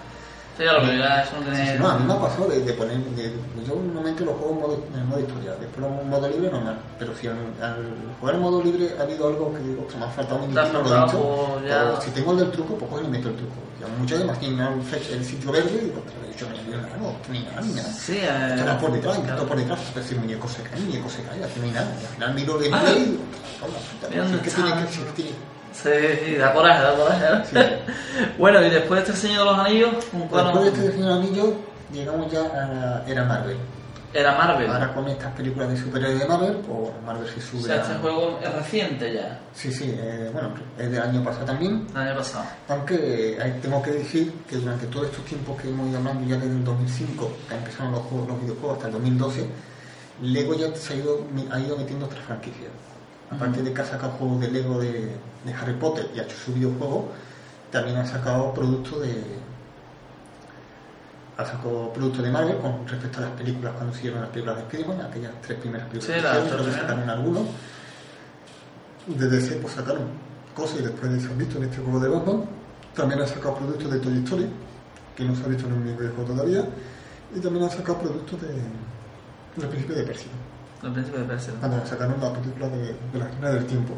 Sí, claro, pero ya eso no Sí, tiene... sí, no, a mí me ha pasado de, de poner. de- yo normalmente lo juego en modo, en modo historia, después en modo libre normal. Pero si al, al jugar en modo libre ha habido algo que digo que me ha faltado un faltado, lo he dicho, ya. pero si tengo el del truco, pues cojo y le meto el truco. Y a muchas veces me imaginan el, sitio verde y digo, pero yo no he nada, no, ni nada, ni nada. Sí, eh, va por detrás, claro. por detrás, pero si el muñeco se cae, el muñeco se cae, no nada. Y al final miro el gameplay y digo, "Cago en la puta, Mira si dónde es que está. tiene que, es que tiene Sí, sí, da coraje, da coraje. Sí. bueno, y después de este Señor de los Anillos, ¿con cuál Después de este Señor Anillo, llegamos ya a la era Marvel. Era Marvel. Ahora con estas películas de superhéroes de Marvel, pues Marvel se o sube sea, a- este juego es reciente ya, Sí, sí, eh, bueno, es del año pasado también. el año pasado. Aunque eh, tengo que decir que durante todos estos tiempos que hemos ido hablando, ya desde el 2005, que empezaron los, juegos, los videojuegos, hasta el 2012, Lego ya se ha ido, ha ido metiendo otras franquicias. Aparte de que ha sacado juegos de Lego de, de Harry Potter y ha hecho su videojuego, también ha sacado productos de. Ha sacado productos de Marvel con respecto a las películas cuando hicieron las películas de Spider-Man, aquellas tres primeras películas Sí, que hicieron, sacaron algunos. De DC pues sacaron cosas y después de se han visto en este juego de Batman. También han sacado productos de Toy Story, que no se ha visto en un videojuego todavía. Y también han sacado productos de, del Príncipe de Persia. El príncipe de Persia. Cuando sacaron la película de, de la Reina del Tiempo,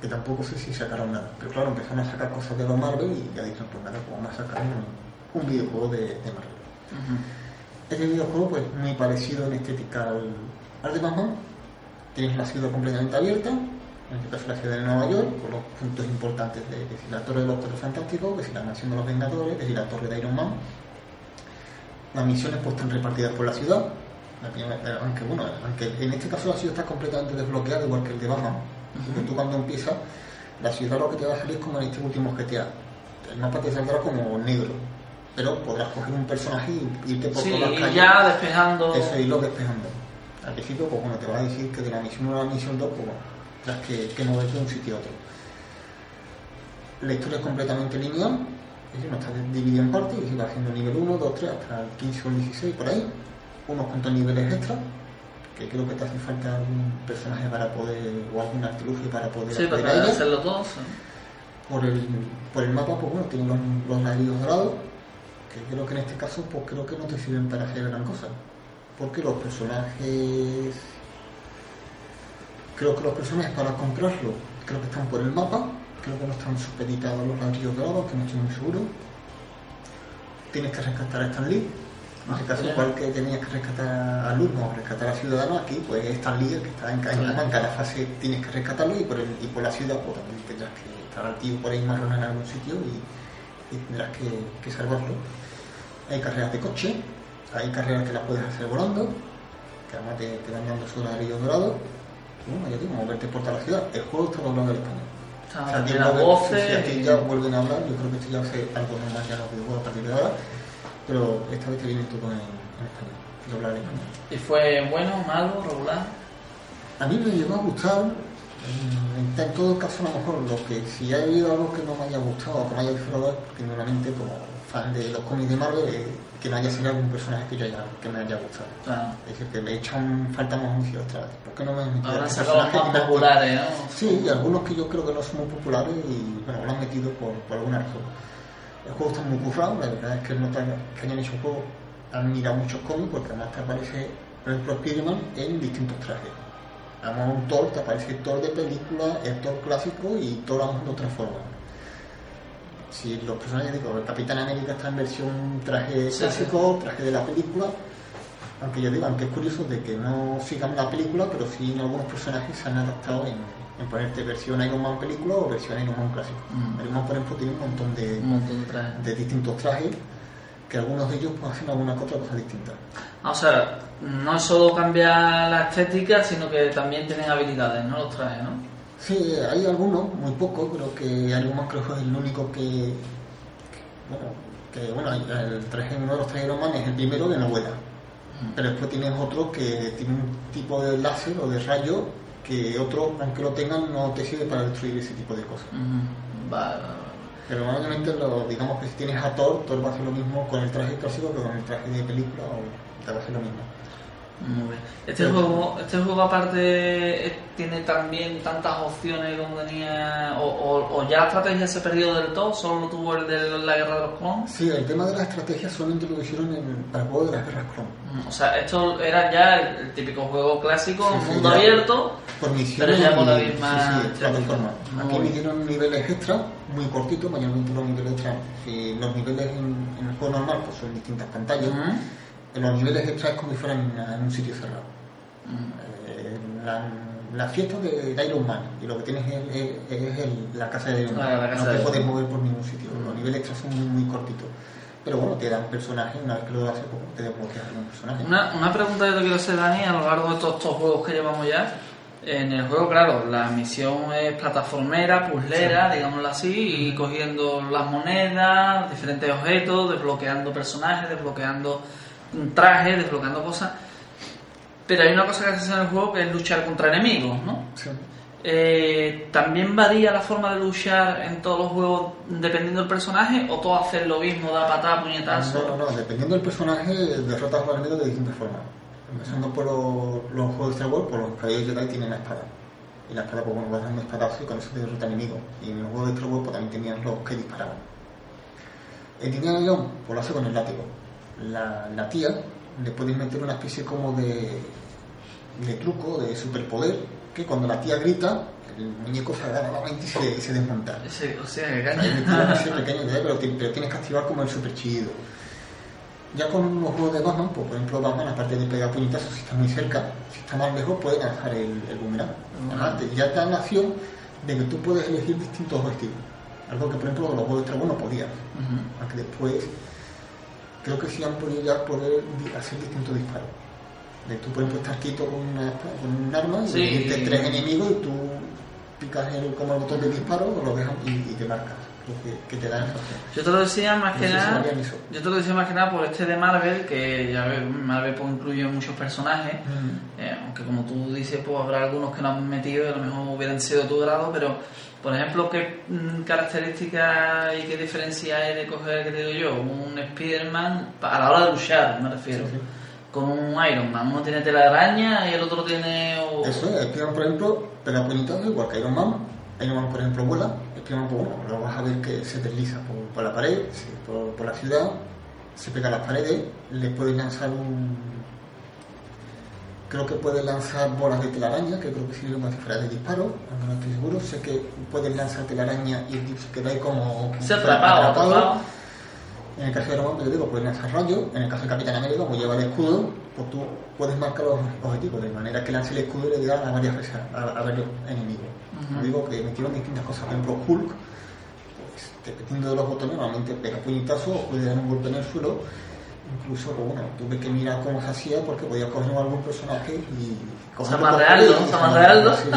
que tampoco sé si sacaron nada. Pero claro, empezaron a sacar cosas de los Marvel y ya dijeron, pues nada, pues vamos a sacar un- un videojuego de, de Marvel. Este videojuego, pues muy parecido en estética al, al de Batman. Tienes la ciudad completamente abierta, en este caso la ciudad de Nueva York, con los puntos importantes de, que si la Torre de los Cuatro Fantásticos, que si la Mansión de los Vengadores, que si la Torre de Iron Man. Las misiones pues están repartidas por la ciudad, la primera- aunque bueno, aunque en este caso la ciudad está completamente desbloqueada, igual que el de Batman. Así que tú cuando empiezas, la ciudad lo que te va a salir es como en este último GTA. El mapa te saldrá como negro, pero podrás coger un personaje y irte por Sí, todas las y calles. ya despejando. Eso irlo despejando. Al principio, pues bueno, te va a decir que de la misión 1 a la misión 2, pues bueno, tendrás que, que moverte de un sitio a otro. La historia es completamente lineal, es decir, no está dividida en partes, y va haciendo nivel 1, 2, 3, hasta el 15 o el 16, por ahí. Unos cuantos niveles extra, que creo que te hace falta algún personaje para poder, o algún artilugio para poder Sí, acceder para a hacerlo todo. sí. Por el, por el mapa, pues bueno, tiene los, los ladrillos dorados, que creo que en este caso, pues creo que no te sirven para hacer gran cosa. Porque los personajes. Creo que los personajes para comprarlo, creo que están por el mapa, creo que no están supeditados los ladrillos dorados, que no estoy muy seguro. Tienes que rescatar a Stan Lee. En este caso, igual que tenías que rescatar a Luz, no, rescatar a Ciudadano, aquí pues es Stan Lee el que está en, cada- en cada fase tienes que rescatarlo y por, el, y por la ciudad pues también tendrás que estar al tío por ahí marrón en algún sitio y, y tendrás que, que salvarlo. Hay carreras de coche, hay carreras que las puedes hacer volando, que además te, te van dando su ladrillo dorado. Y bueno, ya digo, moverte por toda la ciudad. El juego está hablando en español. O sea, si aquí ya vuelven a hablar, yo creo que esto ya hace algo normal ya los videojuegos a partir de ahora, pero esta vez te viene todo en, en español, y hablar en español. Y fue bueno, malo, regular. A mí me llegó a gustar, en, en todo caso a lo mejor lo que si ha habido algo que no me haya gustado o que me haya disfrutado, porque normalmente como fan de los cómics de Marvel, eh, que no haya sido algún personaje que, yo haya, que me haya gustado. Es decir, que me echan falta más un otra vez. ¿Por qué no me han metido ahora han este sacado los personaje? más populares, ¿no? Sí, y algunos que yo creo que no son muy populares y bueno, lo han metido por, por alguna razón. El juego está muy currado, la verdad es que no tan- que hayan hecho un juego, han mirado muchos cómics porque además te aparece, por ejemplo, Spiderman en distintos trajes. Además un Thor, te aparece Thor de película, el Thor clásico y Thor aún de otra forma. Si los personajes, digo, el Capitán América está en versión traje clásico, traje de la película, aunque yo digo, aunque es curioso de que no sigan la película, pero sí en algunos personajes se han adaptado en, en ponerte versión Iron Man película o versión Iron Man clásico. Mm. Iron Man, por ejemplo, tiene un montón de, Un montón de trajes. de distintos trajes, que algunos de ellos pues, hacen alguna otra cosa distinta. Ah, O sea, no es solo cambiar la estética, sino que también tienen habilidades, ¿no? Los trajes, ¿no? Sí, hay algunos, muy pocos, creo que Iron Man creo que es el único que, que- bueno, que bueno, el traje, uno de los trajes de Iron Man es el primero que no vuela. Pero después tienes otro que tiene un tipo de láser o de rayo que otro, aunque lo tengan, no te sirve para destruir ese tipo de cosas. Vale. Pero normalmente, lo, digamos que si tienes a Thor, Thor va a hacer lo mismo con el traje clásico que con el traje de película o te va a hacer lo mismo. Muy bien. Este Pero- juego, este juego aparte eh, tiene también tantas opciones como tenía, o, o- o ya la estrategia se perdió del todo, solo tuvo el de la guerra de los clones. Sí, el tema de la estrategia solamente lo hicieron en, para el juego de las guerras clon. Mm, O sea, esto era ya el, el típico juego clásico, Sí, mundo abierto, Por misiones Pero ya con la misma sí, Aquí me dieron niveles extra, muy cortitos, mayormente los niveles extra. Si los niveles en, en el juego normal pues son distintas pantallas. Los niveles extra es como si fueran en, un sitio cerrado. Mm. Eh, la, la fiesta de, de Iron Man y lo que tienes es, es- es el- la casa de Iron Man. Ah, no te puedes mover por ningún sitio. Los niveles extras son muy, muy cortitos. Pero bueno, te dan personajes, una vez que lo haces, pues, te desbloqueas algún personaje. Una, una pregunta que te quiero hacer, Dani, a lo largo de todos estos juegos que llevamos ya. En el juego, claro, la misión es plataformera, puzzlera, digámoslo así, y cogiendo las monedas, diferentes objetos, desbloqueando personajes, desbloqueando trajes, desbloqueando cosas. Pero hay una cosa que haces en el juego que es luchar contra enemigos, ¿no? Sí. Eh, ¿También varía la forma de luchar en todos los juegos dependiendo del personaje? ¿O todos hacen lo mismo, da patada, puñetazo? No, no, no, dependiendo del personaje, derrotas a los enemigos de distintas formas. Empezando por los, los juegos de Star Wars, por los caballeros Jedi tienen la espada. Y la espada, pues bueno, vas dando espadazo y con eso te derrota enemigos. Y en los juegos de Star Wars, pues también tenían los que disparaban. El Indiana Jones, pues lo hace con el látigo. La, la tía le puedes meter una especie como de, de truco, de superpoder, que cuando la tía grita, el muñeco se agarra nuevamente y se, se desmonta. Ese- o sea, pequeño pero, ti- pero tienes que activar como el super chido. Ya con los juegos de Batman, pues por ejemplo Batman, aparte de pegar puñetazos si está muy cerca, si está más lejos puede lanzar el, el boomerang. Ya te dan la opción de que tú puedes elegir distintos objetivos. Algo que por ejemplo los juegos de Dragon no podías. Ujú. Aunque después creo que sí han podido ya poder hacer distintos disparos. De tú por ejemplo estás quieto con, una, con un arma y Sí. tres enemigos y tú picas el, como el botón de disparo lo dejas y, y te marcas. Que, que te dan. Yo te lo decía más que nada. Yo te lo decía más que nada por este de Marvel, que ya ves, Marvel pues, incluye muchos personajes. Eh, aunque como tú dices, pues habrá algunos que no han metido y a lo mejor hubieran sido tu grado, pero por ejemplo, ¿qué mm, características y qué diferencia hay de coger, que te digo yo, un Spider-Man a la hora de luchar, me refiero, Sí, sí. con un Iron Man? Uno tiene telaraña y el otro tiene... Eso es, Spiderman por ejemplo pega puñetazos igual que Iron Man. Man por ejemplo vuela, Spiderman pues bueno, lo vas a ver que se desliza por, por la pared, por, por la ciudad, se pega a las paredes, le puedes lanzar un... Creo que puedes lanzar bolas de telaraña, que creo que sirve como si fuera de disparo, no estoy seguro. Sé que puedes lanzar telaraña y el se queda ahí como... Se atrapado, atrapado. En el caso de Iron Man, pues yo digo, puedes lanzar rayos. En el caso de Capitán América, como lleva el escudo, pues tú puedes marcar los objetivos, de manera que lance el escudo y le diga a varias veces, a, a varios enemigos. Yo digo que metieron distintas cosas. Por ejemplo, Hulk, pues dependiendo de los botones, normalmente pega puñetazos o puede dar un golpe en el suelo. Incluso, pues, bueno, tuve que mirar cómo se hacía porque podía coger algún personaje y cogerlo por amarrearlo, ahí y amarrearlo. Sí,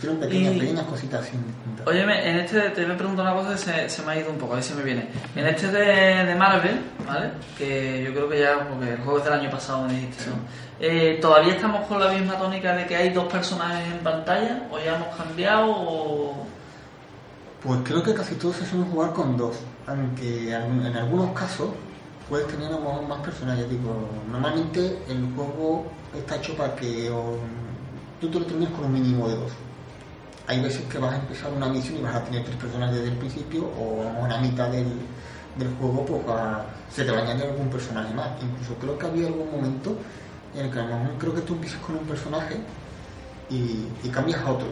sí, sí. Metieron pequeñas, Y- pequeñas cositas así distintas. Óyeme, en este te voy a preguntar una cosa que se, se me ha ido un poco, a ver si me viene. En este de, de Marvel, ¿vale? Que yo creo que ya, porque el juego es del año pasado, me dijiste, ¿no? Eh, ¿Todavía estamos con la misma tónica de que hay dos personajes en pantalla? ¿O ya hemos cambiado? O... Pues creo que casi todos se suelen jugar con dos, aunque en en algunos casos puedes tener a lo mejor más personajes. Digo, normalmente el juego está hecho para que o, tú te lo termines con un mínimo de dos. Hay veces que vas a empezar una misión y vas a tener tres personajes desde el principio, o a lo mejor a mitad del, del juego pues va- se te va a añadir algún personaje más. Incluso creo que había algún momento en el que a lo mejor creo que tú empiezas con un personaje y, y cambias a otro.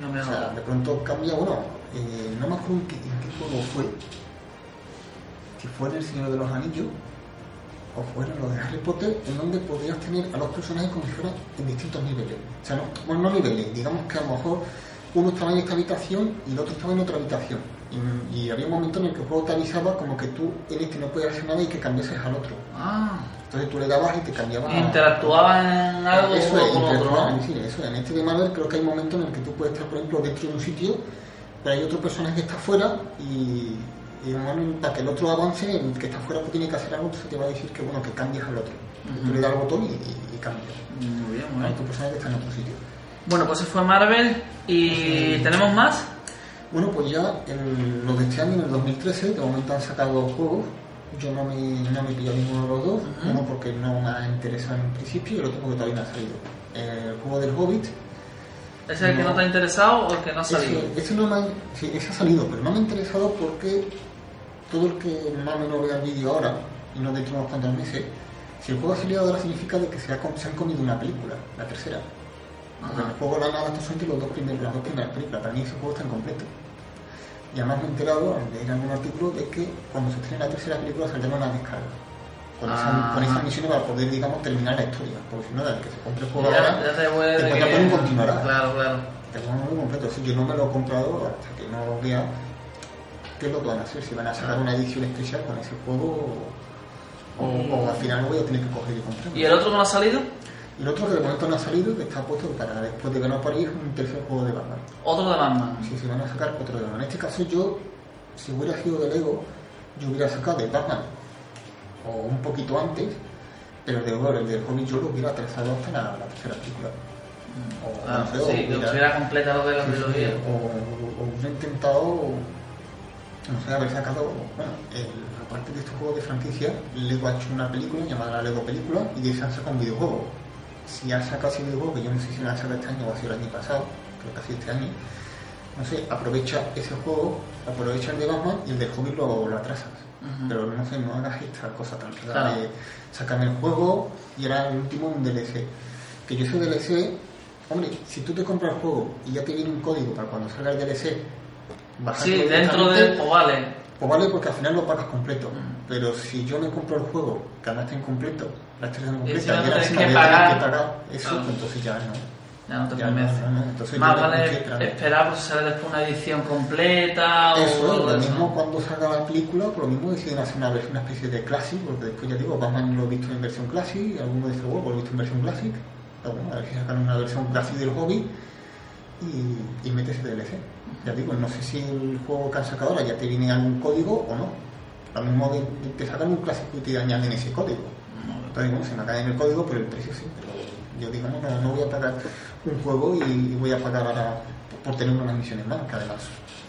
No me O sea, de pronto cambia, bueno, eh, no me acuerdo en qué, en qué juego fue. Si fue en El Señor de los Anillos o fue en lo de Harry Potter, en donde podías tener a los personajes como si fueran en distintos niveles. O sea, no, bueno, no niveles, digamos que a lo mejor uno estaba en esta habitación y el otro estaba en otra habitación. Y, y había un momento en el que el juego te avisaba como que tú en este no podías hacer nada y que cambiases al otro. Ah, Entonces tú le dabas y te cambiaba. interactuaban en algo Eso es, con otro, ¿no? sí, eso es. En este de Marvel creo que hay momentos en el que tú puedes estar, por ejemplo, dentro de un sitio, pero hay otro personaje que está afuera y, y bueno, para que el otro avance, el que está afuera pues tiene que hacer algo, entonces te va a decir que bueno que cambies al otro. Ujú. Tú le das el botón y, y, y cambias. Muy bien, muy bien. otro personaje que está en otro sitio. Bueno, pues se fue Marvel y ¿tenemos más? Bueno, pues ya en los de este año, en el 2013, de momento han sacado dos juegos. Yo no me, no me pillo ninguno de los dos, Ujú. uno porque no me ha interesado en principio y el otro porque todavía no ha salido. El juego del Hobbit, ¿Es el que no No. te ha interesado o el que no ha salido? Ese, ese no me ha, sí, ese ha salido, pero no me ha interesado porque todo el que más o menos vea el vídeo ahora, y no dentro de unos cuantos meses, si el juego ha salido ahora significa de que se, ha se han comido una película, la tercera. Porque el juego la han adaptado solamente los dos primeros, las dos primeras películas, para mí ese juego está incompleto. Y además me he enterado, al leer algún artículo, de que cuando se estrene la tercera película saldrá una descarga. Con, Ah. esa, con esas misiones para poder, digamos, terminar la historia. Porque si no, el que se compre el juego Ya, ahora, después que- te ponen continuará. Claro, claro. el juego muy completo. Eso yo no me lo he comprado hasta que no vea qué es lo que van a hacer. Si van a sacar una edición especial con ese juego o, o- o al final lo voy a tener que coger y comprar. ¿Y el otro que no ha salido? Y el otro que de momento no ha salido, que está puesto para después de es un tercer juego de Batman. Otro de Batman. Si se van a sacar otro de Batman. En este caso yo, si hubiera sido de Lego, yo hubiera sacado el Batman o un poquito antes, pero de luego el de Hobbit yo lo hubiera trazado hasta la, la tercera película. O, Ah, no sé, o sí, que hubiera- hubiera completado de la Sí, sí, trilogía. O, o hubiera intentado, no sé, haber sacado, bueno, el- aparte de estos juegos de franquicia, Lego ha hecho una película llamada la Lego Película y de esa han sacado un videojuego. Si ha sacado ese videojuego, que yo no sé si lo han sacado este año o ha sido el año pasado, creo que ha sido este año, no sé, aprovecha ese juego, aprovecha el de Batman y el de Hobbit lo, lo atrasas. Pero no sé, no hagas esta cosa tan rara Claro. de sacarme el juego y era el último un DLC. Que yo ese DLC Hombre, si tú te compras el juego y ya te viene un código para cuando salga el DLC, Sí, dentro de... Pues vale. Pues vale, porque al final lo pagas completo. Pero si yo me compro el juego, que además está incompleto, la incompleta, no y ahora encima que voy a tener que pagar eso, pues entonces ya no. Ya no te Ya no, no, no. Entonces Más vale esperar si sale después una edición completa o Eso, algo lo mismo ¿no? cuando salga la película, por lo mismo deciden hacer una, una especie de classic, porque después ya digo, Batman lo he visto en versión classic, alguno dice, bueno, pues lo he visto en versión classic, pero bueno, a ver si sacan una versión classic del hobby y, y metes DLC. Ya digo, no sé si el juego que han sacado ahora ya te viene algún código o no. Lo mismo de- de- te sacan un clásico y te añaden ese código. Entonces, bueno, se me cae en el código, pero el precio sí. Pero yo digamos, no, no voy a pagar un juego y, voy a pagar ahora por tener unas misiones más, que además,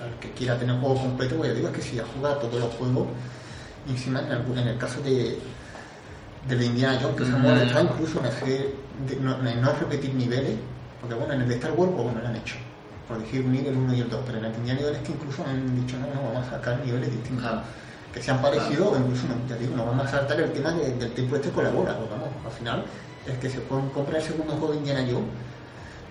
al que quiera tener el juego completo, pues ya digo, es que si ya juega todos los juegos, y encima en, el caso de, de la Indiana Jones, que se Mm. mueve, está incluso en, hacer, de- no, en no repetir niveles, porque bueno, en el de Star Wars, pues bueno, lo han hecho, por decir unir el 1 y el 2, pero en de Indiana Jones que incluso han dicho, no, no, vamos a sacar niveles distintos Claro. que se han parecido o incluso no, ya digo, no vamos a saltar el tema de- del tiempo este colabora, pues vamos, al final el que se puede comprar el segundo juego de Indiana Jones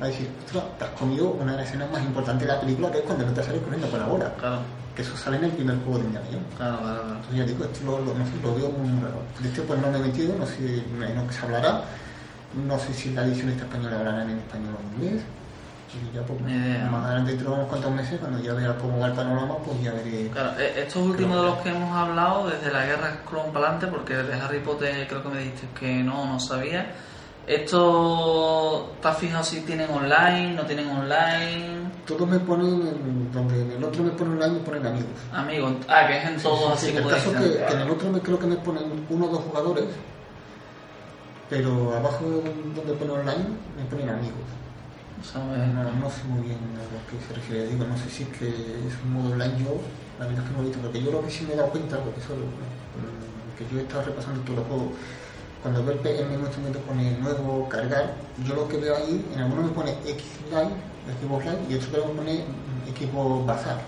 va a decir, ostras, te has comido una de las escenas más importantes de la película que es cuando no te sales corriendo con la bola, Claro, que eso sale en el primer juego de Indiana Jones. claro, claro. claro. Entonces ya digo, esto lo, lo- no sé, lo veo muy raro. De este pues no me he metido, no sé, imagino que se hablará, no sé si la edición esta española hablará en español o en inglés. Y ya pues, más adelante dentro de unos cuantos meses, cuando ya vea cómo va el panorama, pues ya veré. Claro, eh, estos últimos de los que hemos hablado, desde la guerra Clone para adelante, porque de Harry Potter creo que me dijiste que no, no sabía. ¿Esto estás fijado si tienen online, no tienen online? Todos me ponen, en- donde en el otro me ponen online, me ponen amigos. Amigos, ah, que es en todos Sí, así sí, como el caso que en el otro me creo que me ponen uno o dos jugadores, pero abajo donde pone online me ponen amigos. No, no sé muy bien a lo que se refiere. Digo, no sé si es que es un modo online yo, la verdad es que no he visto, porque yo lo que sí me he dado cuenta, porque eso, mm, que yo he estado repasando todos los juegos, cuando veo el, P- el mismo instrumento pone nuevo, cargar, yo lo que veo ahí, en algunos me pone X Live, Xbox Live, y otro que me pone equipo Bazar.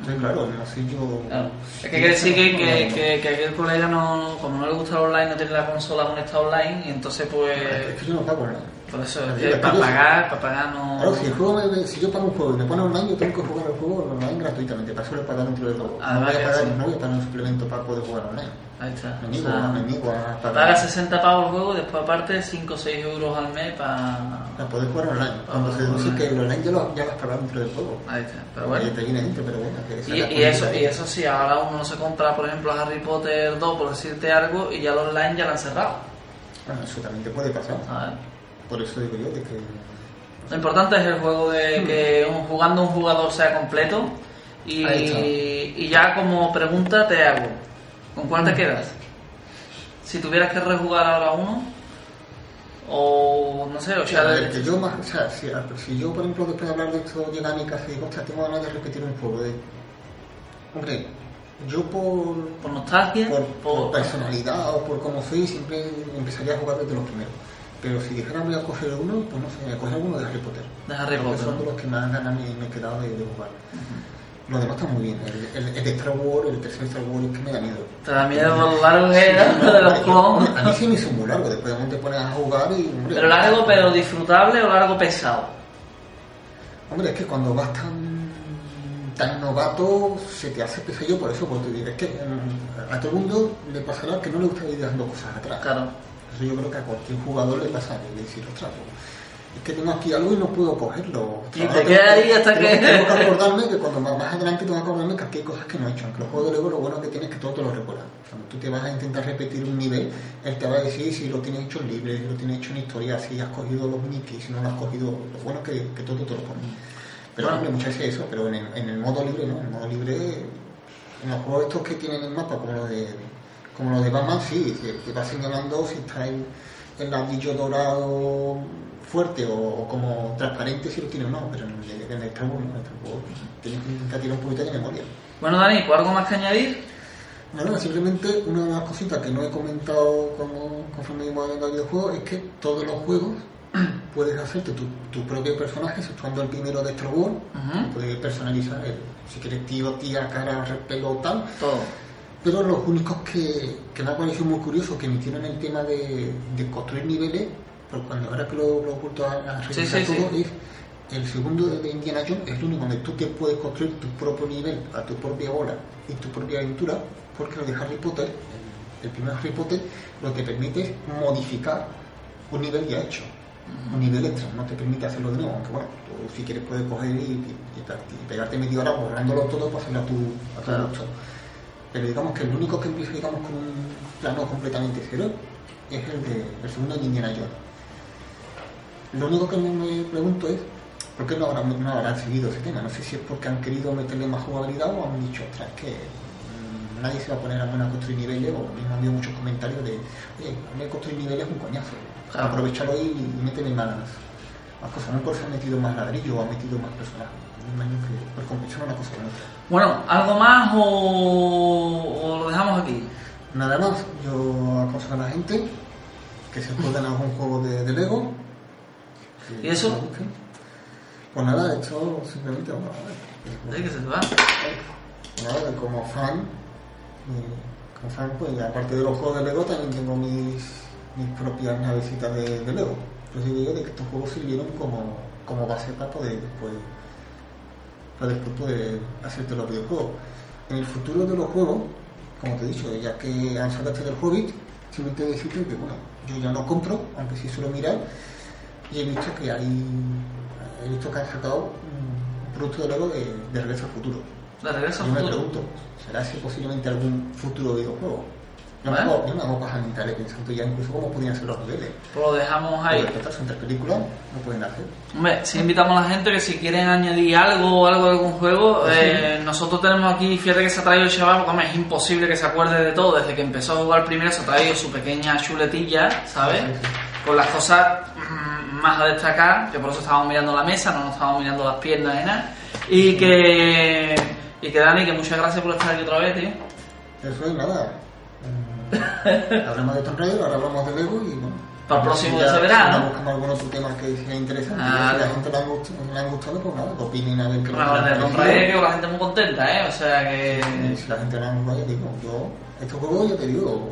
Entonces, claro, no sé yo. claro. si Es que quiere decir que, que, no, que, que aquel colega no, como no le gusta el online, no tiene la consola conectada online, y entonces pues... Es que yo no pago online. Por eso, Es es que que para pagar, para pagar no... Claro, si, el juego me- si yo pago un juego y me pone online, yo tengo que jugar el juego online gratuitamente. Para eso le pago dentro del juego. No Además voy, a pagar, no voy a pagar un suplemento para poder jugar online. Ahí está. Me O niego, sea, me niego a pagar. Paga 60 pavos el juego después aparte 5 o 6 euros al mes para... Para poder jugar online. Cuando Ah, se deduce que el online ya lo, ya lo has pagado dentro del juego. Ahí está. Pero bueno. te viene dentro, pero bueno. Que Y, es y eso, y eso sí, ahora uno no se compra, por ejemplo, Harry Potter 2, por decirte algo, y ya los online ya lo han cerrado. Bueno, eso también te puede pasar. ¿sabes? Por eso digo yo de que. Lo importante es el juego de que un- jugando un jugador sea completo. Y, y ya como pregunta te hago, ¿con cuál te quedas? Si tuvieras que rejugar ahora uno, o no sé, o sea, el que yo más, o sea, si, si yo, por ejemplo, después de hablar de esto, casa y digo, ostras, tengo ganas de repetir un juego. De... Hombre, yo por, por nostalgia, por, por- por personalidad o por cómo soy, siempre empezaría a jugar desde los primeros. Pero si dijera voy a coger uno, pues no sé, voy a coger uno de Harry Potter. de Harry Potter. son de los que más ganas me, me he quedado de, de jugar. Los demás están muy bien. El, el, el de Star Wars, el tercer Star Wars, es que me da miedo. Te da miedo por lo largo que era Sí, no, de los clones. A mí sí me hizo muy largo, después de te pones a jugar y... Hombre, Pero largo, pero disfrutable o largo pesado. Hombre, es que cuando vas tan, tan novato se te hace pesadillo por eso, porque es que mm, a todo el mundo le pasará que no le gusta ir dejando cosas atrás. Claro. Eso yo creo que a cualquier jugador le pasa de decir, ostras, pues, es que tengo aquí algo y no puedo cogerlo. Y te tengo quedas que- ahí hasta tengo que- Tengo que acordarme que cuando más, adelante tengo que acordarme que aquí hay cosas que no he hecho. Aunque los juegos de Lego lo bueno que tienes es que todo te lo recuerda. Cuando tú te vas a intentar repetir un nivel, él te va a decir si lo tienes hecho en libre, si lo tienes hecho en historia, si has cogido los Mickey, si no lo has cogido. Lo bueno es que, que todo te lo pone. Pero Bueno. muchas veces eso, pero en el, en el modo libre no, en el modo libre, en los juegos estos que tienen el mapa, como los de, como los de Batman, sí, te, te va señalando si está el, el ladrillo dorado fuerte o, o como transparente si lo tiene o no, pero en el, en el Star Wars no, en el Star Wars tienes que intentar tirar un poquito de memoria. Bueno, Dani, ¿pues algo más que añadir? No, no, simplemente una de las cositas que no he comentado como, conforme hemos hablando de videojuegos es que todos los juegos puedes hacerte tu, tu propio personaje, exceptuando el primero de Star Wars, puedes personalizar el- si quieres tío, tía, cara, pelo tal, Todo. Pero los únicos que, que me ha parecido muy curioso que metieron el tema de, de construir niveles pero cuando ahora que lo, lo he vuelto a, a Sí, todo, sí. es el segundo de Indiana Jones es el único donde tú te puedes construir tu propio nivel, a tu propia bola y tu propia aventura, porque lo de Harry Potter, el, primer Harry Potter, lo que permite es modificar un nivel ya hecho, un nivel extra, no te permite hacerlo de nuevo, aunque bueno, tú si quieres puedes coger y, y- y pegarte media hora borrándolo todo para hacerlo a tu, a tu Claro. Pero digamos que el único que empieza digamos con un plano completamente cero es el de el segundo de Indiana Jones. Lo único que me pregunto es por qué no habrán, no seguido ese tema. No sé si es porque han querido meterle más jugabilidad o han dicho, ostras, que mm, nadie se va a poner a poner a construir niveles o mismo ha habido muchos comentarios de, oye, a construir niveles es un coñazo. Aprovechalo y, y métele más, cosas. No por se han metido más ladrillo o han metido más personajes. Que una cosa con otra. Bueno, ¿algo más o, o lo dejamos aquí? Nada más, yo aconsejo a la gente que se jueguen algún juego de, de Lego. ¿Y eso? Pues nada, esto simplemente bueno, a ver, que se va? nada, como fan, eh, como fan, pues aparte de los juegos de Lego también tengo mis, mis propias navecitas de, de Lego. Pues digo yo de que estos juegos sirvieron como, como base para poder después, para después poder hacerte los videojuegos. En el futuro de los juegos, como te he dicho, ya que han sacado este del Hobbit, simplemente decirte que bueno, yo ya no compro, aunque sí suelo mirar, y he visto que hay he visto que han sacado un producto de Lego de, de Regreso al Futuro. ¿De regreso al Yo me futuro? pregunto, ¿será ese posiblemente algún futuro videojuego? Yo me Bueno. hago, yo me hago pajas mentales pensando ya incluso cómo podrían ser los niveles. Pues lo dejamos ahí. Porque estas son tres películas, no pueden hacer. Hombre, si invitamos a la gente que si quieren añadir algo o algo de algún juego, Sí. eh, nosotros tenemos aquí, fíjate que se ha traído el chaval, porque hombre, es imposible que se acuerde de todo, desde que empezó a jugar primero se ha traído su pequeña chuletilla, ¿sabes? Sí, sí. Con las cosas mm, más a destacar, que por eso estábamos mirando la mesa, no nos estábamos mirando las piernas ni nada, y que, y que Dani, que muchas gracias por estar aquí otra vez, tío. Eso es nada. Hablamos de Tomb Raider, ahora hablamos de Lego y bueno. Para el próximo ya- de ese verano. ya buscamos algún otro tema que sea interesante. Ah, si a la gente le han, gustado, le han gustado, pues nada, que opinen a ver qué Bueno, les de Tomb. Raider, que la gente muy contenta, ¿eh? O sea que... Si la gente no nos vaya, digo, yo, estos juegos, yo te digo,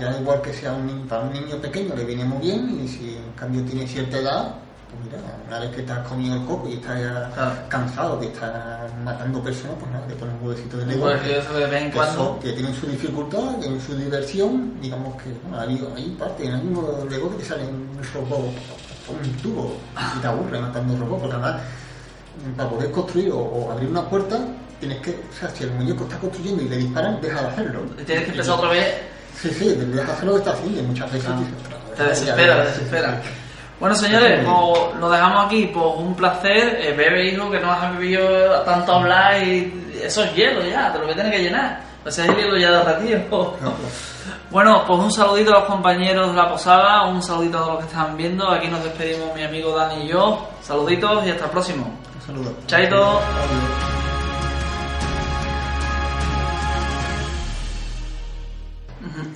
ya igual que sea un, para un niño pequeño le viene muy bien y si en cambio tiene cierta edad, pues mira, una vez que estás comido el coco y estás ya Claro. cansado de estar matando personas, pues nada, te pones un huevecito de Lego. Pues que eso de vez en que, cuando... son- que tienen su dificultad, tienen su diversión, digamos que bueno, hay, hay parte, en algunos Lego que salen un robot un tubo y te aburre matando robots, porque además para poder construir o, o abrir una puerta tienes que, o sea, si el muñeco está construyendo y le disparan, deja de hacerlo. Tienes que empezar otra vez Sí, sí, deja de hacer lo que está haciendo y muchas veces Ah, dices, "Ostras, Te desespera, te desespera. Bueno, señores, pues lo dejamos aquí. Pues un placer. Eh, bebe, hijo, que no has bebido tanto hablar y eso es hielo ya, te lo voy a tener que llenar. Pues es hielo ya de retiro. Bueno, pues un saludito a los compañeros de la posada, un saludito a todos los que están viendo. Aquí nos despedimos mi amigo Dani y yo. Saluditos y hasta el próximo. Un saludo. Chaito. Adiós.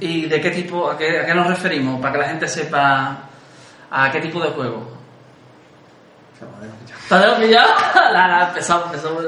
¿Y de qué tipo, a qué, a qué nos referimos? Para que la gente sepa a qué tipo de juego. ¿Te has pillado? Nada, empezamos, empezamos.